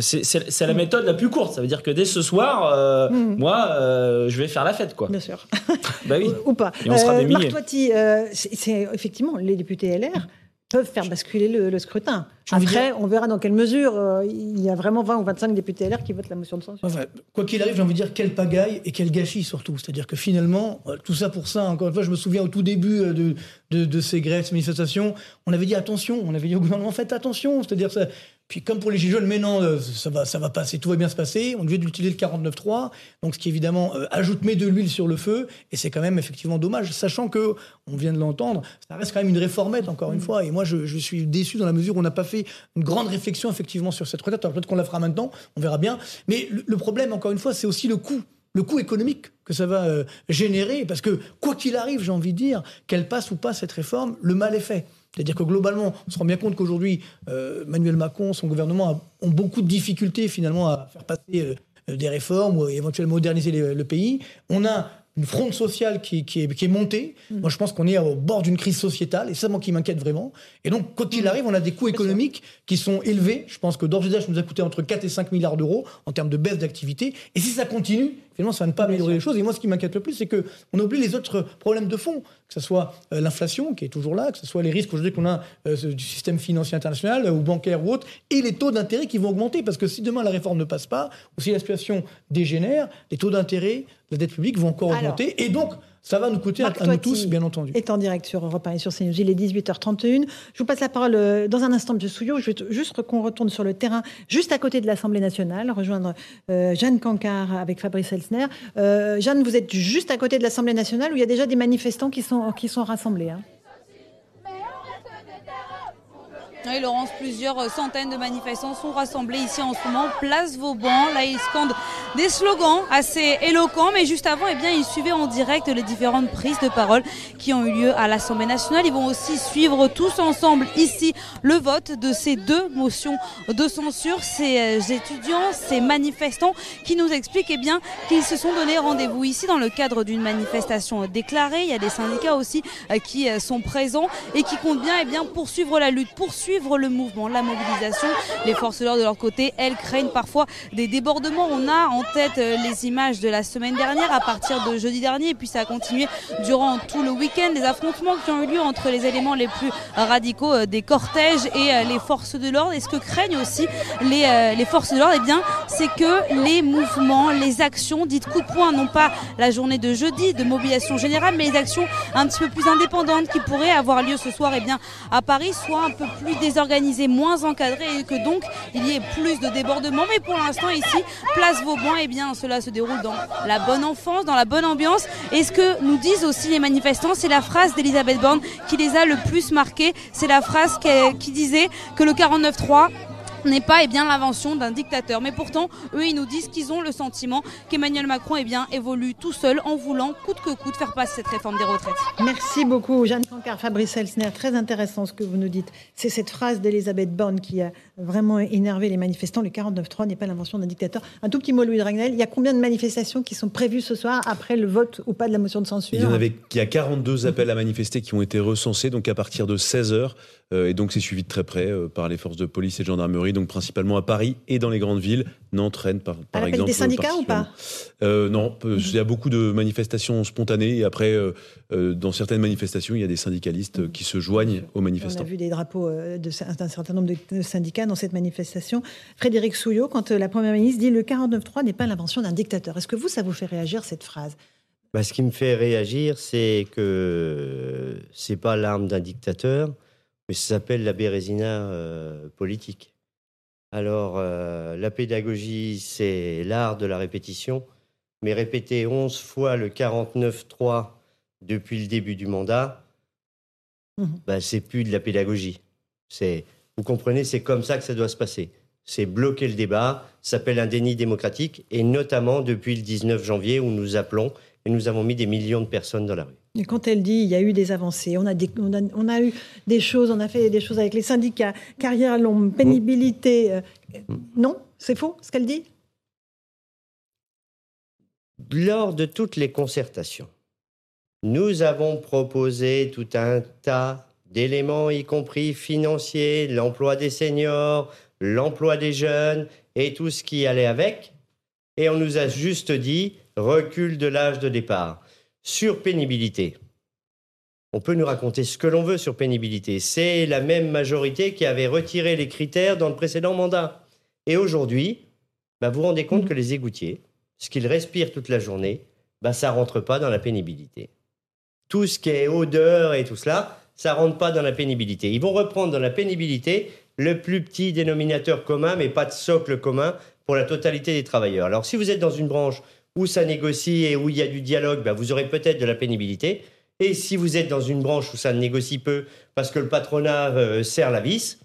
C'est- la méthode la plus courte. Ça veut dire que dès ce soir, euh, moi, euh, je vais faire la fête, quoi. Bien sûr. *laughs* Bah oui. Ou pas. Et on sera Euh, des milliers. Marc Toiti, euh, c'est c'est- effectivement, les députés LR peuvent faire basculer le, le scrutin. Après, on verra dans quelle mesure euh, il y a vraiment 20 ou 25 députés LR qui votent la motion de censure. Enfin, quoi qu'il arrive, j'ai envie de dire quel pagaille et quel gâchis surtout. C'est-à-dire que finalement, tout ça pour ça, encore une fois, je me souviens au tout début de, de, de ces grèves, ces manifestations, on avait dit attention, on avait dit au gouvernement, faites attention. C'est-à-dire ça. Puis comme pour les Gilets jaunes, mais non, euh, ça va, ça va passer, tout va bien se passer. On devait utiliser le 49.3, donc ce qui évidemment euh, ajoute met de l'huile sur le feu, et c'est quand même effectivement dommage, sachant que, on vient de l'entendre, ça reste quand même une réformette, encore une fois, et moi je, je suis déçu dans la mesure où on n'a pas fait une grande réflexion effectivement sur cette retraite. Alors peut-être qu'on la fera maintenant, on verra bien. Mais le, le problème, encore une fois, c'est aussi le coût le coût économique que ça va euh, générer, parce que quoi qu'il arrive, j'ai envie de dire, qu'elle passe ou pas cette réforme, le mal est fait. C'est-à-dire que globalement, on se rend bien compte qu'aujourd'hui, euh, Emmanuel Macron, son gouvernement a- ont beaucoup de difficultés finalement à faire passer euh, des réformes ou éventuellement moderniser les- le pays. On a une fronde sociale qui, qui est, qui est montée. Moi, je pense qu'on est au bord d'une crise sociétale, et c'est ça moi qui m'inquiète vraiment. Et donc, quoi qu'il arrive, on a des coûts économiques qui sont élevés. Je pense que d'ores et déjà, ça nous a coûté entre 4 et 5 milliards d'euros en termes de baisse d'activité. Et si ça continue, finalement, ça va ne pas améliorer les choses. Et moi, ce qui m'inquiète le plus, c'est que on oublie les autres problèmes de fond, que ce soit euh, l'inflation qui est toujours là, que ce soit les risques aujourd'hui qu'on a euh, du système financier international euh, ou bancaire ou autre, et les taux d'intérêt qui vont augmenter. Parce que si demain la réforme ne passe pas, ou si la situation dégénère, les taux d'intérêt, la dette publique vont encore Alors, augmenter. Et donc, ça va nous coûter à, Marc à nous tous, bien entendu. est en direct sur Europe 1 et sur CNews. Il est 18h31. Je vous passe la parole euh, dans un instant, M. Souillot. Je veux juste qu'on retourne sur le terrain, juste à côté de l'Assemblée nationale, rejoindre euh, Jeanne Cancard avec Fabrice Elsner. Euh, Jeanne, vous êtes juste à côté de l'Assemblée nationale où il y a déjà des manifestants qui sont, qui sont rassemblés. hein. Oui, Laurence, plusieurs centaines de manifestants sont rassemblés ici en ce moment, place Vauban. Là, ils scandent des slogans assez éloquents, mais juste avant, eh bien, ils suivaient en direct les différentes prises de parole qui ont eu lieu à l'Assemblée nationale. Ils vont aussi suivre tous ensemble ici le vote de ces deux motions de censure. Ces euh, étudiants, ces manifestants qui nous expliquent eh bien, qu'ils se sont donné rendez-vous ici dans le cadre d'une manifestation déclarée. Il y a des syndicats aussi euh, qui euh, sont présents et qui comptent bien, eh bien poursuivre la lutte, poursuivre le mouvement, la mobilisation. Les forces de l'ordre de leur côté, elles craignent parfois des débordements. On a en tête euh, les images de la semaine dernière à partir de jeudi dernier et puis ça a continué durant tout le week-end. Les affrontements qui ont eu lieu entre les éléments les plus radicaux euh, des cortèges et euh, les forces de l'ordre. Et ce que craignent aussi les, forces de l'ordre, eh bien, c'est que les mouvements, les actions dites coup de poing, non pas la journée de jeudi de mobilisation générale, mais les actions un petit peu plus indépendantes qui pourraient avoir lieu ce soir eh bien, à Paris, soient un peu plus désorganisées, moins encadrées et que donc il y ait plus de débordements. Mais pour l'instant, ici, place Vauban, eh bien, cela se déroule dans la bonne enfance, dans la bonne ambiance. Et ce que nous disent aussi les manifestants, c'est la phrase d'Elisabeth Borne qui les a le plus marqués. C'est la phrase qui, qui disait que le 49-3 n'est pas eh bien l'invention d'un dictateur. Mais pourtant, eux, ils nous disent qu'ils ont le sentiment qu'Emmanuel Macron eh bien, évolue tout seul en voulant coûte que coûte faire passer cette réforme des retraites. Merci beaucoup, Jeanne Cancard, Fabrice Elsner. Très intéressant ce que vous nous dites. C'est cette phrase d'Elisabeth Borne qui a vraiment énervé les manifestants. Le 49-3 n'est pas l'invention d'un dictateur. Un tout petit mot, Louis Dragnel. Il y a combien de manifestations qui sont prévues ce soir après le vote ou pas de la motion de censure? Il y en avait, il y a 42 appels à manifester qui ont été recensés, donc à partir de 16 heures. Euh, et donc c'est suivi de très près euh, par les forces de police et de gendarmerie, donc principalement à Paris et dans les grandes villes, Nantes, Rennes par, par l'appel exemple. des syndicats ou pas euh, Non, euh, il y a beaucoup de manifestations spontanées. Et après, euh, euh, dans certaines manifestations, il y a des syndicalistes euh, qui se joignent aux On a manifestants. vu des drapeaux euh, d'un certain nombre de syndicats dans cette manifestation. Frédéric Souillot, quand euh, la Première ministre dit le 49-3 n'est pas l'invention d'un dictateur, est-ce que vous, ça vous fait réagir cette phrase? Bah, ce qui me fait réagir, c'est que c'est pas l'arme d'un dictateur, mais ça s'appelle la bérésina euh, politique. Alors, euh, la pédagogie, c'est l'art de la répétition, mais répéter 11 fois le 49-3 depuis le début du mandat, Mhm. bah, c'est plus de la pédagogie. C'est, vous comprenez, c'est comme ça que ça doit se passer. C'est bloquer le débat, ça s'appelle un déni démocratique, et notamment depuis le 19 janvier où nous appelons et nous avons mis des millions de personnes dans la rue. Et quand elle dit il y a eu des avancées, on a, des- on a, on a eu des choses, on a fait des choses avec les syndicats, carrière longue, pénibilité. euh, non, c'est faux ce qu'elle dit? Lors de toutes les concertations, nous avons proposé tout un tas d'éléments, y compris financiers, l'emploi des seniors, l'emploi des jeunes et tout ce qui allait avec. Et on nous a juste dit recul de l'âge de départ. Sur pénibilité, on peut nous raconter ce que l'on veut sur pénibilité. C'est la même majorité qui avait retiré les critères dans le précédent mandat. Et aujourd'hui, bah, vous vous rendez compte que les égoutiers, ce qu'ils respirent toute la journée, bah, ça rentre pas dans la pénibilité. Tout ce qui est odeur et tout cela, ça rentre pas dans la pénibilité. Ils vont reprendre dans la pénibilité le plus petit dénominateur commun, mais pas de socle commun pour la totalité des travailleurs. Alors si vous êtes dans une branche où ça négocie et où il y a du dialogue, bah, vous aurez peut-être de la pénibilité. Et si vous êtes dans une branche où ça ne négocie peu parce que le patronat euh, serre la vis,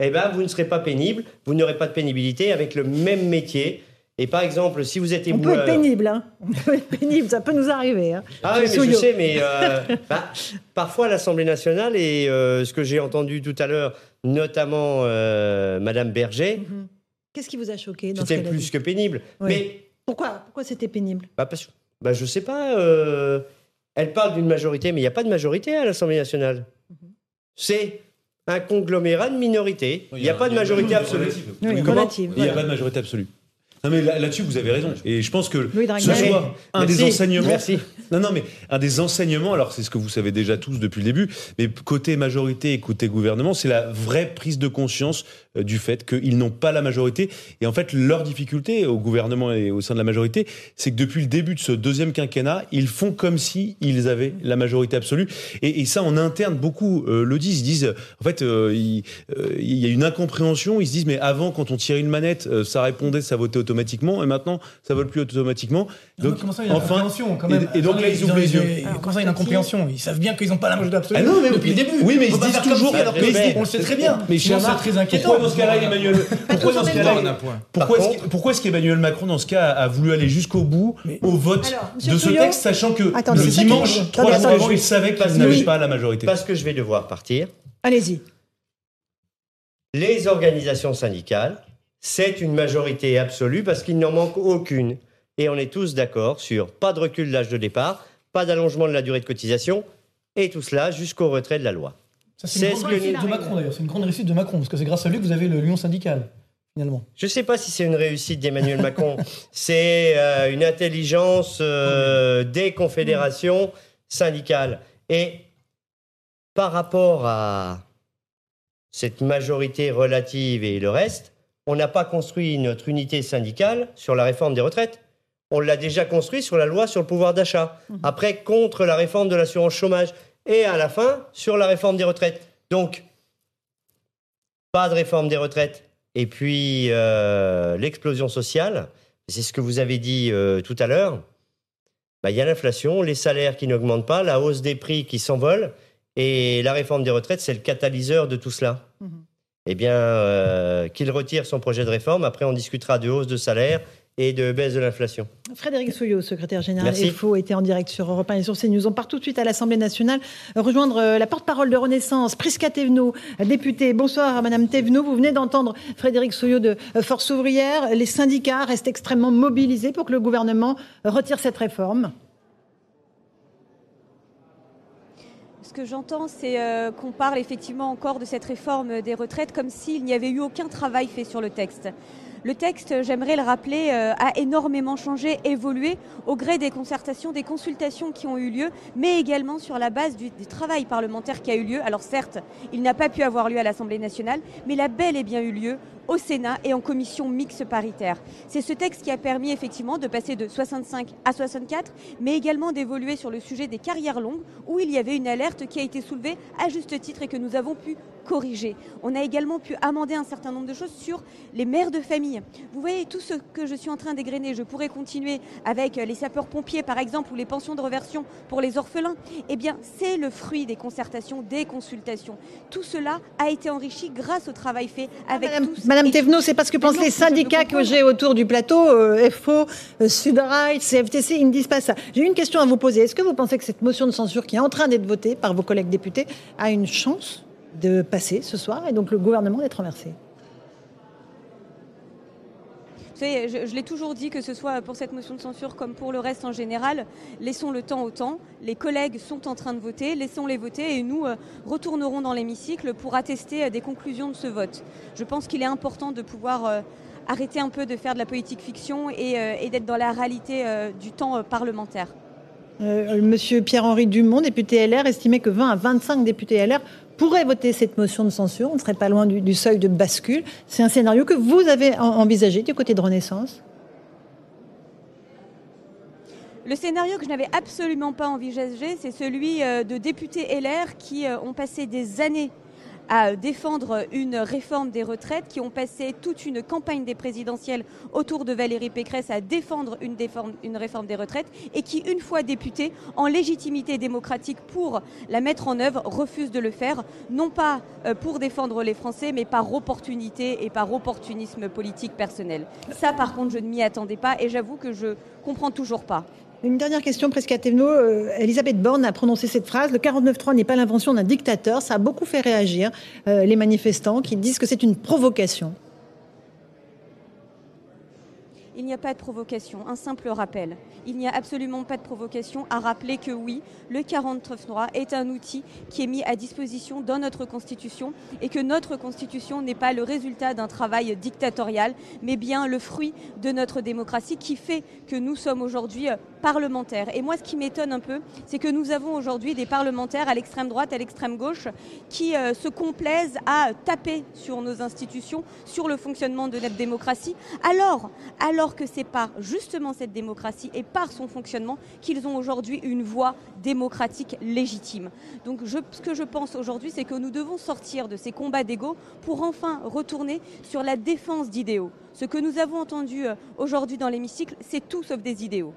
eh ben, vous ne serez pas pénible, vous n'aurez pas de pénibilité avec le même métier. Et par exemple, si vous êtes On peut éboueur... être pénible, hein. *laughs* On peut être pénible, ça peut nous arriver. hein. Ah oui, mais je sais, mais euh, *laughs* bah, parfois l'Assemblée nationale, et euh, ce que j'ai entendu tout à l'heure, notamment euh, Madame Berger, Qu'est-ce qui vous a choqué dans c'était plus que pénible. Oui. Mais Pourquoi, pourquoi c'était pénible? Bah, parce, bah, je sais pas, euh, elle parle d'une majorité, mais il n'y a pas de majorité à l'Assemblée nationale. C'est un conglomérat de minorités. Il n'y a, pas de majorité absolue. Il n'y a pas de majorité absolue. Non mais là- là-dessus vous avez raison. Et je pense que ce soit un Merci. des enseignements Merci. non non mais un des enseignements alors c'est ce que vous savez déjà tous depuis le début mais côté majorité et côté gouvernement c'est la vraie prise de conscience euh, du fait qu'ils n'ont pas la majorité. Et en fait leur difficulté au gouvernement et au sein de la majorité c'est que depuis le début de ce deuxième quinquennat ils font comme si ils avaient la majorité absolue. Et, et ça en interne beaucoup euh, le disent. Ils disent en fait euh, il, euh, il y a une incompréhension. Ils se disent mais avant quand on tirait une manette ça répondait ça votait automatiquement et maintenant ça vole plus automatiquement donc comment ça, il y a une enfin incompréhension, quand même et, et donc là ils ouvrent les yeux Comment ça, il y a une incompréhension Ils savent bien qu'ils n'ont pas la majorité absolue ah non, mais, depuis le début. Oui, mais ils se disent toujours. on le sait très bien. Mais cher c'est très inquiétant. Pourquoi dans ce cas-là, Emmanuel Pourquoi dans ce cas-là. Pourquoi est-ce que- pourquoi est-ce qu'Emmanuel Macron dans ce cas a voulu aller jusqu'au bout au vote de ce texte, sachant que le dimanche, trois jours avant, il savait qu'il n'avait pas la majorité. Parce que je vais devoir partir. Allez-y. Les organisations syndicales, c'est une majorité absolue parce qu'il n'en manque aucune. Et on est tous d'accord sur pas de recul de l'âge de départ, pas d'allongement de la durée de cotisation, et tout cela jusqu'au retrait de la loi. C'est une ce grande que réussite nous- de Macron d'ailleurs. C'est une grande réussite de Macron parce que c'est grâce à lui que vous avez le lion syndical finalement. Je ne sais pas si c'est une réussite d'Emmanuel Macron. *laughs* c'est euh, une intelligence euh, des confédérations syndicales. Et par rapport à cette majorité relative et le reste, on n'a pas construit notre unité syndicale sur la réforme des retraites. On l'a déjà construit sur la loi sur le pouvoir d'achat. Après, contre la réforme de l'assurance chômage. Et à la fin, sur la réforme des retraites. Donc, pas de réforme des retraites. Et puis, euh, l'explosion sociale, c'est ce que vous avez dit euh, tout à l'heure. Bah, Il y a l'inflation, les salaires qui n'augmentent pas, la hausse des prix qui s'envole. Et la réforme des retraites, c'est le catalyseur de tout cela. Eh bien, euh, qu'il retire son projet de réforme. Après, on discutera de hausse de salaire et de baisse de l'inflation. Frédéric Souillot, secrétaire général. EFO, était en direct sur Europe 1 et sur CNews. On part tout de suite à l'Assemblée nationale euh, rejoindre euh, la porte-parole de Renaissance, Prisca Thévenot, députée. Bonsoir à Madame Thévenot. Vous venez d'entendre Frédéric Souillot de Force ouvrière. Les syndicats restent extrêmement mobilisés pour que le gouvernement retire cette réforme. Ce que j'entends, c'est euh, qu'on parle effectivement encore de cette réforme des retraites comme s'il n'y avait eu aucun travail fait sur le texte. Le texte, j'aimerais le rappeler, euh, a énormément changé, évolué au gré des concertations, des consultations qui ont eu lieu, mais également sur la base du, du travail parlementaire qui a eu lieu. Alors certes, il n'a pas pu avoir lieu à l'Assemblée nationale, mais il a bel et bien eu lieu au Sénat et en commission mixte paritaire. C'est ce texte qui a permis effectivement de passer de 65 à 64, mais également d'évoluer sur le sujet des carrières longues, où il y avait une alerte qui a été soulevée à juste titre et que nous avons pu corriger. On a également pu amender un certain nombre de choses sur les mères de famille. Vous voyez tout ce que je suis en train d'égrener. Je pourrais continuer avec les sapeurs-pompiers, par exemple, ou les pensions de reversion pour les orphelins. Eh bien, c'est le fruit des concertations, des consultations. Tout cela a été enrichi grâce au travail fait avec tous. Madame Madame Thévenot, c'est parce que pensent les syndicats que j'ai autour du plateau, euh, FO, euh, Sudrail, CFTC, ils ne disent pas ça. J'ai une question à vous poser. Est-ce que vous pensez que cette motion de censure qui est en train d'être votée par vos collègues députés a une chance de passer ce soir et donc le gouvernement d'être renversé Je, l'ai toujours dit, que ce soit pour cette motion de censure comme pour le reste en général, laissons le temps au temps. Les collègues sont en train de voter, laissons-les voter et nous euh, retournerons dans l'hémicycle pour attester euh, des conclusions de ce vote. Je pense qu'il est important de pouvoir euh, arrêter un peu de faire de la politique fiction et, et d'être dans la réalité du temps parlementaire. Monsieur Pierre-Henri Dumont, député LR, estimait que 20 à 25 députés LR pourraient voter cette motion de censure. On ne serait pas loin du, du seuil de bascule. C'est un scénario que vous avez en- envisagé du côté de Renaissance Le scénario que je n'avais absolument pas envisagé, c'est celui euh, de députés LR qui euh, ont passé des années à défendre une réforme des retraites, qui ont passé toute une campagne des présidentielles autour de Valérie Pécresse à défendre une, réforme des retraites et qui, une fois députés, en légitimité démocratique pour la mettre en œuvre, refusent de le faire, non pas euh, pour défendre les Français, mais par opportunité et par opportunisme politique personnel. Ça, par contre, je ne m'y attendais pas et j'avoue que je comprends toujours pas. Une dernière question presque à Thévenot. Euh, Elisabeth Borne a prononcé cette phrase. Le 49.3 n'est pas l'invention d'un dictateur. Ça a beaucoup fait réagir euh, les manifestants qui disent que c'est une provocation. Il n'y a pas de provocation, un simple rappel. Il n'y a absolument pas de provocation à rappeler que oui, le 49.3 est un outil qui est mis à disposition dans notre Constitution et que notre Constitution n'est pas le résultat d'un travail dictatorial, mais bien le fruit de notre démocratie qui fait que nous sommes aujourd'hui euh, parlementaires. Et moi, ce qui m'étonne un peu, c'est que nous avons aujourd'hui des parlementaires à l'extrême droite, à l'extrême gauche, qui euh, se complaisent à taper sur nos institutions, sur le fonctionnement de notre démocratie, alors, alors que c'est par justement cette démocratie et par son fonctionnement qu'ils ont aujourd'hui une voix démocratique légitime. Donc ce que je pense aujourd'hui, c'est que nous devons sortir de ces combats d'ego pour enfin retourner sur la défense d'idéaux. Ce que nous avons entendu euh, aujourd'hui dans l'hémicycle, c'est tout sauf des idéaux.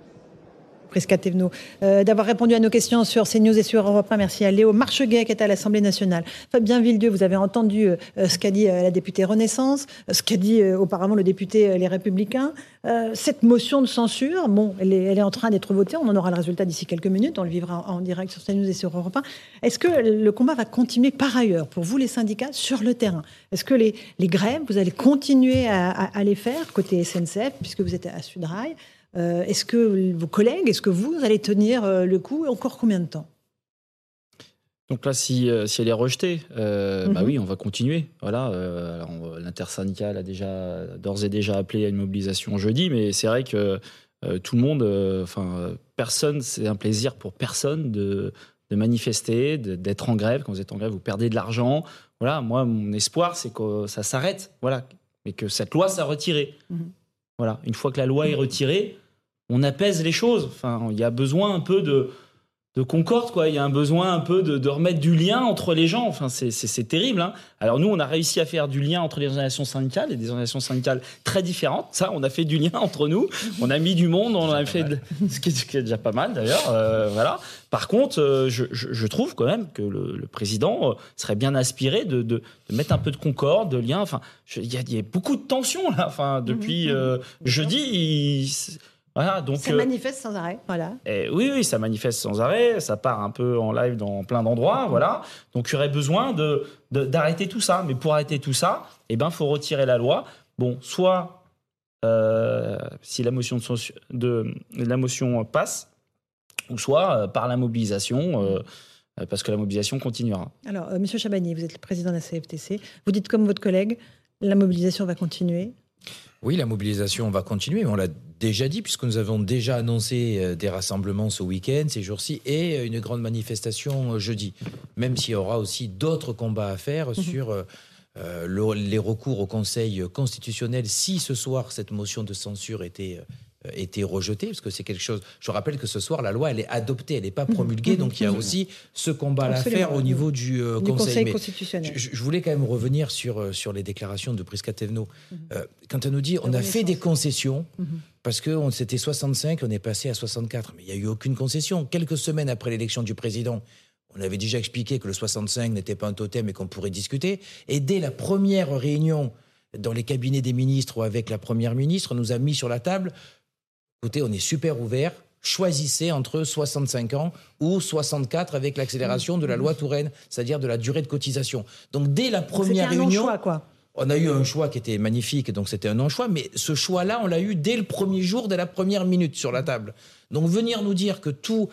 Prisca Thévenot, euh, d'avoir répondu à nos questions sur CNews et sur Europe 1. Merci à Léo Marcheguet qui est à l'Assemblée nationale. Fabien Villedieu, vous avez entendu euh, ce qu'a dit euh, la députée Renaissance, euh, ce qu'a dit euh, auparavant le député euh, Les Républicains. Euh, cette motion de censure, bon, elle est, en train d'être votée. On en aura le résultat d'ici quelques minutes. On le vivra en, direct sur CNews et sur Europe 1. Est-ce que le combat va continuer par ailleurs pour vous, les syndicats, sur le terrain? Est-ce que les, grèves, vous allez continuer à- à les faire côté SNCF, puisque vous êtes à Sudrail? Euh, est-ce que vos collègues, est-ce que vous allez tenir euh, le coup encore combien de temps? Donc là, si, euh, si elle est rejetée, euh, bah Mhm. oui, on va continuer. Voilà, euh, l'intersyndicale a déjà d'ores et déjà appelé à une mobilisation jeudi, mais c'est vrai que euh, tout le monde, enfin personne, c'est un plaisir pour personne de, de manifester, d'être en grève. Quand vous êtes en grève, vous perdez de l'argent. Voilà, moi, mon espoir, c'est que ça s'arrête. Voilà, mais que cette loi soit retirée. Mhm. Voilà, une fois que la loi est retirée, on apaise les choses. Enfin, il y a besoin un peu de, de concorde, quoi. Il y a un besoin un peu de, de remettre du lien entre les gens. Enfin, c'est- terrible. hein. Alors nous, on a réussi à faire du lien entre les organisations syndicales et des organisations syndicales très différentes. Ça, on a fait du lien entre nous. On a mis du monde, on *laughs* a fait de- ce, qui est, ce qui est déjà pas mal d'ailleurs. euh, voilà. Par contre, euh, je, je- je trouve quand même que le, le président euh, serait bien aspiré de, de- de mettre un peu de concorde, de lien. Enfin, il y, y a beaucoup de tensions là. Enfin, depuis euh, jeudi. il- voilà, donc Ça euh, manifeste sans arrêt, voilà. eh oui, oui, ça manifeste sans arrêt, ça part un peu en live dans plein d'endroits, voilà. Donc il y aurait besoin de, d'arrêter tout ça. Mais pour arrêter tout ça, eh ben, faut retirer la loi. Bon, soit euh, si la motion, de, la motion passe, ou soit euh, par la mobilisation, euh, parce que la mobilisation continuera. Alors, Monsieur Chabanier, vous êtes le président de la CFTC. Vous dites comme votre collègue, la mobilisation va continuer. Oui, la mobilisation va continuer. On l'a déjà dit, puisque nous avons déjà annoncé euh, des rassemblements ce week-end, ces jours-ci, et euh, une grande manifestation euh, jeudi. Même s'il y aura aussi d'autres combats à faire sur euh, le- les recours au Conseil constitutionnel si ce soir cette motion de censure était. Euh, était rejetée, parce que c'est quelque chose. Je rappelle que ce soir, la loi, elle est adoptée, elle n'est pas promulguée, donc il y a aussi ce combat-là à faire au niveau du, euh, Du Conseil constitutionnel. Je, je voulais quand même revenir sur, euh, sur les déclarations de Prisca Thévenot. Euh, quand elle nous dit on a fait des concessions, parce que on- c'était 65, on est passé à 64, mais il n'y a eu aucune concession. Quelques semaines après l'élection du président, on avait déjà expliqué que le 65 n'était pas un totem et qu'on pourrait discuter. Et dès la première réunion dans les cabinets des ministres ou avec la première ministre, nous a mis sur la table écoutez, on est super ouvert, choisissez entre 65 ans ou 64 avec l'accélération de la loi Touraine, c'est-à-dire de la durée de cotisation. Donc dès la première un réunion, non-choix, quoi. on a eu un choix qui était magnifique, donc c'était un non-choix, mais ce choix-là, on l'a eu dès le premier jour, dès la première minute sur la table. Donc venir nous dire que tout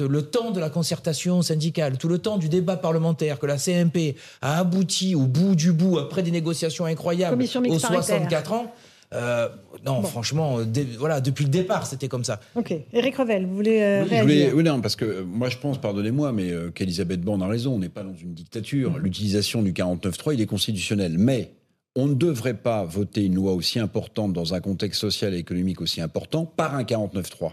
le temps de la concertation syndicale, tout le temps du débat parlementaire, que la CMP a abouti au bout du bout, après des négociations incroyables, aux mixte paritaire. 64 ans, euh, non, franchement, euh, dès- voilà, depuis le départ, c'était comme ça. Ok. Éric Revel, vous voulez euh, Oui, réagir voulais- oui, non, parce que moi je pense, pardonnez-moi, mais euh, qu'Elisabeth Borne a raison, on n'est pas dans une dictature. L'utilisation du 49.3, il est constitutionnel. Mais on ne devrait pas voter une loi aussi importante dans un contexte social et économique aussi important par un 49.3.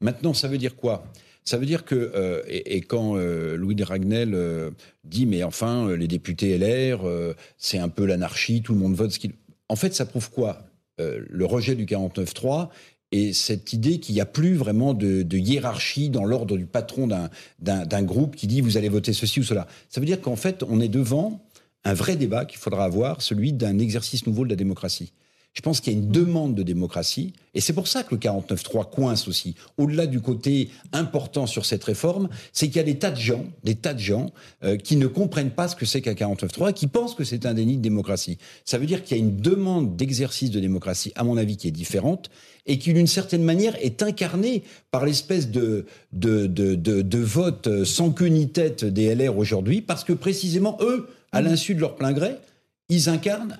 Maintenant, ça veut dire quoi? Ça veut dire que, euh, et, et quand euh, Louis de Ragnel euh, dit, mais enfin, les députés LR, euh, c'est un peu l'anarchie, tout le monde vote ce qu'il... En fait, ça prouve quoi? Euh, Le rejet du 49.3 et cette idée qu'il n'y a plus vraiment de, de hiérarchie dans l'ordre du patron d'un- groupe qui dit vous allez voter ceci ou cela. Ça veut dire qu'en fait, on est devant un vrai débat qu'il faudra avoir, celui d'un exercice nouveau de la démocratie. Je pense qu'il y a une demande de démocratie, et c'est pour ça que le 49.3 coince aussi. Au-delà du côté important sur cette réforme, c'est qu'il y a des tas de gens, des tas de gens euh, qui ne comprennent pas ce que c'est qu'un 49.3 et qui pensent que c'est un déni de démocratie. Ça veut dire qu'il y a une demande d'exercice de démocratie, à mon avis, qui est différente et qui, d'une certaine manière, est incarnée par l'espèce de, de, de, de, de vote euh, sans queue ni tête des LR aujourd'hui, parce que précisément, eux, à l'insu de leur plein gré, ils incarnent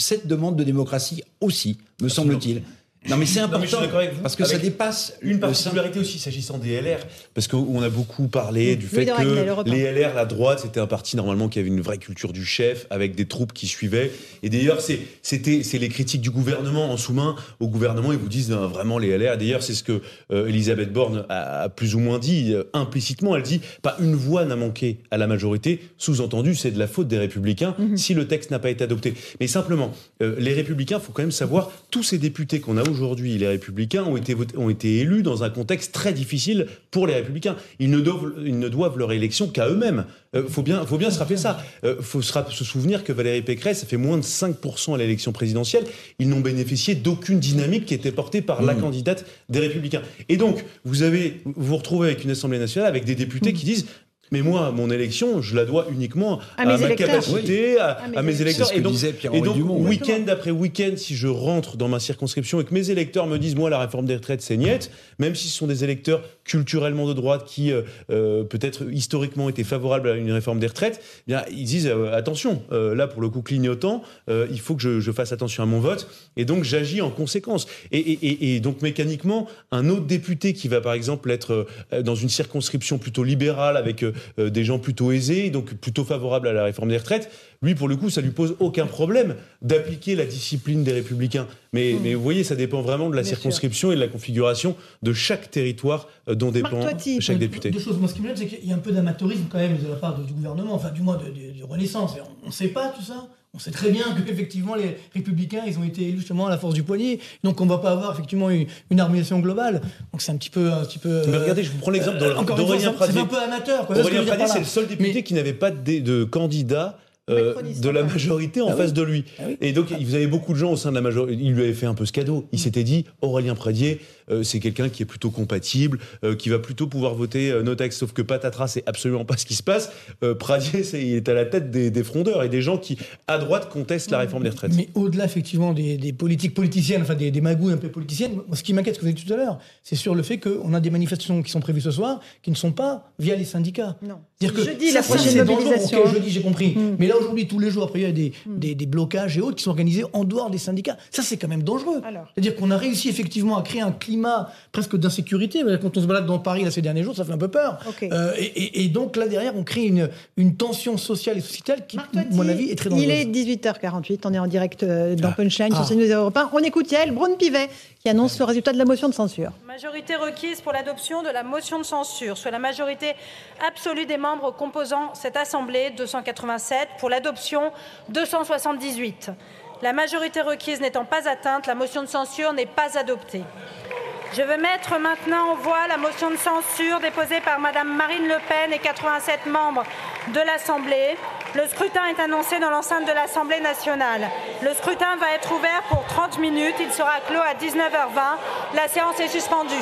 cette demande de démocratie aussi, me semble-t-il. Non mais c'est Non, mais je suis important, d'accord avec vous. parce que ça dépasse une particularité aussi s'agissant des LR, parce qu'on a beaucoup parlé du fait que les LR, la droite, c'était un parti normalement qui avait une vraie culture du chef, avec des troupes qui suivaient. Et d'ailleurs, c'est c'était c'est les critiques du gouvernement en sous-main. Au gouvernement, ils vous disent euh, vraiment les LR. D'ailleurs, c'est ce que euh, Elisabeth Borne a, a plus ou moins dit euh, implicitement. Elle dit pas une voix n'a manqué à la majorité. Sous-entendu, c'est de la faute des Républicains si le texte n'a pas été adopté. Mais simplement, euh, les Républicains, faut quand même savoir tous ces députés qu'on a aujourd'hui, les Républicains ont été votés- ont été élus dans un contexte très difficile pour les Républicains. Ils ne doivent ils ne doivent leur élection qu'à eux-mêmes. Euh, faut bien faut bien se rappeler ça. Euh, faut se, souvenir que Valérie Pécresse a fait moins de 5% à l'élection présidentielle. Ils n'ont bénéficié d'aucune dynamique qui était portée par la candidate des Républicains. Et donc vous avez vous vous retrouvez avec une Assemblée nationale avec des députés qui disent mais moi, mon élection, je la dois uniquement À à, mes ma électeurs. capacité, à, À mes à mes électeurs. ce que et donc, et donc, Dumont. week-end après week-end, si je rentre dans ma circonscription et que mes électeurs me disent, moi, la réforme des retraites, c'est niette, même si ce sont des électeurs culturellement de droite qui, euh, euh, peut-être historiquement, étaient favorables à une réforme des retraites, eh bien, ils disent, euh, attention, euh, là, pour le coup, clignotant, euh, il faut que je, je fasse attention à mon vote, et donc j'agis en conséquence. Et, et- et- et donc, mécaniquement, un autre député qui va, par exemple, être dans une circonscription plutôt libérale, avec des gens plutôt aisés, donc plutôt favorables à la réforme des retraites, lui, pour le coup, ça lui pose aucun problème d'appliquer la discipline des républicains. Mais, mais vous voyez, ça dépend vraiment de la Bien sûr. circonscription et de la configuration de chaque territoire euh, dont dépend chaque député. Deux choses. Moi, ce qui me gêne, c'est qu'il y a un peu d'amateurisme quand même de la part du gouvernement, enfin, du moins de, de- de Renaissance. On ne sait pas tout ça. On sait très bien que effectivement les républicains, ils ont été élus justement à la force du poignet. Donc on va pas avoir effectivement une, une harmonisation globale. Donc c'est un petit peu, un petit peu. Mais regardez, je vous prends l'exemple euh, d'Aurélien d'Aurélien c'est- Pradier. un peu amateur. Quoi. Aurélien Pradier, c'est le seul député qui n'avait pas de, de candidat euh, Macroniste, de la majorité en Ah oui. face de lui. Ah oui. Et donc, vous avez beaucoup de gens au sein de la majorité. Il lui avait fait un peu ce cadeau. Il s'était dit Aurélien Pradier, euh, c'est quelqu'un qui est plutôt compatible, euh, qui va plutôt pouvoir voter euh, nos textes. Sauf que patatras, c'est absolument pas ce qui se passe. Euh, Pradier, *laughs* c'est, il est à la tête des, des frondeurs et des gens qui, à droite, contestent la réforme des retraites. Mais au-delà effectivement des, des politiques politiciennes, enfin des, des magouilles un peu politiciennes, moi, ce qui m'inquiète, ce que vous avez dit tout à l'heure, c'est sur le fait qu'on a des manifestations qui sont prévues ce soir qui ne sont pas via les syndicats. Non. C'est-à-dire que Jeudi, ça, la prochaine mobilisation, Ok, hein. jeudi, j'ai compris. Mm. Mais là, aujourd'hui, tous les jours, après, il y a des, des, des blocages et autres qui sont organisés en dehors des syndicats. Ça, c'est quand même dangereux. Alors. C'est-à-dire qu'on a réussi effectivement à créer un climat presque d'insécurité. Quand on se balade dans Paris là, ces derniers jours, ça fait un peu peur. Euh, et, et- et donc là, derrière, on crée une, une tension sociale et sociétale qui, Marc à mon avis, est très dangereuse. Il est 18h48, on est en direct euh, dans Punchline Ah. sur CNews Europe 1. On écoute Yael Braun-Pivet qui annonce le résultat de la motion de censure. Majorité requise pour l'adoption de la motion de censure, soit la majorité absolue des membres composant cette Assemblée, 287, pour l'adoption, 278. La majorité requise n'étant pas atteinte, la motion de censure n'est pas adoptée. Je veux mettre maintenant en voie la motion de censure déposée par Madame Marine Le Pen et 87 membres de l'Assemblée Le scrutin est annoncé dans l'enceinte de l'Assemblée nationale. Le scrutin va être ouvert pour 30 minutes. Il sera clos à 19h20. La séance est suspendue.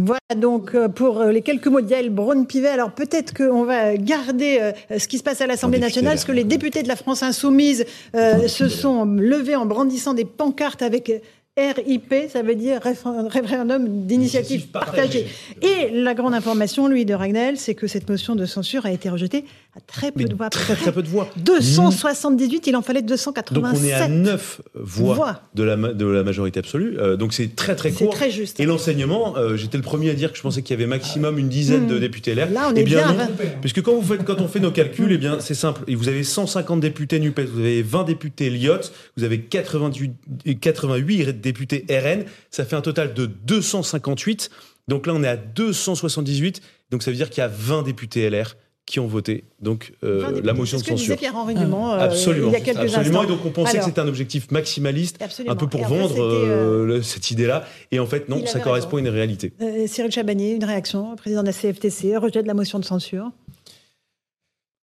Voilà donc euh, pour euh, les quelques mots de Yael Braun-Pivet. Alors peut-être qu'on va garder euh, ce qui se passe à l'Assemblée nationale, parce que les députés de la France insoumise se sont levés en brandissant des pancartes avec RIP, ça veut dire référendum d'initiative partagée. Et la grande information, lui, de Ragnel, c'est que cette motion de censure a été rejetée à très peu de voix. Très, très peu de voix. 278, il en fallait 287. Donc on est à 9 voix, De, la, de la majorité absolue. Euh, donc c'est très très court. C'est très juste. Et l'enseignement, euh, j'étais le premier à dire que je pensais qu'il y avait maximum une dizaine de Hmm. députés LR. Là, on Eh est bien, bien. non, puisque quand, vous faites, quand on fait nos calculs, eh bien, c'est simple. Vous avez 150 députés NUPES, vous avez 20 députés LIOT, vous avez 88, 88 députés RN. Ça fait un total de 258. Donc là, on est à 278. Donc ça veut dire qu'il y a 20 députés LR qui ont voté donc euh, 20 députés. la motion de C'est ce que disait censure. Pierre-Henri Dumont, euh, absolument, il y a quelques absolument. instants. Et donc on pensait Alors, que c'était un objectif maximaliste, Absolument. un peu pour en fait, vendre euh, le- cette idée-là. Et en fait, non, ça correspond à une réalité. euh, Cyril Chabanier, une réaction, président de la CFTC, rejet de la motion de censure.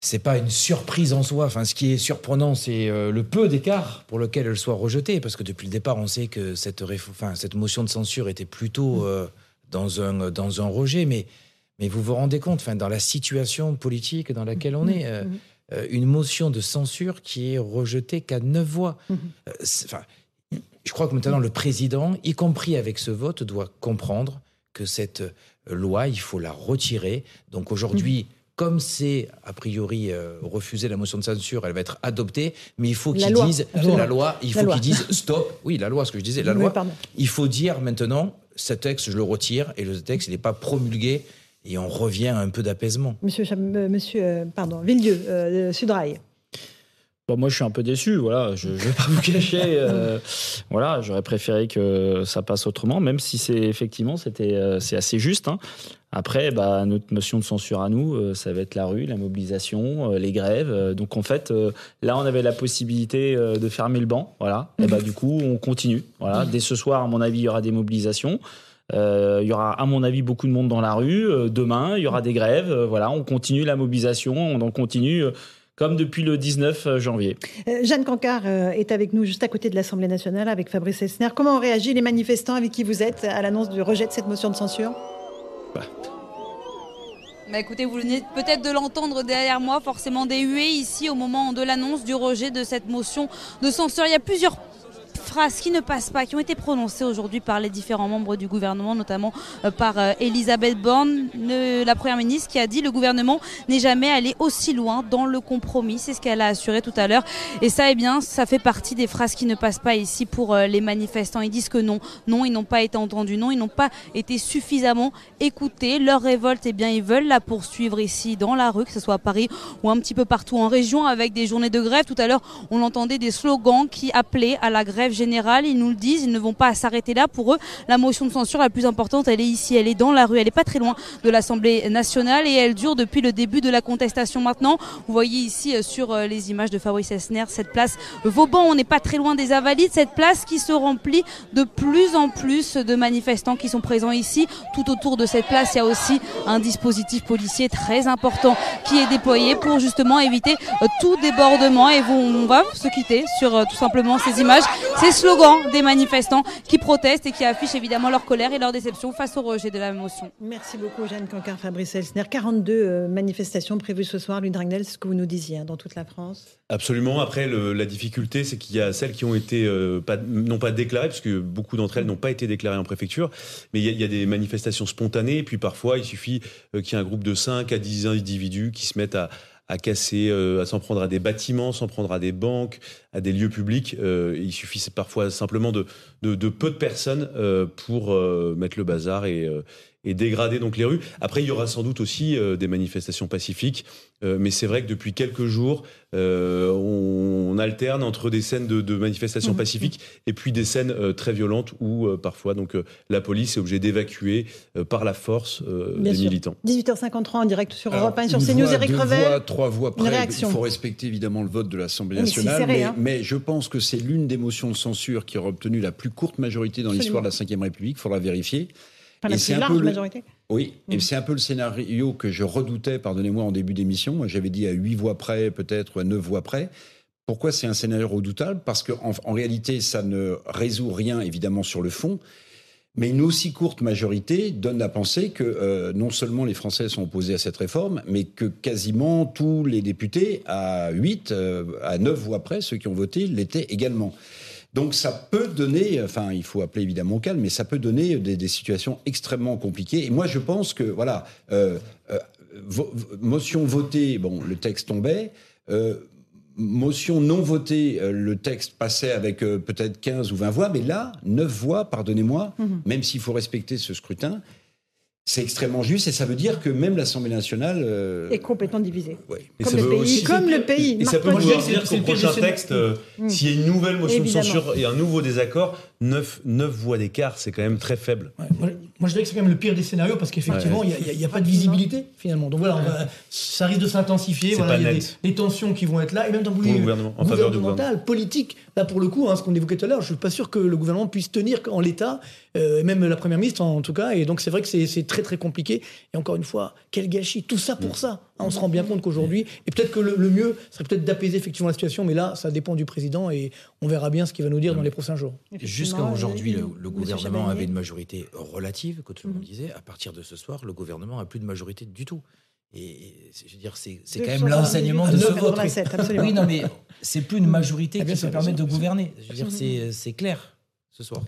C'est pas une surprise en soi. Enfin, ce qui est surprenant, c'est euh, le peu d'écart pour lequel elle soit rejetée, parce que depuis le départ, on sait que cette, enfin, cette motion de censure était plutôt euh, dans, un, dans un rejet. Mais, mais vous vous rendez compte, enfin, dans la situation politique dans laquelle on est, euh, euh, une motion de censure qui est rejetée qu'à neuf voix. Enfin, je crois que maintenant le président, y compris avec ce vote, doit comprendre que cette loi, il faut la retirer. Donc aujourd'hui, comme c'est a priori euh, refusé la motion de censure, elle va être adoptée, mais il faut qu'ils disent La loi. la loi, il La faut qu'ils disent stop. Oui, la loi, ce que je disais, la Oui, loi. pardon. Il faut dire maintenant, ce texte, je le retire, et le texte, il n'est pas promulgué, et on revient à un peu d'apaisement. Monsieur, Cham- euh, monsieur euh, pardon, Villedieu, euh, Sudrail. Bon, moi, je suis un peu déçu. Voilà, je ne vais pas vous cacher. euh, *laughs* voilà, j'aurais préféré que ça passe autrement, même si c'est effectivement c'était euh, c'est assez juste. hein. Après, bah, notre motion de censure à nous, euh, ça va être la rue, la mobilisation, euh, les grèves. Euh, donc en fait, là, on avait la possibilité de fermer le banc. Voilà. Et bah du coup, on continue. Voilà. Dès ce soir, à mon avis, il y aura des mobilisations. Euh, il y aura, à mon avis, beaucoup de monde dans la rue. Euh, demain, il y aura des grèves. Euh, voilà, on continue la mobilisation. On en continue. comme depuis le 19 janvier. Jeanne Cancard est avec nous juste à côté de l'Assemblée nationale avec Fabrice Elsner. Comment ont réagi les manifestants avec qui vous êtes à l'annonce du rejet de cette motion de censure? Bah écoutez, vous venez peut-être de l'entendre derrière moi, forcément des huées ici au moment de l'annonce du rejet de cette motion de censure. Il y a plusieurs phrases qui ne passent pas, qui ont été prononcées aujourd'hui par les différents membres du gouvernement, notamment euh, par euh, Elisabeth Borne, la Première ministre, qui a dit le gouvernement n'est jamais allé aussi loin dans le compromis. C'est ce qu'elle a assuré tout à l'heure. Et ça, eh bien, ça fait partie des phrases qui ne passent pas ici pour euh, les manifestants. Ils disent que non, non, ils n'ont pas été entendus, non, ils n'ont pas été suffisamment écoutés. Leur révolte, eh bien, ils veulent la poursuivre ici dans la rue, que ce soit à Paris ou un petit peu partout en région, avec des journées de grève. Tout à l'heure, on entendait des slogans qui appelaient à la grève générale. Ils nous le disent, ils ne vont pas s'arrêter là. Pour eux, la motion de censure la plus importante, elle est ici, elle est dans la rue, elle est pas très loin de l'Assemblée nationale et elle dure depuis le début de la contestation maintenant. Vous voyez ici euh, sur euh, les images de Fabrice Esner cette place Vauban, on n'est pas très loin des Invalides, cette place qui se remplit de plus en plus de manifestants qui sont présents ici. Tout autour de cette place, il y a aussi un dispositif policier très important qui est déployé pour justement éviter euh, tout débordement et on va se quitter sur tout simplement ces images, slogans des manifestants qui protestent et qui affichent évidemment leur colère et leur déception face au rejet de la motion. Merci beaucoup, Jeanne Cancard, Fabrice Elsner. 42 euh, manifestations prévues ce soir, Lune Dragnel, ce que vous nous disiez, hein, dans toute la France. Absolument. Après, le- la difficulté, c'est qu'il y a celles qui ont été euh, pas, non pas déclarées, parce que beaucoup d'entre elles n'ont pas été déclarées en préfecture, mais il y, a, il y a des manifestations spontanées, et puis parfois, il suffit euh, qu'il y ait un groupe de 5 à 10 individus qui se mettent à, à casser, euh, à s'en prendre à des bâtiments, s'en prendre à des banques, à des lieux publics. Euh, il suffit parfois simplement de, de, de peu de personnes euh, pour euh, mettre le bazar et, euh, et dégrader donc les rues. Après, il y aura sans doute aussi euh, des manifestations pacifiques, euh, mais c'est vrai que depuis quelques jours, euh, on, on alterne entre des scènes de, de manifestations Mhm. pacifiques et puis des scènes euh, très violentes où euh, parfois donc euh, la police est obligée d'évacuer euh, par la force euh, des sûr. militants. 18h53 en direct sur Alors, Europe 1 sur CNews. Eric deux Revel. voix, trois voix Une près. réaction. Il faut respecter évidemment le vote de l'Assemblée Oui, mais c'est nationale, serré, mais, hein. mais je pense que c'est l'une des motions de censure qui aura obtenu la plus courte majorité dans l'histoire de la Ve République. Il faudra vérifier. Enfin, la plus large le- majorité. Oui, et c'est un peu le scénario que je redoutais, pardonnez-moi, en début d'émission. Moi, j'avais dit à 8 voix près, peut-être, ou à 9 voix près. Pourquoi c'est un scénario redoutable? Parce qu'en en réalité, ça ne résout rien, évidemment, sur le fond. Mais une aussi courte majorité donne à penser que euh, non seulement les Français sont opposés à cette réforme, mais que quasiment tous les députés, à 8, euh, à 9 voix près, ceux qui ont voté, l'étaient également. Donc ça peut donner, enfin il faut appeler évidemment au calme, mais ça peut donner des, des situations extrêmement compliquées. Et moi je pense que voilà, euh, euh, vo- motion votée, bon le texte tombait. Euh, motion non votée, le texte passait avec peut-être 15 ou 20 voix, mais là, 9 voix, pardonnez-moi, Mhm. même s'il faut respecter ce scrutin, c'est extrêmement juste et ça veut dire que même l'Assemblée nationale... euh, est complètement divisé. Et Comme ça le pays, aussi- comme le pays. Et ça peut vouloir dire qu'au prochain texte, euh, Mm. s'il y a une nouvelle motion Évidemment. de censure et un nouveau désaccord, 9, voix d'écart, c'est quand même très faible. Moi, je dirais que c'est quand même le pire des scénarios parce qu'effectivement, Ouais. il n'y a, pas de visibilité finalement. Donc voilà, va- ça risque de s'intensifier. C'est Voilà, il y a des, tensions qui vont être là, et même vue le gouvernement, en faveur du gouvernemental, politique. Là, pour le coup, hein, ce qu'on évoquait tout à l'heure, je suis pas sûr que le gouvernement puisse tenir en l'état, euh, même la première ministre en, en tout cas. Et donc c'est vrai que c'est très très compliqué. Et encore une fois, quel gâchis Tout ça Mm. pour ça. On se rend bien compte qu'aujourd'hui, et peut-être que le, le mieux serait peut-être d'apaiser effectivement la situation, mais là, ça dépend du président et on verra bien ce qu'il va nous dire Mm. dans les prochains jours. Jusqu'à aujourd'hui, le, gouvernement avait une majorité relative, que tout le monde Mhm. disait. À partir de ce soir, le gouvernement a plus de majorité du tout. Et, je veux dire, c'est quand même l'enseignement de ce vote. 87, absolument. Oui, non, mais c'est plus une majorité Ah, bien qui bien permettre de gouverner. Je veux dire, c'est c'est clair ce soir.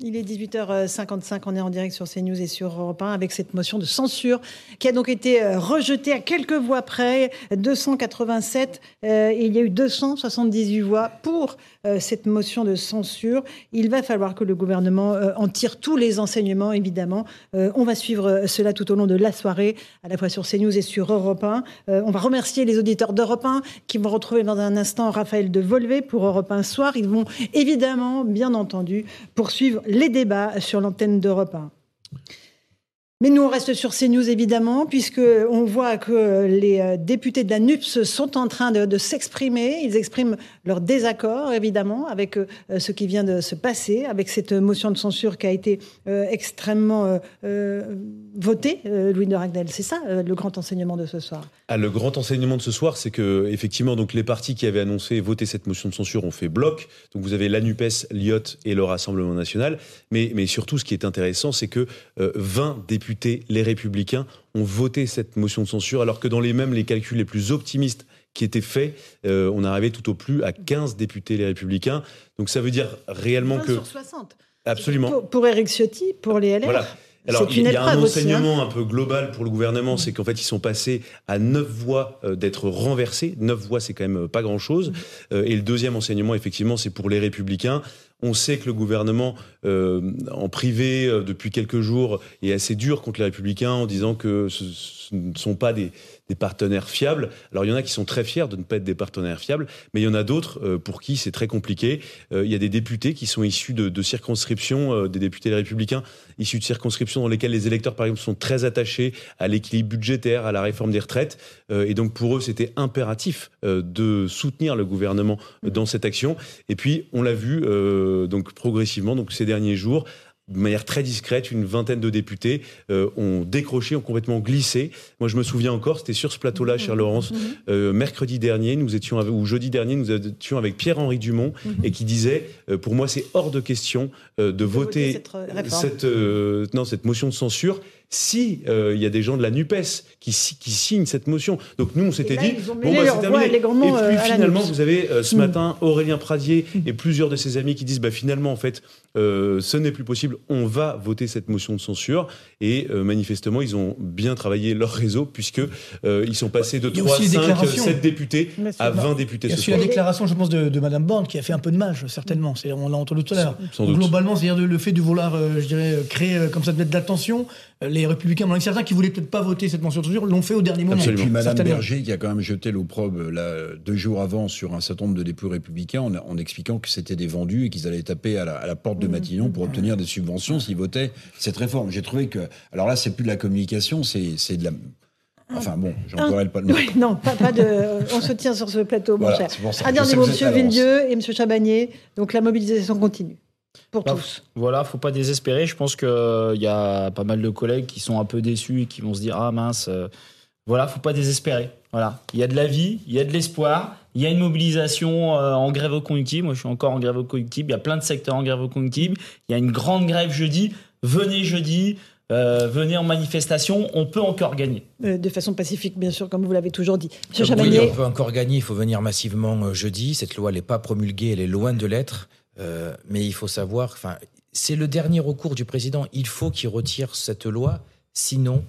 Il est 18h55, on est en direct sur CNews et sur Europe 1 avec cette motion de censure qui a donc été euh, rejetée à quelques voix près, 287, euh, et il y a eu 278 voix pour euh, cette motion de censure. Il va falloir que le gouvernement euh, en tire tous les enseignements, évidemment. Euh, on va suivre cela tout au long de la soirée, à la fois sur CNews et sur Europe 1. Euh, on va remercier les auditeurs d'Europe 1 qui vont retrouver dans un instant Raphaël de Volvé pour Europe 1 soir. Ils vont évidemment, bien entendu, poursuivre les débats sur l'antenne d'Europe 1. Mais nous, on reste sur CNews, évidemment, puisque on voit que les euh, députés de la NUPS sont en train de, s'exprimer. Ils expriment leur désaccord, évidemment, avec euh, ce qui vient de se passer, avec cette motion de censure qui a été euh, extrêmement votée, euh, Louis de Ragnel. C'est ça, le grand enseignement de ce soir? Ah, le grand enseignement de ce soir, c'est que effectivement, donc les partis qui avaient annoncé voter cette motion de censure ont fait bloc. Donc vous avez la Nupes, l'IOT et le Rassemblement national. Mais, surtout, ce qui est intéressant, c'est que euh, 20 députés, les Républicains, ont voté cette motion de censure, alors que dans les mêmes les calculs les plus optimistes qui étaient faits, euh, on arrivait tout au plus à 15 députés, les Républicains. Donc ça veut dire réellement 20 que sur 60. absolument. Pour, pour Éric Ciotti, pour les LR. Voilà. Alors, il y a un aussi, hein. enseignement un peu global pour le gouvernement, c'est qu'en fait, ils sont passés à neuf voix euh, d'être renversés. Neuf voix, c'est quand même pas grand-chose. Euh, et le deuxième enseignement, effectivement, c'est pour les républicains. On sait que le gouvernement, euh, en privé, euh, depuis quelques jours, est assez dur contre les républicains en disant que ce, ne sont pas des, partenaires fiables. Alors, il y en a qui sont très fiers de ne pas être des partenaires fiables, mais il y en a d'autres euh, pour qui c'est très compliqué. Il y a des députés qui sont issus de, circonscriptions, des députés républicains, issus de circonscriptions dans lesquelles les électeurs, par exemple, sont très attachés à l'équilibre budgétaire, à la réforme des retraites. Et donc, pour eux, c'était impératif de soutenir le gouvernement dans cette action. Et puis, on l'a vu donc progressivement, donc ces derniers jours, de manière très discrète, une vingtaine de députés euh, ont décroché, ont complètement glissé. Moi, je me souviens encore, c'était sur ce plateau-là, chère Laurence, euh, mercredi dernier, nous étions avec, ou jeudi dernier, nous étions avec Pierre-Henri Dumont et qui disait, euh, pour moi, c'est hors de question euh, de voter cette euh, non, cette motion de censure si euh, il y a des gens de la Nupes qui, si- qui signent cette motion. Donc nous, on s'était dit, ils ont bon, bah, c'est terminé. et puis euh, finalement, vous avez euh, ce Mm. matin Aurélien Pradier et plusieurs de ses amis qui disent, bah, finalement, en fait, euh, ce n'est plus possible, on va voter cette motion de censure. Et euh, manifestement, ils ont bien travaillé leur réseau puisque euh, ils sont passés de Il y a 3, aussi les 5, déclarations. 7 députés à 20 députés Il y a aussi la déclaration, je pense, de, de Madame Borne qui a fait un peu de mal, certainement. C'est, on l'a entendu tout à l'heure. Globalement, c'est-à-dire le fait de vouloir, euh, je dirais, créer euh, comme ça de mettre de l'attention. Euh, Les Républicains, il y en a certains qui voulaient peut-être pas voter cette mention de censure, l'ont fait au dernier moment. Et puis Madame Certainement. Berger qui a quand même jeté l'opprobre là, deux jours avant sur un certain nombre de députés républicains en, en expliquant que c'était des vendus et qu'ils allaient taper à la, à la porte Mmh. de Matignon pour obtenir des subventions s'ils votaient cette réforme. J'ai trouvé que... Alors là, c'est plus de la communication, c'est c'est de la... Enfin bon, j'en pourrais pas le mot. Oui, non, pas, pas de. On se tient sur ce plateau, mon Voilà, cher. c'est pour ça. Un Je dernier mot, l'avance. Villedieu et Monsieur Chabanier. Donc la mobilisation continue. Pour Bah, tous. Voilà, faut pas désespérer. Je pense qu'il y a pas mal de collègues qui sont un peu déçus et qui vont se dire ah mince. euh, voilà, faut pas désespérer. Voilà, il y a de la vie, il y a de l'espoir, il y a une mobilisation euh, en grève cognitive. Moi, je suis encore en grève cognitive. Il y a plein de secteurs en grève cognitive. Il y a une grande grève jeudi. Venez jeudi, euh, venez en manifestation. On peut encore gagner. Euh, de façon pacifique, bien sûr, comme vous l'avez toujours dit. Monsieur Chabanier, on peut encore gagner, il faut venir massivement euh, jeudi. Cette loi n'est pas promulguée, elle est loin de l'être. Euh, mais il faut savoir, enfin, c'est le dernier recours du président. Il faut qu'il retire cette loi, sinon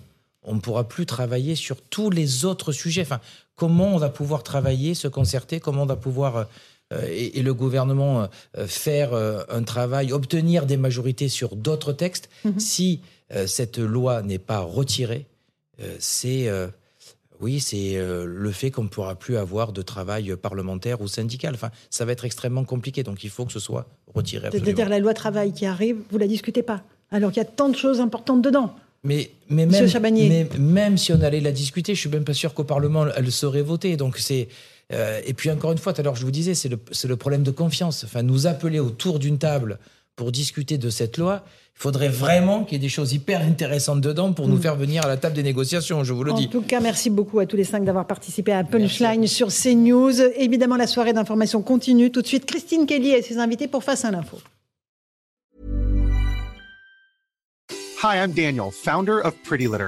on ne pourra plus travailler sur tous les autres sujets. Enfin, comment on va pouvoir travailler, se concerter, comment on va pouvoir euh, et, et le gouvernement euh, faire un travail, obtenir des majorités sur d'autres textes? Si euh, cette loi n'est pas retirée, c'est oui, c'est euh, le fait qu'on ne pourra plus avoir de travail parlementaire ou syndical. Enfin, ça va être extrêmement compliqué, donc il faut que ce soit retiré. c'est-à-dire la loi travail qui arrive, vous la discutez pas, alors qu'il y a tant de choses importantes dedans. Mais, même, Chabanier. mais même si on allait la discuter, je suis même pas sûr qu'au Parlement elle serait votée. Donc c'est euh, et puis encore une fois, tout à l'heure je vous disais, c'est le, le problème de confiance. Enfin, nous appeler autour d'une table pour discuter de cette loi, il faudrait vraiment qu'il y ait des choses hyper intéressantes dedans pour nous Mm. faire venir à la table des négociations. Je vous le En dis. tout cas, merci beaucoup à tous les cinq d'avoir participé à Punchline sur CNews. Évidemment, la soirée d'information continue. Tout de suite, Christine Kelly et ses invités pour Face à l'info. Hi, I'm Daniel, founder of Pretty Litter.